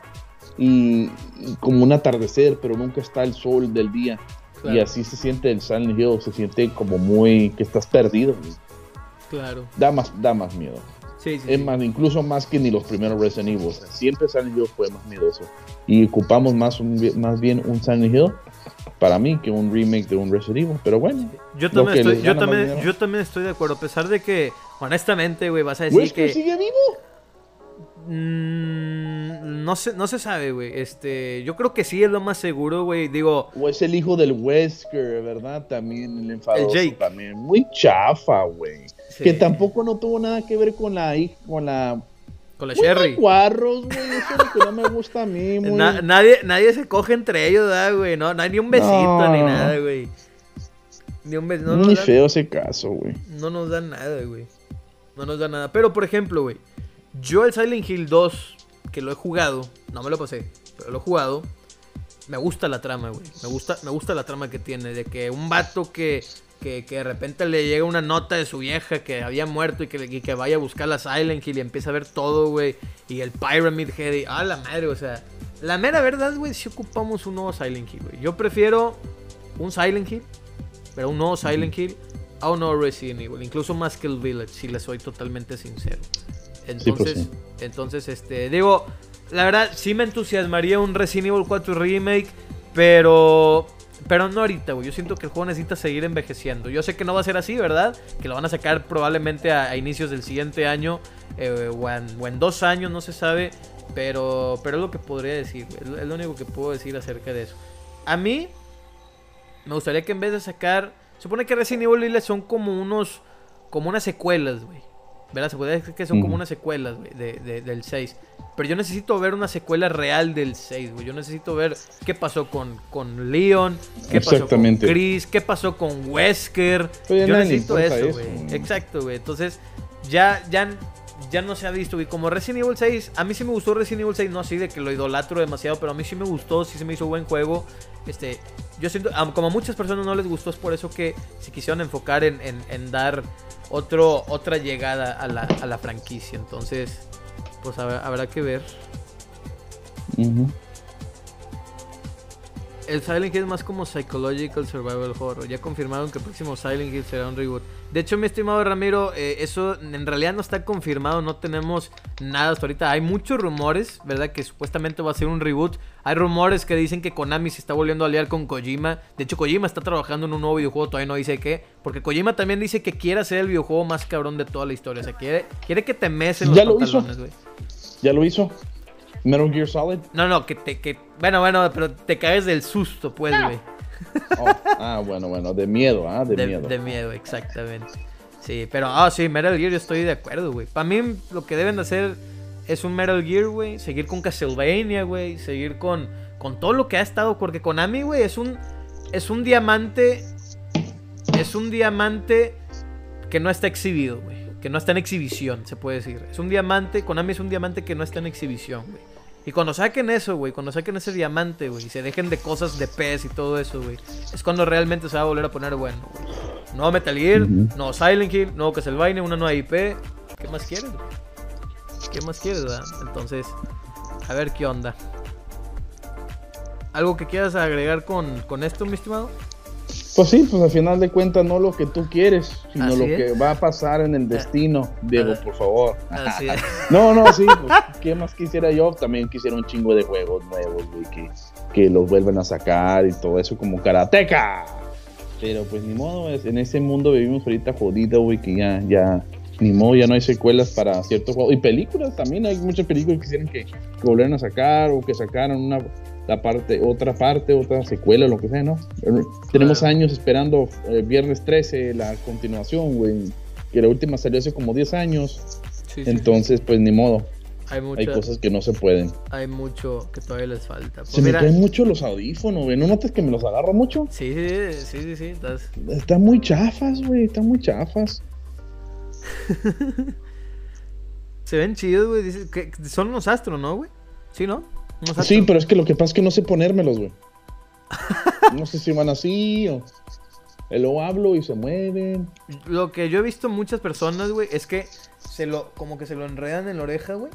y, y como un atardecer, pero nunca está el sol del día. Claro. Y así se siente el Silent Hill, se siente como muy que estás perdido. Claro. Da más, da más miedo. Sí, sí, es sí. más, incluso más que ni los primeros Resident Evil. O sea, siempre Silent Hill fue más miedoso. Y ocupamos más, un, más bien un Silent Hill para mí que un remake de un Resident Evil. Pero bueno. Yo también, estoy, yo también, yo también estoy de acuerdo. A pesar de que, honestamente, güey, vas a decir ¿Wesker que. sigue vivo? Mm, no se, no se sabe, güey. Este, yo creo que sí es lo más seguro, güey. Digo. O es el hijo del Wesker, ¿verdad? También el enfadoso. El Jake. También. Muy chafa, güey. Sí. Que tampoco no tuvo nada que ver con la con la. Con la Sherry. Guarros, güey. Eso es lo que no me gusta a mí, *laughs* muy... Na nadie, nadie se coge entre ellos, ¿verdad, güey? No, no hay ni un besito no. ni nada, güey. Ni un besito. No Muy dan... feo ese caso, güey. No nos dan nada, güey. No nos dan nada. Pero, por ejemplo, güey. Yo el Silent Hill 2, que lo he jugado, no me lo pasé, pero lo he jugado, me gusta la trama, güey. Me gusta, me gusta la trama que tiene, de que un vato que que, de repente le llega una nota de su vieja que había muerto y que, que vaya a buscar la Silent Hill y empieza a ver todo, güey. Y el Pyramid Head y, ah, la madre, o sea. La mera verdad, güey, si ocupamos un nuevo Silent Hill, güey. Yo prefiero un Silent Hill, pero un nuevo Silent Hill a un nuevo Resident Evil. Incluso más que el Village, si le soy totalmente sincero. Pues entonces, entonces, este, digo, la verdad, sí me entusiasmaría un Resident Evil 4 Remake, pero pero no ahorita, güey. Yo siento que el juego necesita seguir envejeciendo. Yo sé que no va a ser así, ¿verdad? Que lo van a sacar probablemente a, inicios del siguiente año eh, o, en, dos años, no se sabe. Pero, pero es lo que podría decir, es lo único que puedo decir acerca de eso. A mí, me gustaría que en vez de sacar. Supone que Resident Evil son como unos. Como unas secuelas, güey. ¿Verdad? Se puede decir que son como unas secuelas, güey, de, del 6. Pero yo necesito ver una secuela real del 6, güey. Yo necesito ver qué pasó con, con Leon, qué pasó con Chris, qué pasó con Wesker. yo necesito eso, güey. Exacto, güey. Entonces, ya, ya, ya no se ha visto, güey. Como Resident Evil 6, a mí sí me gustó Resident Evil 6, no así de que lo idolatro demasiado, pero a mí sí me gustó, sí se me hizo buen juego. Este, yo siento, como a muchas personas no les gustó, es por eso que se quisieron enfocar en, en dar otro, otra llegada a la, a la franquicia. Entonces, pues habrá, que ver. El Silent Hill es más como Psychological Survival Horror. Ya confirmaron que el próximo Silent Hill será un reboot. De hecho, mi estimado Ramiro, eh, eso en realidad no está confirmado. No tenemos nada hasta ahorita. Hay muchos rumores, ¿verdad? Que supuestamente va a ser un reboot. Hay rumores que dicen que Konami se está volviendo a aliar con Kojima. De hecho, Kojima está trabajando en un nuevo videojuego. Todavía no dice qué. Porque Kojima también dice que quiere hacer el videojuego más cabrón de toda la historia. O sea, quiere, quiere que te mesen los ya pantalones, güey. Ya lo hizo. Metal Gear Solid. No, no, que te. Que, bueno, bueno, pero te caes del susto, pues, güey. Oh, ah, bueno, bueno, de miedo, ¿ah? De, miedo. De miedo, exactamente. Sí, pero, ah, sí, Metal Gear yo estoy de acuerdo, güey. Para mí, lo que deben de hacer es un Metal Gear, güey. Seguir con Castlevania, güey. Seguir con, con todo lo que ha estado. Porque Konami, güey, es un. Es un diamante. Es un diamante que no está exhibido, güey que no está en exhibición, se puede decir. Es un diamante, Konami es un diamante que no está en exhibición, güey. Y cuando saquen eso, güey, cuando saquen ese diamante, güey, y se dejen de cosas de pez y todo eso, güey, es cuando realmente se va a volver a poner bueno. Nuevo Metal Gear, no Silent Hill, nuevo Castlevania, una nueva IP. ¿Qué más quieres, güey? ¿Qué más quieres, verdad? Entonces, a ver qué onda. ¿Algo que quieras agregar con, con esto, mi estimado? Pues sí, pues al final de cuentas no lo que tú quieres, sino lo que va a pasar en el destino. Diego, por favor. *laughs* no, no, sí, pues, ¿qué más quisiera yo? También quisiera un chingo de juegos nuevos, güey, que, que los vuelvan a sacar y todo eso como karateca. Pero pues ni modo, en ese mundo vivimos ahorita jodido, güey, que ya, ya, ni modo, ya no hay secuelas para ciertos juegos. Y películas también, hay muchas películas que quisieran que, que volvieran a sacar o que sacaran una la parte, otra parte, otra secuela, lo que sea, ¿no? Tenemos años esperando eh, Viernes 13, la continuación, güey, que la última salió hace como 10 años. Entonces, pues ni modo. Hay, hay, cosas que no se pueden. Hay mucho que todavía les falta. Pues se me caen mucho los audífonos, güey. ¿No notas que me los agarro mucho? Sí, sí, sí, sí, sí. Estás... Están muy chafas, güey. Están muy chafas. *laughs* se ven chidos, güey. Son unos astros, ¿no, güey? Sí, ¿no? Sí, pero es que lo que pasa es que no sé ponérmelos, güey. *laughs* no sé si van así o. Lo hablo y se mueven. Lo que yo he visto muchas personas, güey, es que se lo, como que se lo enredan en la oreja, güey,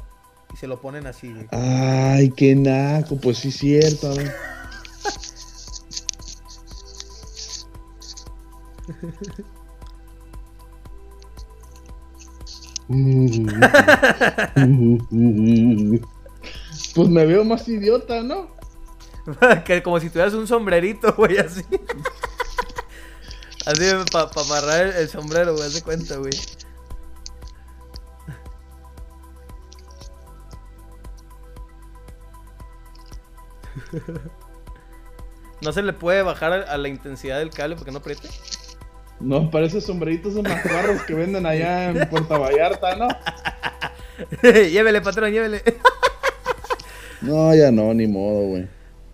y se lo ponen así, güey. Ay, qué naco, pues sí es cierto, güey. *laughs* *laughs* Pues me veo más idiota, ¿no? *laughs* que como si tuvieras un sombrerito, *laughs* güey, así. así para pa amarrar el, sombrero, güey, haz de cuenta, güey. *laughs* ¿No se le puede bajar a, la intensidad del cable porque no apriete? No, parece sombreritos de macuarros que venden allá en Puerto Vallarta, ¿no? llévele, patrón, llévele. No, ya no, ni modo, güey.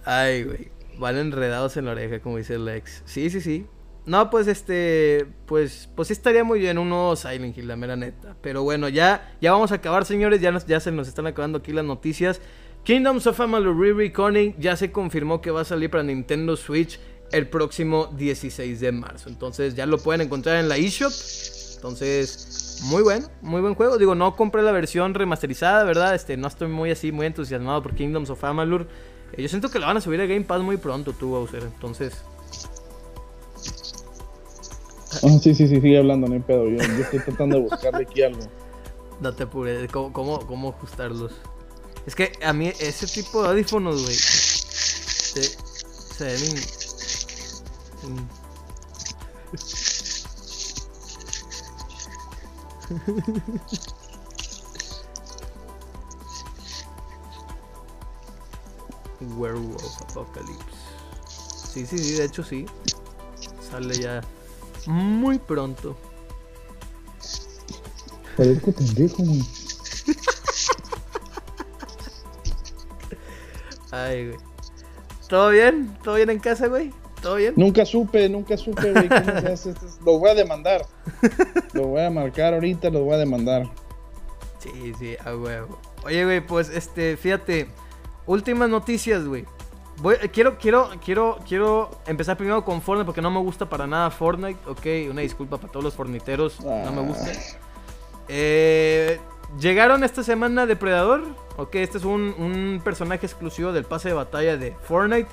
Ay, güey. Van enredados en la oreja, como dice Lex. Sí, sí, sí. No, pues este, pues, pues sí estaría muy bien un nuevo Silent Hill, la mera neta. Pero bueno, ya, ya vamos a acabar, señores. Ya, ya se nos están acabando aquí las noticias. Kingdoms of Amalur Re-Reckoning ya se confirmó que va a salir para Nintendo Switch el próximo 16 de marzo. Entonces ya lo pueden encontrar en la eShop. Entonces, muy bueno, muy buen juego. Digo, no compré la versión remasterizada, ¿verdad? Este, no estoy muy así, muy entusiasmado por Kingdoms of Amalur. Eh, yo siento que lo van a subir a Game Pass muy pronto, tú, Bowser. Entonces. Ah, sí, sí, sí, sigue hablando, no hay pedo. Yo, estoy tratando de buscarle aquí algo. No te apures, ¿cómo, cómo, ajustarlos? Es que a mí ese tipo de audífonos, güey, se, se ven *laughs* Werewolf Apocalypse. Sí, sí, sí, de hecho sí. Sale ya muy pronto. Parezco pendejo, güey. *laughs* Ay, güey. ¿Todo bien? ¿Todo bien en casa, güey? ¿Todo bien? Nunca supe, nunca supe, güey. *laughs* Lo voy a demandar. Lo voy a marcar ahorita, lo voy a demandar. Sí, sí, a huevo. Oye, güey, pues este, fíjate. Últimas noticias, güey. quiero, quiero, quiero, quiero empezar primero con Fortnite porque no me gusta para nada Fortnite. Ok, una disculpa para todos los forniteros. No me gusta. Eh, llegaron esta semana Depredador. Ok, este es un, un personaje exclusivo del pase de batalla de Fortnite.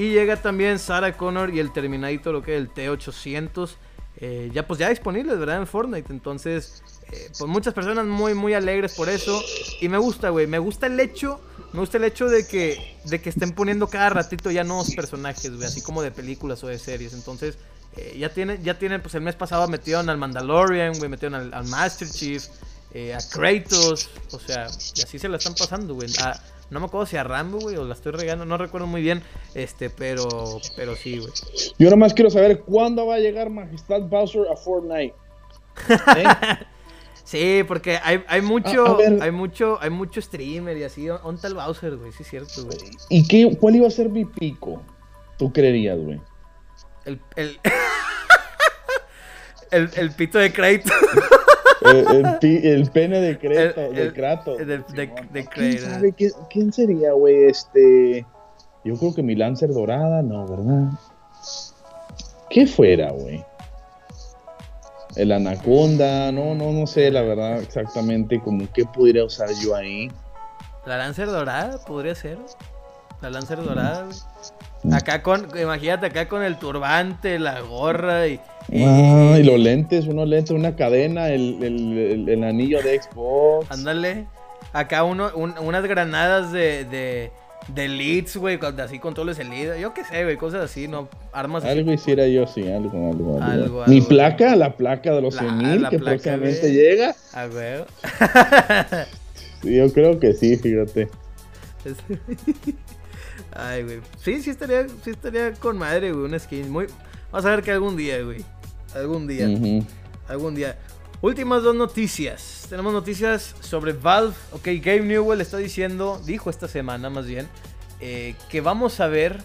Y llega también Sarah Connor y el Terminator, lo que el T800. Eh, ya pues ya disponibles, ¿verdad? En Fortnite. Entonces, eh, pues muchas personas muy, muy alegres por eso. Y me gusta, güey. Me gusta el hecho, me gusta el hecho de que, de que estén poniendo cada ratito ya nuevos personajes, güey. Así como de películas o de series. Entonces, eh, ya tienen, ya tienen, pues el mes pasado metieron al Mandalorian, güey. Metieron al, al Master Chief, a Kratos. O sea, y así se la están pasando, güey. No me acuerdo si a Rambo, güey, o la estoy regando, no recuerdo muy bien, este, pero, pero sí, güey. Yo nomás quiero saber cuándo va a llegar Majestad Bowser a Fortnite. ¿Eh? *laughs* sí, porque hay, hay mucho, hay mucho, hay mucho streamer y así, ¿dónde está el Bowser, güey? Sí es cierto, güey. ¿Y qué, cuál iba a ser mi pico? ¿Tú creerías, güey? El, el... *laughs* el, el pito de Kratos. *laughs* el, pene de, Creto, de Kratos. ¿Quién, sería, güey? Este. Yo creo que mi Lancer Dorada, no, ¿verdad? ¿Qué fuera, güey? El Anaconda, no, no, no sé, la verdad, exactamente como qué podría usar yo ahí. La Lancer Dorada podría ser. La Lancer Dorada, güey. Acá con, imagínate acá con el turbante, la gorra y. Ah, y los lentes, unos lentes, una cadena, el, el, anillo de Xbox. Ándale. Acá uno, unas granadas de, de, de leads, güey, así controles el lead. Yo qué sé, güey, cosas así, ¿no? Armas Algo hiciera yo, sí, algo, algo, algo. Mi placa, la placa de los 100.000 que próximamente llega. A ver. yo creo que sí, fíjate. *laughs* *laughs* Ay, güey. Sí, sí estaría, sí estaría con madre, güey, una skin. Muy... Vamos a ver que algún día, güey. Algún día. Algún día. Últimas dos noticias. Tenemos noticias sobre Valve. Ok, Gabe Newell está diciendo, dijo esta semana más bien, eh, que vamos a ver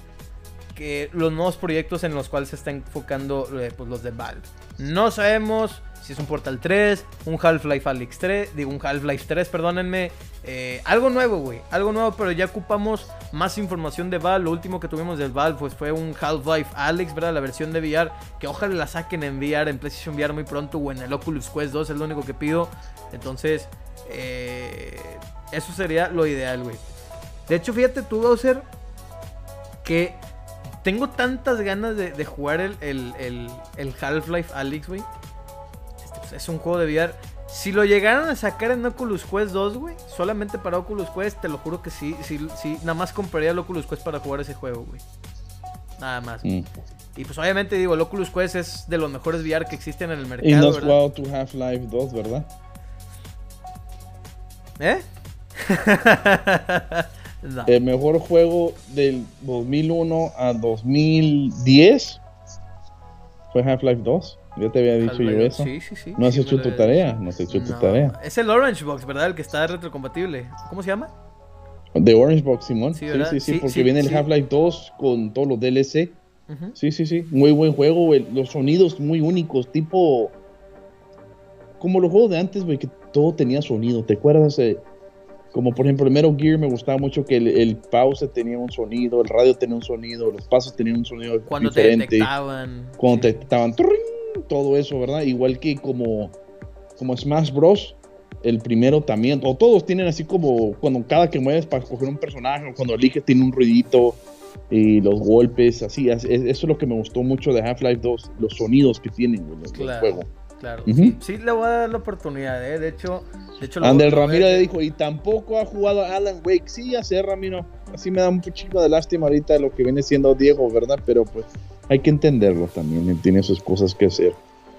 que los nuevos proyectos en los cuales se está enfocando eh, pues, los de Valve. No sabemos si es un Portal 3, un Half-Life Alyx 3, digo un Half-Life 3, perdónenme. Eh, algo nuevo, güey. Algo nuevo, pero ya ocupamos más información de Valve. Lo último que tuvimos del Valve pues, fue un Half-Life Alyx, ¿verdad? La versión de VR. Que ojalá la saquen en VR, en PlayStation VR muy pronto o en el Oculus Quest 2, es lo único que pido. Entonces, eh, eso sería lo ideal, güey. De hecho, fíjate tú, Bowser, que tengo tantas ganas de, jugar el, el, el Half-Life Alyx, güey es un juego de VR. Si lo llegaran a sacar en Oculus Quest 2, güey, solamente para Oculus Quest, te lo juro que sí, sí, sí, nada más compraría el Oculus Quest para jugar ese juego, güey. Nada más. Mm. Y pues obviamente digo, el Oculus Quest es de los mejores VR que existen en el mercado. Y no has jugado tu Half-Life 2, ¿verdad? ¿Eh? *laughs* El mejor juego del 2001 a 2010 fue Half-Life 2. Yo te había dicho yo eso. Sí, sí, sí. No has hecho tu tarea, no has hecho tu tarea. Es el Orange Box, ¿verdad? El que está retrocompatible. ¿Cómo se llama? The Orange Box, Simón. Sí, sí, sí, porque viene el Half-Life 2 con todos los DLC. Sí, sí, sí. Muy buen juego. Los sonidos muy únicos, tipo. Como los juegos de antes, güey, que todo tenía sonido. ¿Te acuerdas? Como por ejemplo, el Metal Gear me gustaba mucho que el, pause tenía un sonido, el radio tenía un sonido, los pasos tenían un sonido cuando diferente. Te detectaban. Cuando te detectaban. Todo eso, ¿verdad? Igual que como, como Smash Bros. El primero también, o todos tienen así como cuando cada que mueves para escoger un personaje, o cuando eliges tiene un ruidito, y los golpes, así. eso es lo que me gustó mucho de Half-Life 2, los sonidos que tienen en el juego. Claro, sí, le voy a dar la oportunidad, ¿eh? De hecho, de hecho Andel Ramiro le dijo, y tampoco ha jugado a Alan Wake. Sí, ya sé, Ramiro. Así me da un poquito de lástima ahorita lo que viene siendo Diego, ¿verdad? Pero pues hay que entenderlo también. tiene sus cosas que hacer.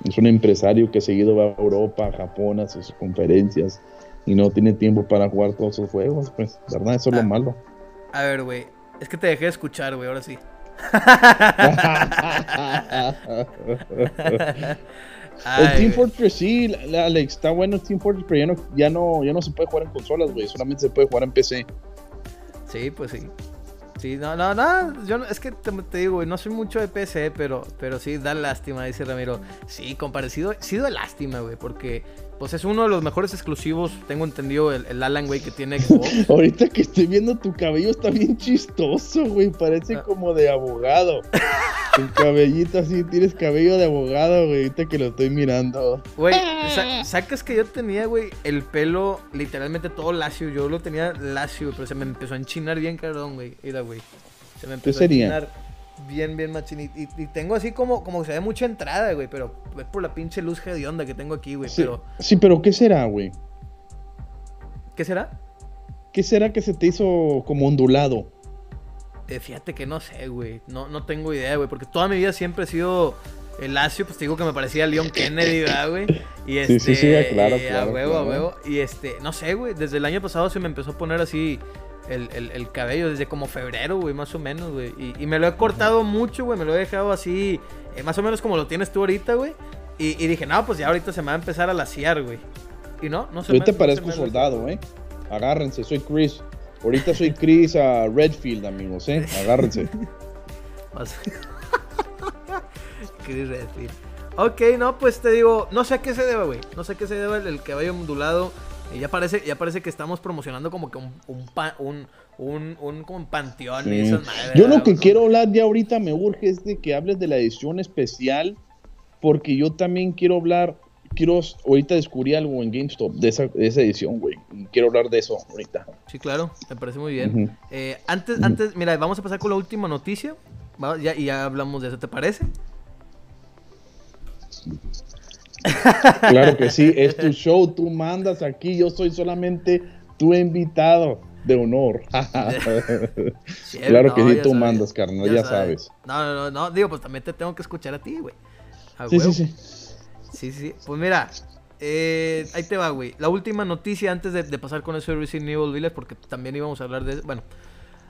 Es un empresario que seguido va a Europa, a Japón, a sus conferencias y no tiene tiempo para jugar todos sus juegos, pues, ¿verdad? Eso es lo ah. malo. A ver, güey, es que te dejé de escuchar, güey, ahora sí. *laughs* el Team Fortress sí, Alex, está bueno el Team Fortress, pero ya no, ya no, ya no se puede jugar en consolas, güey, solamente se puede jugar en PC. Sí, pues sí. Sí, no, no, no, yo es que te, digo, güey, no soy mucho de PC, pero, pero sí, da lástima, dice Ramiro. Sí, comparecido, sí da lástima, güey, porque pues es uno de los mejores exclusivos, tengo entendido, el, Alan, güey, que tiene Xbox. *laughs* Ahorita que estoy viendo tu cabello está bien chistoso, güey, parece ah. como de abogado. tu cabellito así, tienes cabello de abogado, güey, ahorita que lo estoy mirando. Güey, sacas que yo tenía, güey, el pelo literalmente todo lacio, yo lo tenía lacio, pero se me empezó a enchinar bien, cabrón, güey, mira, güey. Se me empezó a enchinar bien, bien machín. Y, tengo así como, como que se ve mucha entrada, güey. Pero es por la pinche luz de onda que tengo aquí, güey. Sí, pero... sí, pero ¿qué será, güey? ¿Qué será? ¿Qué será que se te hizo como ondulado? Eh, fíjate que no sé, güey. No, no tengo idea, güey. Porque toda mi vida siempre he sido el lacio. Pues te digo que me parecía Leon Kennedy, ¿verdad, güey? Y este, *laughs* sí, sí, sí, claro, eh, claro. A huevo, a huevo. Y este, no sé, güey. Desde el año pasado se me empezó a poner así el, cabello desde como febrero, güey, más o menos, güey. Y, me lo he cortado mucho, güey, me lo he dejado así, eh, más o menos como lo tienes tú ahorita, güey. Y, dije, no, pues ya ahorita se me va a empezar a laciar, güey. Y no, no se Yo te parezco soldado, güey. Agárrense, soy Chris. Ahorita soy Chris a Redfield, amigos, ¿eh? Agárrense. *laughs* *laughs* Chris Redfield. Ok, no, pues te digo, no sé a qué se debe, güey. No sé a qué se debe el, el cabello ondulado. Y ya parece, ya parece que estamos promocionando como que un, un, un, un, un panteón Yo lo que quiero hablar ya ahorita me urge es de que hables de la edición especial, porque yo también quiero hablar, quiero, ahorita descubrí algo en GameStop de esa, esa edición, güey. Quiero hablar de eso ahorita. Sí, claro, me parece muy bien. Eh, antes, antes, mira, vamos a pasar con la última noticia. Ya, y ya hablamos de eso, ¿te parece? Claro que sí, es tu show, tú mandas aquí, yo soy solamente tu invitado de honor. *laughs* claro que sí, tú mandas, carnal, ya, sabes. No, no, no, digo, pues también te tengo que escuchar a ti, güey. Sí, sí, sí. Sí, sí, pues mira, eh, ahí te va, güey. La última noticia antes de, pasar con eso de Resident Evil Village, porque también íbamos a hablar de... Bueno,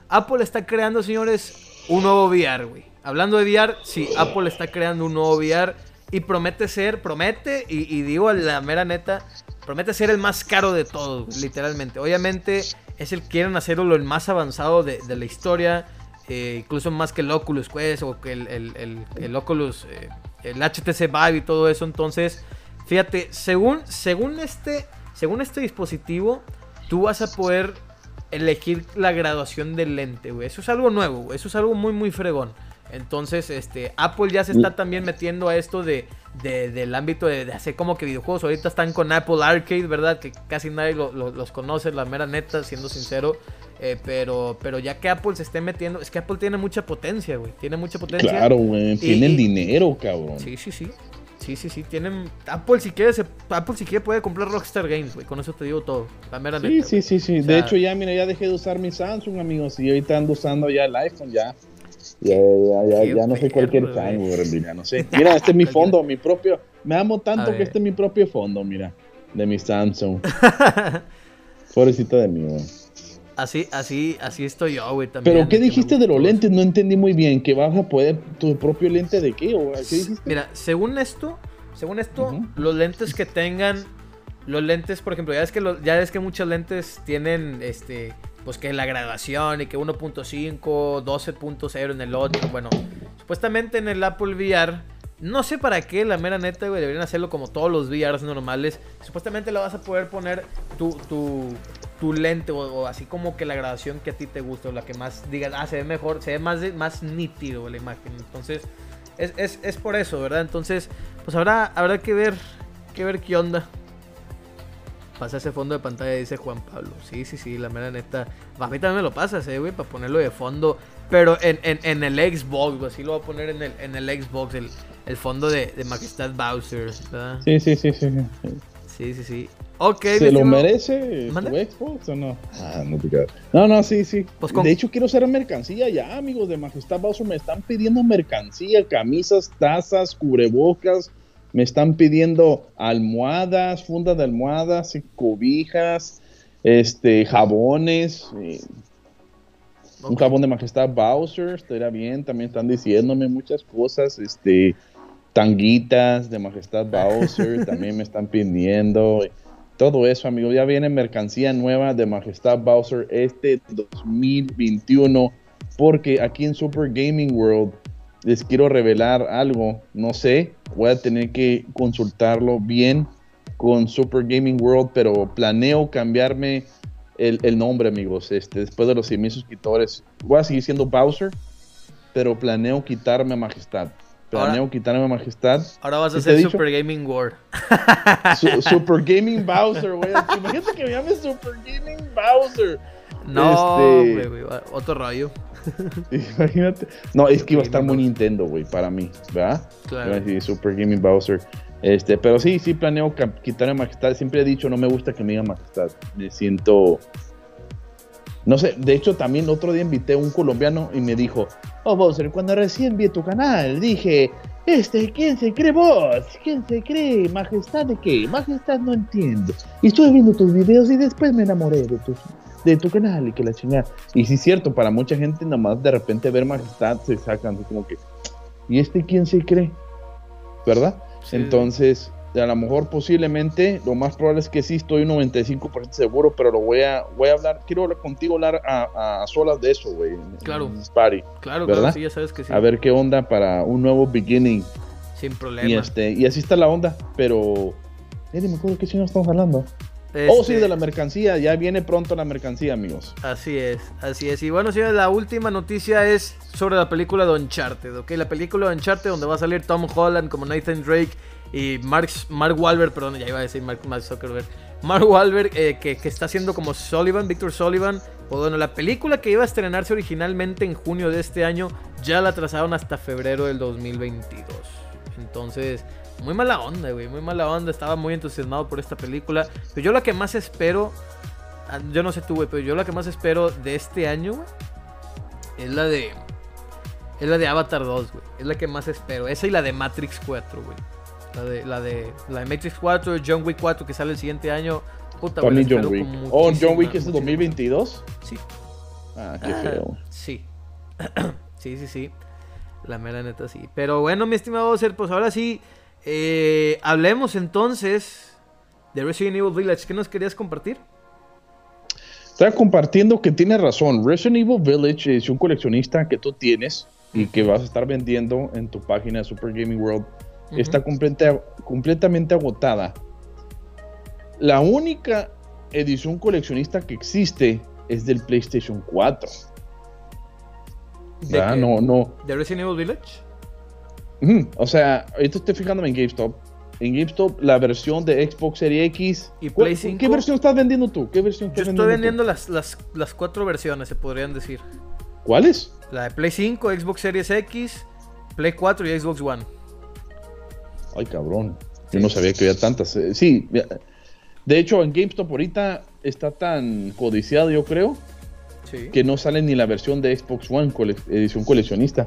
Apple está creando, señores, un nuevo VR, güey. Hablando de VR, sí, Apple está creando un nuevo VR y promete ser, promete, y, digo la mera neta, promete ser el más caro de todos, literalmente. Obviamente es el quieren hacerlo el más avanzado de, la historia, eh, incluso más que el Oculus Quest o que el, Oculus, eh, el HTC Vive y todo eso. Entonces, fíjate, según, según, este, según este dispositivo, tú vas a poder elegir la graduación del lente, güey. Eso es algo nuevo, eso es algo muy, muy fregón. Entonces, este, Apple ya se está también metiendo a esto de, del ámbito de, hacer como que videojuegos. Ahorita están con Apple Arcade, ¿verdad? Que casi nadie los conoce, la mera neta, siendo sincero. Eh, pero, pero ya que Apple se esté metiendo, es que Apple tiene mucha potencia, güey. Tiene mucha potencia. Claro, güey. Tienen dinero, cabrón. Sí, sí, sí. Sí, sí, sí. Tienen. Apple si quiere, Apple si quiere puede comprar Rockstar Games, güey. Con eso te digo todo. La mera sí, Sí, sí, sí. de hecho, ya, mira, ya dejé de usar mi Samsung, amigos. Y ahorita ando usando ya el iPhone, ya. Ya, ya, ya, no soy cualquier fan, mira, no sé. *laughs* Mira, este es mi fondo, mi propio. Me amo tanto que este es mi propio fondo, mira, de mi Samsung. *laughs* Pobrecita de mí, güey. Así, así, así estoy yo, güey, también. Pero, ¿qué dijiste de los lentes? No entendí muy bien. ¿Que vas a poder tu propio lente de qué? ¿O qué dijiste? Mira, según esto, según esto, los lentes que tengan, los lentes, por ejemplo, ya es que ya es que muchos lentes tienen, este, pues que la graduación y que 1.5, 12.0 en el otro. Bueno, supuestamente en el Apple VR, no sé para qué, la mera neta, güey, deberían hacerlo como todos los VRs normales. Supuestamente le vas a poder poner tu, tu, tu lente o, así como que la grabación que a ti te gusta o la que más digas, ah, se ve mejor, se ve más, más nítido la imagen. Entonces, es, es, por eso, ¿verdad? Entonces, pues habrá, habrá que ver, que ver qué onda. Pasa ese fondo de pantalla, dice Juan Pablo. Sí, sí, sí, la mera neta. A mí también me lo pasas, eh, güey, para ponerlo de fondo. Pero en, en, el Xbox, así lo voy a poner en el, en el Xbox, el, el fondo de, de Majestad Bowser, ¿verdad? Sí, sí, sí, sí. Sí, sí, sí. Ok, ¿Se lo merece tu Xbox o no? Ah, no te No, no, sí, sí. Pues de hecho, quiero hacer mercancía ya, amigos de Majestad Bowser. Me están pidiendo mercancía, camisas, tazas, cubrebocas. Me están pidiendo almohadas, fundas de almohadas, cobijas, este, jabones. Un jabón de Majestad Bowser, estaría bien. También están diciéndome muchas cosas. Este, tanguitas de Majestad *laughs* Bowser también me están pidiendo. Todo eso, amigo. Ya viene mercancía nueva de Majestad Bowser este 2021. Porque aquí en Super Gaming World les quiero revelar algo. No sé, voy a tener que consultarlo bien con Super Gaming World, pero planeo cambiarme el, nombre, amigos. Este, después de los 100 suscriptores, voy a seguir siendo Bowser, pero planeo quitarme a Majestad. Planeo quitarme majestad. Ahora vas a ser Super Gaming World. *laughs* Super Gaming Bowser, güey. Imagínate que me llame Super Gaming Bowser. No, este... otro rayo. *laughs* Imagínate. No, es que iba a estar muy Nintendo, güey, para mí, ¿verdad? Claro. Super Gaming Bowser. Este, pero sí, sí planeo quitarme majestad. Siempre he dicho, no me gusta que me diga majestad. Me siento no sé, de hecho también otro día invité a un colombiano y me dijo, oh Bowser, cuando recién vi tu canal dije, este, ¿quién se cree vos? ¿Quién se cree? ¿Majestad de qué? Majestad no entiendo. Y estuve viendo tus videos y después me enamoré de tu, de tu canal y que la chingada. Y sí es cierto, para mucha gente nada más de repente ver Majestad se sacan así como que, ¿y este quién se cree? ¿Verdad? Entonces, a lo mejor posiblemente, lo más probable es que sí, estoy un 95% seguro, pero lo voy a, voy a hablar, quiero hablar contigo, hablar a, solas de eso, güey. Claro. Claro, ¿verdad? sí, ya sabes que sí. A ver qué onda para un nuevo beginning. Sin problema. Y, este, y así está la onda, pero... Eh, me acuerdo qué chino estamos hablando. Oh, sí, este de la mercancía. Ya viene pronto la mercancía, amigos. Así es, así es. Y bueno, señores, la última noticia es sobre la película de Uncharted, ¿ok? La película de Uncharted donde va a salir Tom Holland como Nathan Drake y Mark, Mark Wahlberg, perdón, ya iba a decir Mark, Zuckerberg. Mark Wahlberg, eh, que, está haciendo como Sullivan, Victor Sullivan. Pues bueno, la película que iba a estrenarse originalmente en junio de este año, ya la trazaron hasta febrero del 2022. Entonces, muy mala onda, güey, muy mala onda. Estaba muy entusiasmado por esta película. Pero yo la que más espero, ah, yo no sé tú, güey, pero yo la que más espero de este año, güey, es la de... Es la de Avatar 2, güey. Es la que más espero. Esa y la de Matrix 4, güey. La de, la de, la de Matrix 4, John Wick 4 que sale el siguiente año. Puta, También John Wick. Oh, John Wick es el 2022. Sí. Ah, qué feo. Sí. *clears throat* sí, sí, sí. La mera neta sí. Pero bueno, mi estimado ser, pues ahora sí. Eh, hablemos entonces de Resident Evil Village. ¿Qué nos querías compartir? Estaba compartiendo que tienes razón. Resident Evil Village es un coleccionista que tú tienes y que vas a estar vendiendo en tu página Super Gaming World está completamente agotada. La única edición coleccionista que existe es del PlayStation 4. ¿De no, no. ¿De Resident Evil Village? O sea, ahorita estoy fijándome en GameStop. En GameStop, la versión de Xbox Series X. ¿Y Play 5? ¿Qué versión estás vendiendo tú? ¿Qué versión Yo estoy vendiendo, las, las, las, cuatro versiones, se podrían decir. ¿Cuáles? La de Play 5, Xbox Series X, Play 4 y Xbox One. Ay, cabrón. Yo no sabía que había tantas. Eh, sí, de hecho, en GameStop ahorita está tan codiciado, yo creo, que no sale ni la versión de Xbox One, edición coleccionista.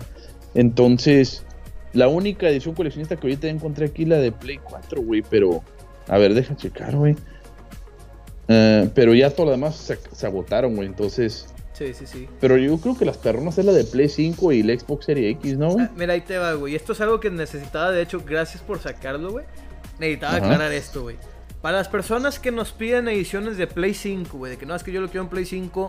Entonces, la única edición coleccionista que ahorita encontré aquí, la de Play 4, güey, pero. A ver, deja checar, güey. Eh, pero ya todo lo demás se, se agotaron, güey. Entonces, Sí, sí, sí. Pero yo creo que las perronas es la de Play 5 y el Xbox Series X, ¿no, ah, mira, ahí te va, güey. Esto es algo que necesitaba, de hecho, gracias por sacarlo, güey. Necesitaba aclarar esto, güey. Para las personas que nos piden ediciones de Play 5, güey, de que no es que yo lo quiero en Play 5,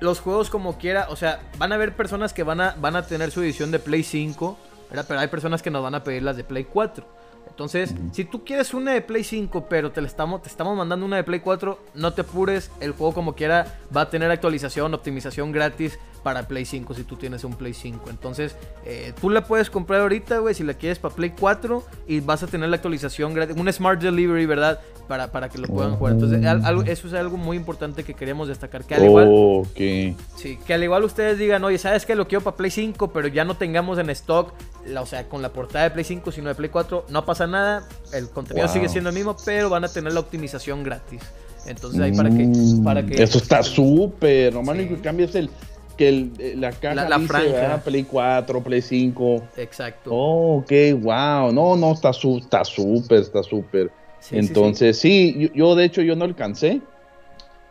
los juegos como quiera, o sea, van a haber personas que van a, van a tener su edición de Play 5, pero hay personas que nos van a pedir las de Play 4. Entonces, si tú quieres una de Play 5, pero te, estamos, te estamos mandando una de Play 4, no te apures. El juego, como quiera, va a tener actualización, optimización gratis para Play 5 si tú tienes un Play 5. Entonces, eh, tú la puedes comprar ahorita, güey, si la quieres para Play 4 y vas a tener la actualización gratis. Un Smart Delivery, ¿verdad? Para, para que lo puedan jugar. Entonces, eso es algo muy importante que queríamos destacar. Que al igual. Sí, que al igual ustedes digan, oye, ¿sabes que Lo quiero para Play 5, pero ya no tengamos en stock, o sea, con la portada de Play 5, sino de Play 4, no pasa nada. El contenido sigue siendo el mismo, pero van a tener la optimización gratis. Entonces ahí para que, mm, para que eso está súper. Normalmente sí. que cambias el que el, eh, la caja la, dice, Play 4, Play 5. Exacto. Oh, ok, wow. No, no, está súper, está súper. Entonces, sí, yo, de hecho yo no alcancé.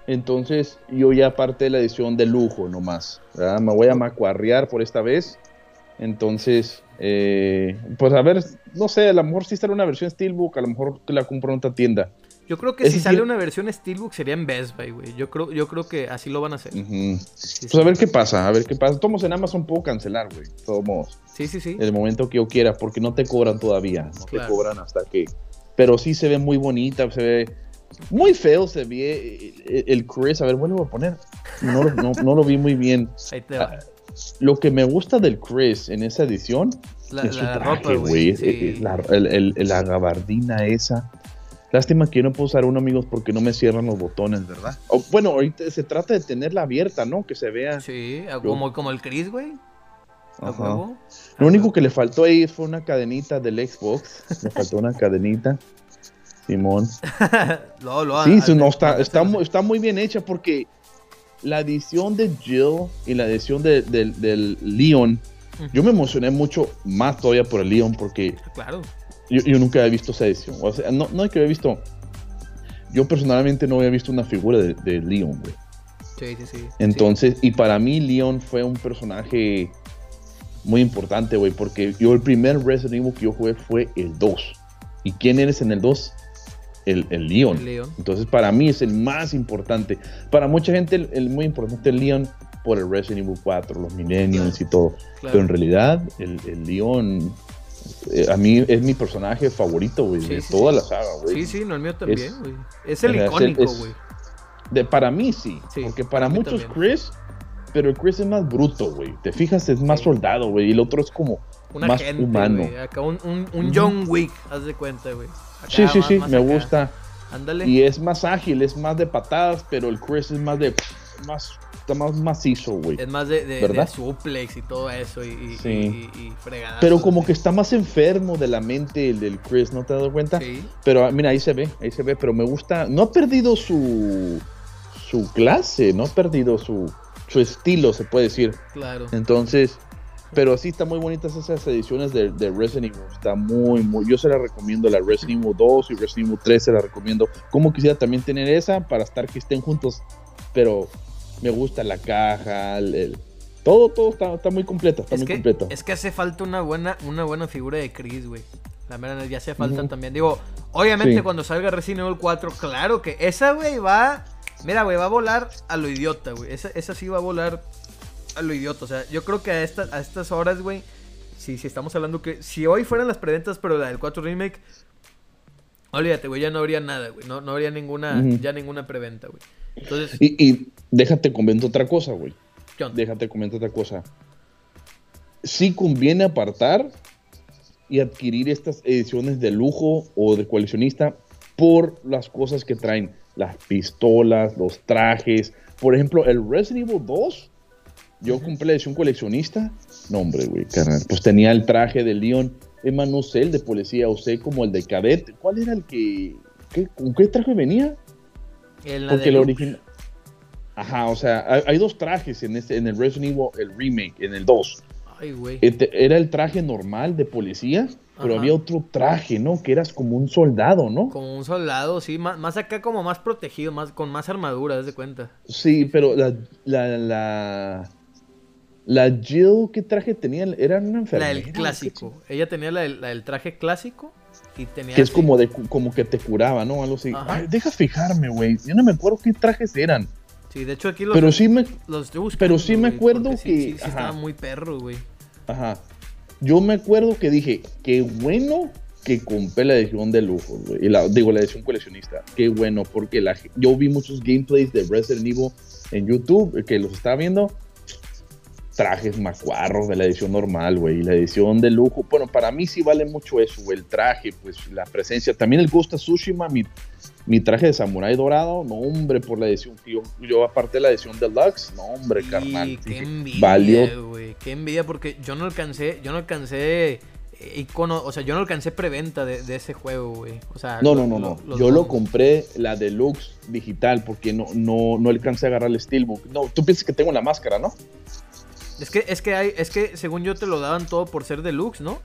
Entonces, yo ya parte de la edición de lujo nomás. Me voy a macuarrear por esta vez. Entonces, eh, pues a ver, no sé, a lo mejor si sale una versión Steelbook, a lo mejor la compro en otra tienda. Yo creo que si sale una versión Steelbook sería en Best Buy, güey. Yo creo, yo creo que así lo van a hacer. pues a ver qué pasa, a ver qué pasa. Tomos en Amazon puedo cancelar, güey. Todos Sí, sí, sí. El momento que yo quiera, porque no te cobran todavía. No te cobran hasta que. Pero sí se ve muy bonita, se ve. Muy feo se ve el Chris. A ver, bueno, voy a poner. No, no, lo vi muy bien. Ahí te va. Lo que me gusta del Chris en esa edición la, es su traje, güey. La, la gabardina esa. Lástima que yo no puedo usar uno, amigos, porque no me cierran los botones, ¿verdad? bueno, ahorita se trata de tenerla abierta, ¿no? Que se vea. Sí, como, como el Chris, güey. Lo único que le faltó ahí fue una cadenita del Xbox. Le faltó una cadenita. Simón. *laughs* sí, no, está, está, está, muy bien hecha porque la edición de Jill y la edición de, del Leon, yo me emocioné mucho más todavía por el Leon porque claro. Yo, nunca había visto esa edición. O sea, no, no hay que había visto. Yo personalmente no había visto una figura de, de Leon, güey. Sí, sí, sí. Entonces, y para mí Leon fue un personaje muy importante, güey, porque yo el primer Resident Evil que yo jugué fue el 2. ¿Y quién eres en el 2? El, el Leon. Entonces, para mí es el más importante. Para mucha gente, el, muy importante es Leon por el Resident Evil 4, los Millennials y todo. Pero en realidad, el, el Leon eh, a mí es mi personaje favorito, güey, de toda la saga, güey. Sí, sí, no, el mío también, güey. Es, el icónico, güey. De, para mí sí, porque para, muchos Chris, pero el Chris es más bruto, güey. Te fijas, es más soldado, güey, y el otro es como más humano. Acá un, un, John Wick, haz de cuenta, güey. Sí, sí, sí, me gusta. Ándale. Y es más ágil, es más de patadas, pero el Chris es más de más está más macizo, güey. Es más de, de, suplex y todo eso y, y, Pero como que está más enfermo de la mente el del Chris, ¿no te has dado cuenta? Sí. Pero ah, mira, ahí se ve, ahí se ve, pero me gusta, no ha perdido su, su clase, no ha perdido su, su estilo, se puede decir. Claro. Entonces, pero sí están muy bonitas esas ediciones de, de, Resident Evil. Está muy, muy. Yo se la recomiendo, la Resident Evil 2 y Resident Evil 3 se la recomiendo. Como quisiera también tener esa para estar que estén juntos. Pero me gusta la caja, el, todo, todo está, está, muy completo, está es muy que, completo. Es que hace falta una buena, una buena figura de Chris, güey. La verdad, ya hace falta también. Digo, obviamente cuando salga Resident Evil 4, claro que esa, güey, va... Mira, güey, va a volar a lo idiota, güey. Esa, esa sí va a volar a lo idiota. O sea, yo creo que a, esta, a estas horas, güey, si, si estamos hablando que... Si hoy fueran las preventas, pero la del 4 Remake... Olvídate, güey, ya no habría nada, güey. No, no habría ninguna, ya ninguna preventa, güey. Entonces... Y, y déjate comento otra cosa, güey. Déjate comento otra cosa. Sí conviene apartar y adquirir estas ediciones de lujo o de coleccionista por las cosas que traen. Las pistolas, los trajes. Por ejemplo, el Resident Evil 2. Yo compré edición coleccionista. No, hombre, güey, carnal. Pues tenía el traje de Leon. Más, no sé el de policía, o sé como el de cadete. ¿Cuál era el que. ¿Con qué traje venía? El Porque el original. Ajá, o sea, hay, dos trajes en, este, en el Resident Evil, el remake, en el 2. Ay, güey. Este, era el traje normal de policía, pero había otro traje, ¿no? Que eras como un soldado, ¿no? Como un soldado, sí, más, acá como más protegido, más, con más armadura, de cuenta. Sí, pero la, la, la, la Jill, ¿qué traje tenía? Era una enfermera. La del clásico. Ella tenía la del, traje clásico y tenía... Que es como, de, como que te curaba, ¿no? Algo así. Ay, deja fijarme, güey. Yo no me acuerdo qué trajes eran. Sí, de hecho aquí los, pero sí me, los Pero sí me acuerdo que... Sí, estaba muy perro, güey. Ajá. Yo me acuerdo que dije, qué bueno que compré la edición de lujo, güey. La, digo, la edición coleccionista. Qué bueno, porque la, yo vi muchos gameplays de Resident Evil en YouTube que los estaba viendo. Trajes macuarros de la edición normal, güey. Y la edición de lujo. Bueno, para mí sí vale mucho eso, güey. El traje, pues la presencia. También el Ghost of Tsushima, mi, mi traje de samurái dorado. No, hombre, por la edición. Yo, yo aparte de la edición deluxe. No, hombre, carnal. Qué envidia, valió. güey. Qué envidia, porque yo no alcancé. Yo no alcancé icono, o sea, yo no alcancé preventa de, de ese juego, güey. O sea, no, no, no, no. Yo lo compré la deluxe digital porque no, no, no alcancé a agarrar el steelbook. No, tú piensas que tengo la máscara, ¿no? Es que, es que hay, es que según yo te lo daban todo por ser deluxe, ¿no?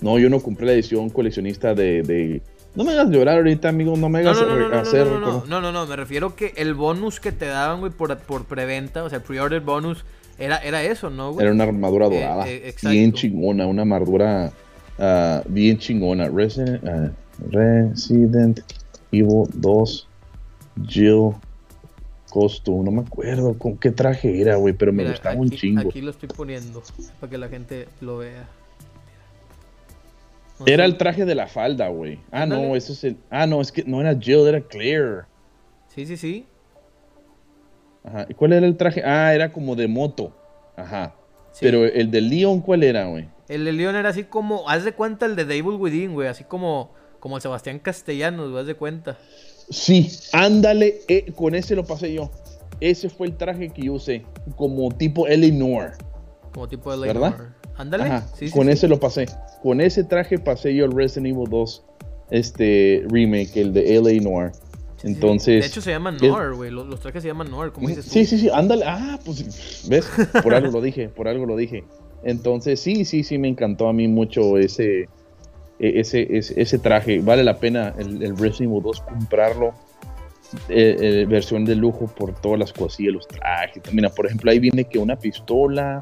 No, yo no compré la edición coleccionista de, de... No me hagas llorar ahorita, amigo, no me hagas no, no, no, hacer... No no, no, no, no, me refiero que el bonus que te daban, güey, por, por preventa, o sea, pre-order bonus, era, era eso, ¿no, güey? Era una armadura eh, dorada. Eh, bien chingona, una armadura uh, bien chingona. Resident, uh, Resident Evil 2 Jill Costume, no me acuerdo con qué traje era, güey, pero me gustaba un chingo. Aquí lo estoy poniendo para que la gente lo vea. era el traje de la falda, güey. Ah, no, eso es el. Ah, no, es que no era Jill, era Claire. Sí, sí, sí. Ajá. ¿Y cuál era el traje? Ah, era como de moto. Ajá. Pero el de Leon, ¿cuál era, güey? El de Leon era así como, haz de cuenta el de Devil Within, güey, así como, como el Sebastián Castellanos, güey, haz de cuenta. Sí, ándale, eh, con ese lo pasé yo. Ese fue el traje que yo usé, como tipo Eleanor. Como tipo Eleanor. ¿Verdad? Ándale. Sí, con ese lo pasé. Con ese traje pasé yo el Resident Evil 2 este remake, el de Eleanor. Entonces. De hecho, se llaman Noir, güey. Los, trajes se llaman Noir, como dices Sí, sí, sí. Ándale. Ah, pues. ¿Ves? Por algo lo dije. Por algo lo dije. Entonces, sí, sí, sí. Me encantó a mí mucho ese. E, ese, ese, traje. Vale la pena el, el Resident Evil 2 comprarlo. Eh, eh, versión de lujo por todas las cosillas, los trajes. Mira, por ejemplo, ahí viene que una pistola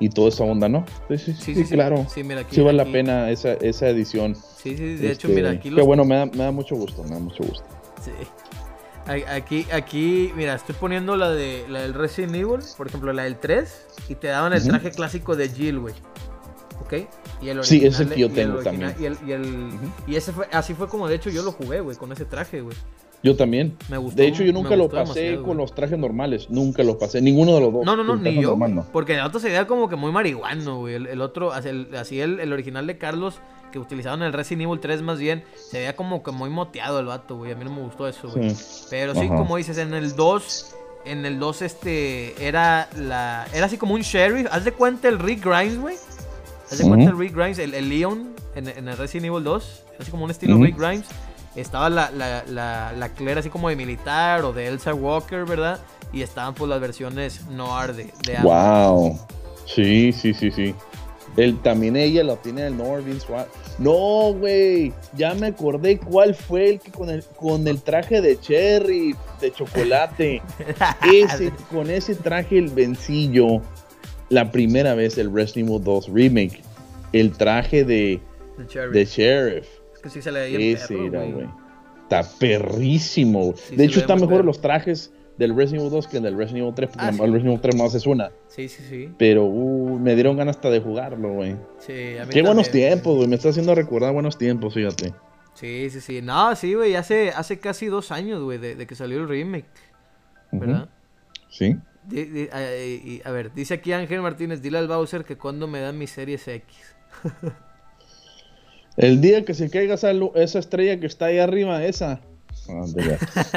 y toda esa onda, ¿no? Sí, sí, sí, sí claro. Sí, mira, aquí, sí vale la pena esa, esa edición. Sí, sí, de hecho, mira, aquí... Qué bueno, me da, me da mucho gusto, me da mucho gusto. Sí. Aquí, aquí, mira, estoy poniendo la de la del Resident Evil, por ejemplo, la del 3, y te daban el traje clásico de Jill, güey. ¿Ok? Y el sí, ese que yo tengo también. Y, el, y, el, y ese fue, así fue como de hecho yo lo jugué, güey, con ese traje, güey. Yo también. Me gustó, de hecho, yo nunca lo pasé con los trajes normales. Nunca lo pasé. Ninguno de los dos. No, no, no, ni yo. Porque el otro se veía como que muy marihuano, güey. El, otro, así el, el, original de Carlos, que utilizaron en el Resident Evil 3 más bien, se veía como que muy moteado el vato, güey. A mí no me gustó eso, güey. Pero sí, como dices, en el 2, en el 2, este, era la. Era así como un sheriff. Haz de cuenta el Rick Grimes, güey. Haz de cuenta el Rick Grimes, el, Leon en, el Resident Evil 2. Así como un estilo Rick Grimes estaba la, la, la, Claire así como de militar o de Elsa Walker, ¿verdad? Y estaban pues las versiones noir de, de Wow. Sí, sí, sí, sí. El, también ella lo tiene el Noir Vince No, güey. Ya me acordé cuál fue el que con el, con el traje de cherry, de chocolate. *laughs* ese, con ese traje el vencillo. La primera vez el Resident Evil 2 Remake. El traje de, de Sheriff que sí se le veía Ese era, güey. Está perrísimo. de hecho, está mejor los trajes del Resident Evil 2 que del Resident Evil 3, porque ah, el Resident Evil 3 más es una. Sí, sí, sí. Pero uh, me dieron ganas hasta de jugarlo, güey. Sí, a mí Qué buenos tiempos, güey. Me está haciendo recordar buenos tiempos, fíjate. Sí, sí, sí. No, sí, güey. Hace, hace casi dos años, güey, de, que salió el remake. ¿Verdad? Sí. a, a, ver, dice aquí Ángel Martínez, dile al Bowser que cuando me dan mis series X. *laughs* El día que se caiga esa, esa estrella que está ahí arriba, esa.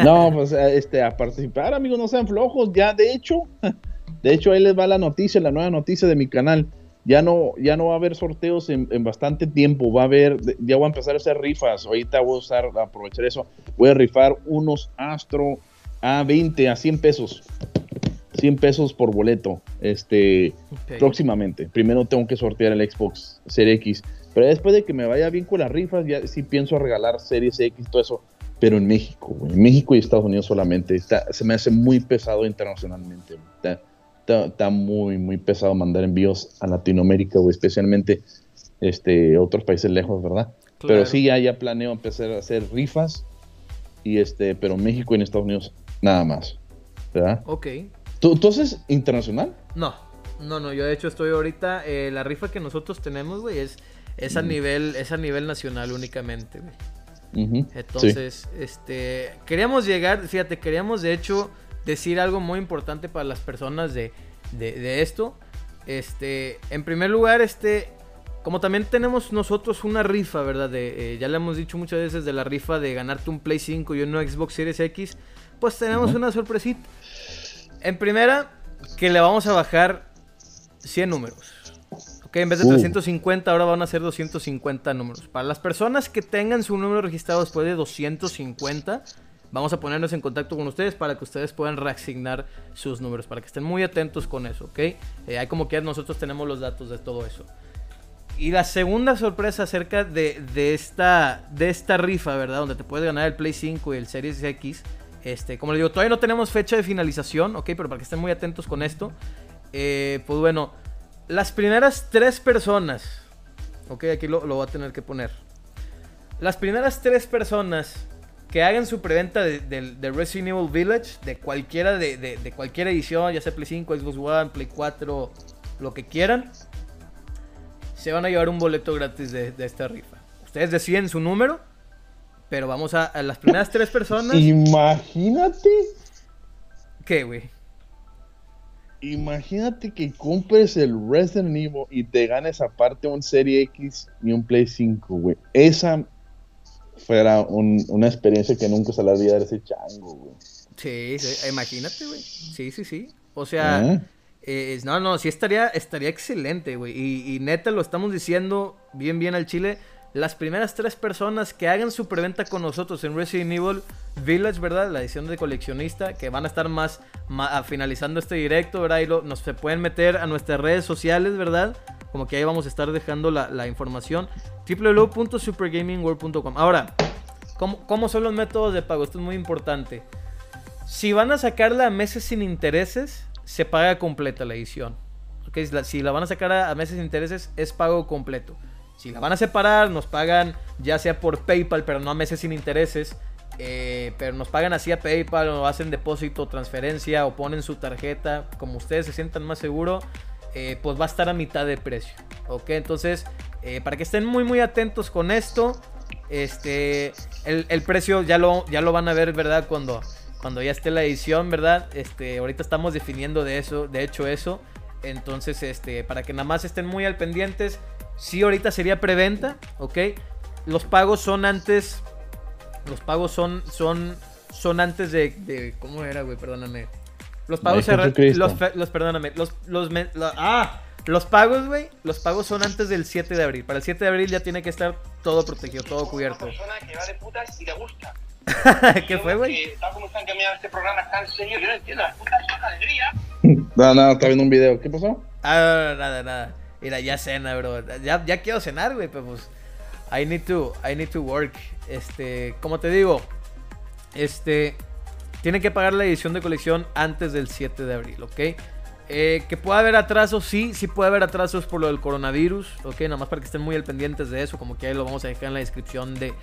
No, pues este, a participar, amigos, no sean flojos. Ya, de hecho, *laughs* de hecho, ahí les va la noticia, la nueva noticia de mi canal. Ya no, ya no va a haber sorteos en, bastante tiempo. Va a haber, ya voy a empezar a hacer rifas. Ahorita voy a usar, aprovechar eso. Voy a rifar unos Astro a 20, a 100 pesos. 100 pesos por boleto. Este, próximamente. Primero tengo que sortear el Xbox Series X. Pero después de que me vaya bien con las rifas, ya sí pienso regalar Series X, todo eso. Pero en México, En México y Estados Unidos solamente. se me hace muy pesado internacionalmente. Está, muy, muy pesado mandar envíos a Latinoamérica, o especialmente este, otros países lejos, ¿verdad? Pero sí, ya, ya planeo empezar a hacer rifas. Y este, pero México y en Estados Unidos, nada más. ¿Verdad? Ok. ¿Tú, ¿tú haces internacional? No, no, no. Yo de hecho estoy ahorita. Eh, la rifa que nosotros tenemos, güey, es es a nivel, es a nivel nacional únicamente, güey. Entonces, este, queríamos llegar, fíjate, queríamos de hecho decir algo muy importante para las personas de, de, esto. Este, en primer lugar, este, como también tenemos nosotros una rifa, ¿verdad? De, eh, ya le hemos dicho muchas veces de la rifa de ganarte un Play 5 y un Xbox Series X, pues tenemos una sorpresita. En primera, que le vamos a bajar 100 números. Ok, en vez de 350 uh. ahora van a ser 250 números. Para las personas que tengan su número registrado después de 250, vamos a ponernos en contacto con ustedes para que ustedes puedan reasignar sus números, para que estén muy atentos con eso, ¿ok? Eh, hay como que nosotros tenemos los datos de todo eso. Y la segunda sorpresa acerca de, esta, de esta rifa, ¿verdad? Donde te puedes ganar el Play 5 y el Series X. Este, como les digo, todavía no tenemos fecha de finalización, ¿ok? Pero para que estén muy atentos con esto. Eh, pues bueno, las primeras tres personas, ok, aquí lo, voy a tener que poner. Las primeras tres personas que hagan su preventa de, de, Resident Evil Village, de cualquiera de, de, cualquier edición, ya sea Play 5, Xbox One, Play 4, lo que quieran, se van a llevar un boleto gratis de, esta rifa. Ustedes deciden su número, pero vamos a, a las primeras tres personas. Imagínate. ¿Qué, güey? Imagínate que compres el Resident Evil y te ganes aparte un Serie X y un Play 5, güey. Esa fuera una experiencia que nunca se la olvidar ese chango, güey. Sí, imagínate, güey. Sí, sí, sí. O sea, eh, no, no, sí estaría, estaría excelente, güey. Y, y, neta lo estamos diciendo bien, bien al chile las primeras tres personas que hagan su preventa con nosotros en Resident Evil Village, ¿verdad? La edición de coleccionista, que van a estar más, finalizando este directo, ¿verdad? Y nos se pueden meter a nuestras redes sociales, ¿verdad? Como que ahí vamos a estar dejando la, información. www.supergamingworld.com. Ahora, ¿cómo, ¿cómo son los métodos de pago? Esto es muy importante. Si van a sacarla a meses sin intereses, se paga completa la edición. ¿Okay? Si la van a sacar a meses sin intereses, es pago completo. Si la van a separar, nos pagan ya sea por PayPal, pero no a meses sin intereses. Eh, pero nos pagan así a PayPal o hacen depósito, transferencia o ponen su tarjeta, como ustedes se sientan más seguro, eh, pues va a estar a mitad de precio. Ok, entonces eh, para que estén muy muy atentos con esto, este, el, precio ya lo, ya lo van a ver, ¿verdad? Cuando, cuando ya esté la edición, ¿verdad? Este, ahorita estamos definiendo de eso, de hecho eso. Entonces, este, para que nada más estén muy al pendientes, Sí, ahorita sería preventa, ¿ok? Los pagos son antes. Los pagos son. son. son antes de. ¿Cómo era, güey? Perdóname. Los pagos se los, los, perdóname. Los. los, ah. Los pagos, güey, los pagos son antes del 7 de abril. Para el 7 de abril ya tiene que estar todo protegido, todo cubierto. Una persona que va de putas y le gusta. *laughs* ¿Qué fue, güey? Tal como están cambiando este programa tan serio, yo no entiendo. Las putas son alegría. No, *laughs* no, está viendo un video. ¿Qué pasó? Ah, nada, nada. Mira, ya cena, bro. Ya, ya quiero cenar, güey, pero pues. I need to, I need to work. Este, como te digo, este, tiene que pagar la edición de colección antes del 7 de abril, ¿ok? Eh, que pueda haber atrasos, sí, sí puede haber atrasos por lo del coronavirus, ok, nada más para que estén muy al pendientes de eso, como que ahí lo vamos a dejar en la descripción de,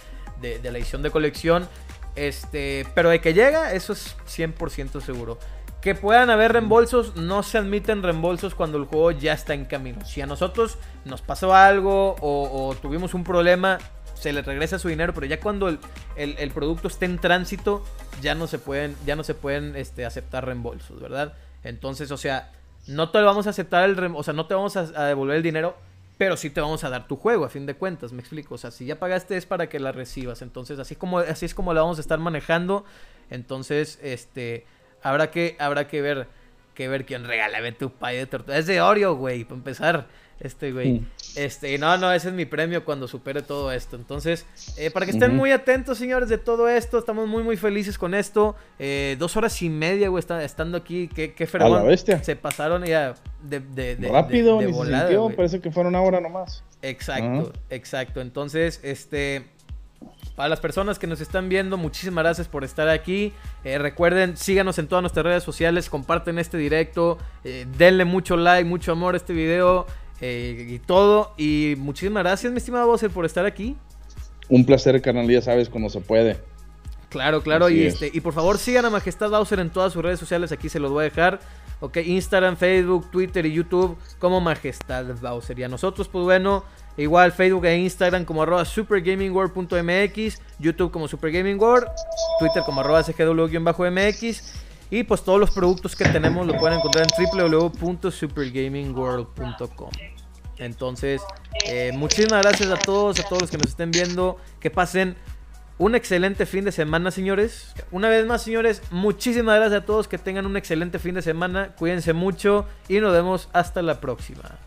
de, de la edición de colección. Este, pero de que llega, eso es 100% seguro. Que puedan haber reembolsos, no se admiten reembolsos cuando el juego ya está en camino. Si a nosotros nos pasó algo o, tuvimos un problema, se le regresa su dinero, pero ya cuando el, producto esté en tránsito, ya no se pueden, ya no se pueden este, aceptar reembolsos, ¿verdad? Entonces, o sea, no te vamos a aceptar el o sea, no te vamos a, devolver el dinero, pero sí te vamos a dar tu juego, a fin de cuentas, me explico. O sea, si ya pagaste es para que la recibas. Entonces, así como, así es como la vamos a estar manejando. Entonces, este Habrá que, habrá que ver, que ver quién regala tu pay de tortuga. Es de Oreo, güey, para empezar. Este, güey. Este, no, no, ese es mi premio cuando supere todo esto. Entonces, eh, para que estén muy atentos, señores, de todo esto. Estamos muy, muy felices con esto. Eh, dos horas y media, güey, estando aquí. Qué, qué Se pasaron ya de, de, Rápido, de, ni Parece que fueron una hora nomás. Exacto, exacto. Entonces, este... Para las personas que nos están viendo, muchísimas gracias por estar aquí. Eh, recuerden, síganos en todas nuestras redes sociales, comparten este directo, eh, denle mucho like, mucho amor a este video eh, y todo. Y muchísimas gracias, mi estimado Bowser, por estar aquí. Un placer, carnal, ya sabes cuando se puede. Claro, claro. y, este, y por favor sigan a Majestad Bowser en todas sus redes sociales. Aquí se los voy a dejar. Ok, Instagram, Facebook, Twitter y YouTube como Majestad Bowser. Y a nosotros, pues bueno, Igual Facebook e Instagram como arroba supergamingworld.mx, YouTube como supergamingworld, Twitter como arroba sgw-mx y pues todos los productos que tenemos lo pueden encontrar en www.supergamingworld.com. Entonces, eh, muchísimas gracias a todos, a todos los que nos estén viendo. Que pasen un excelente fin de semana, señores. Una vez más, señores, muchísimas gracias a todos. Que tengan un excelente fin de semana. Cuídense mucho y nos vemos hasta la próxima.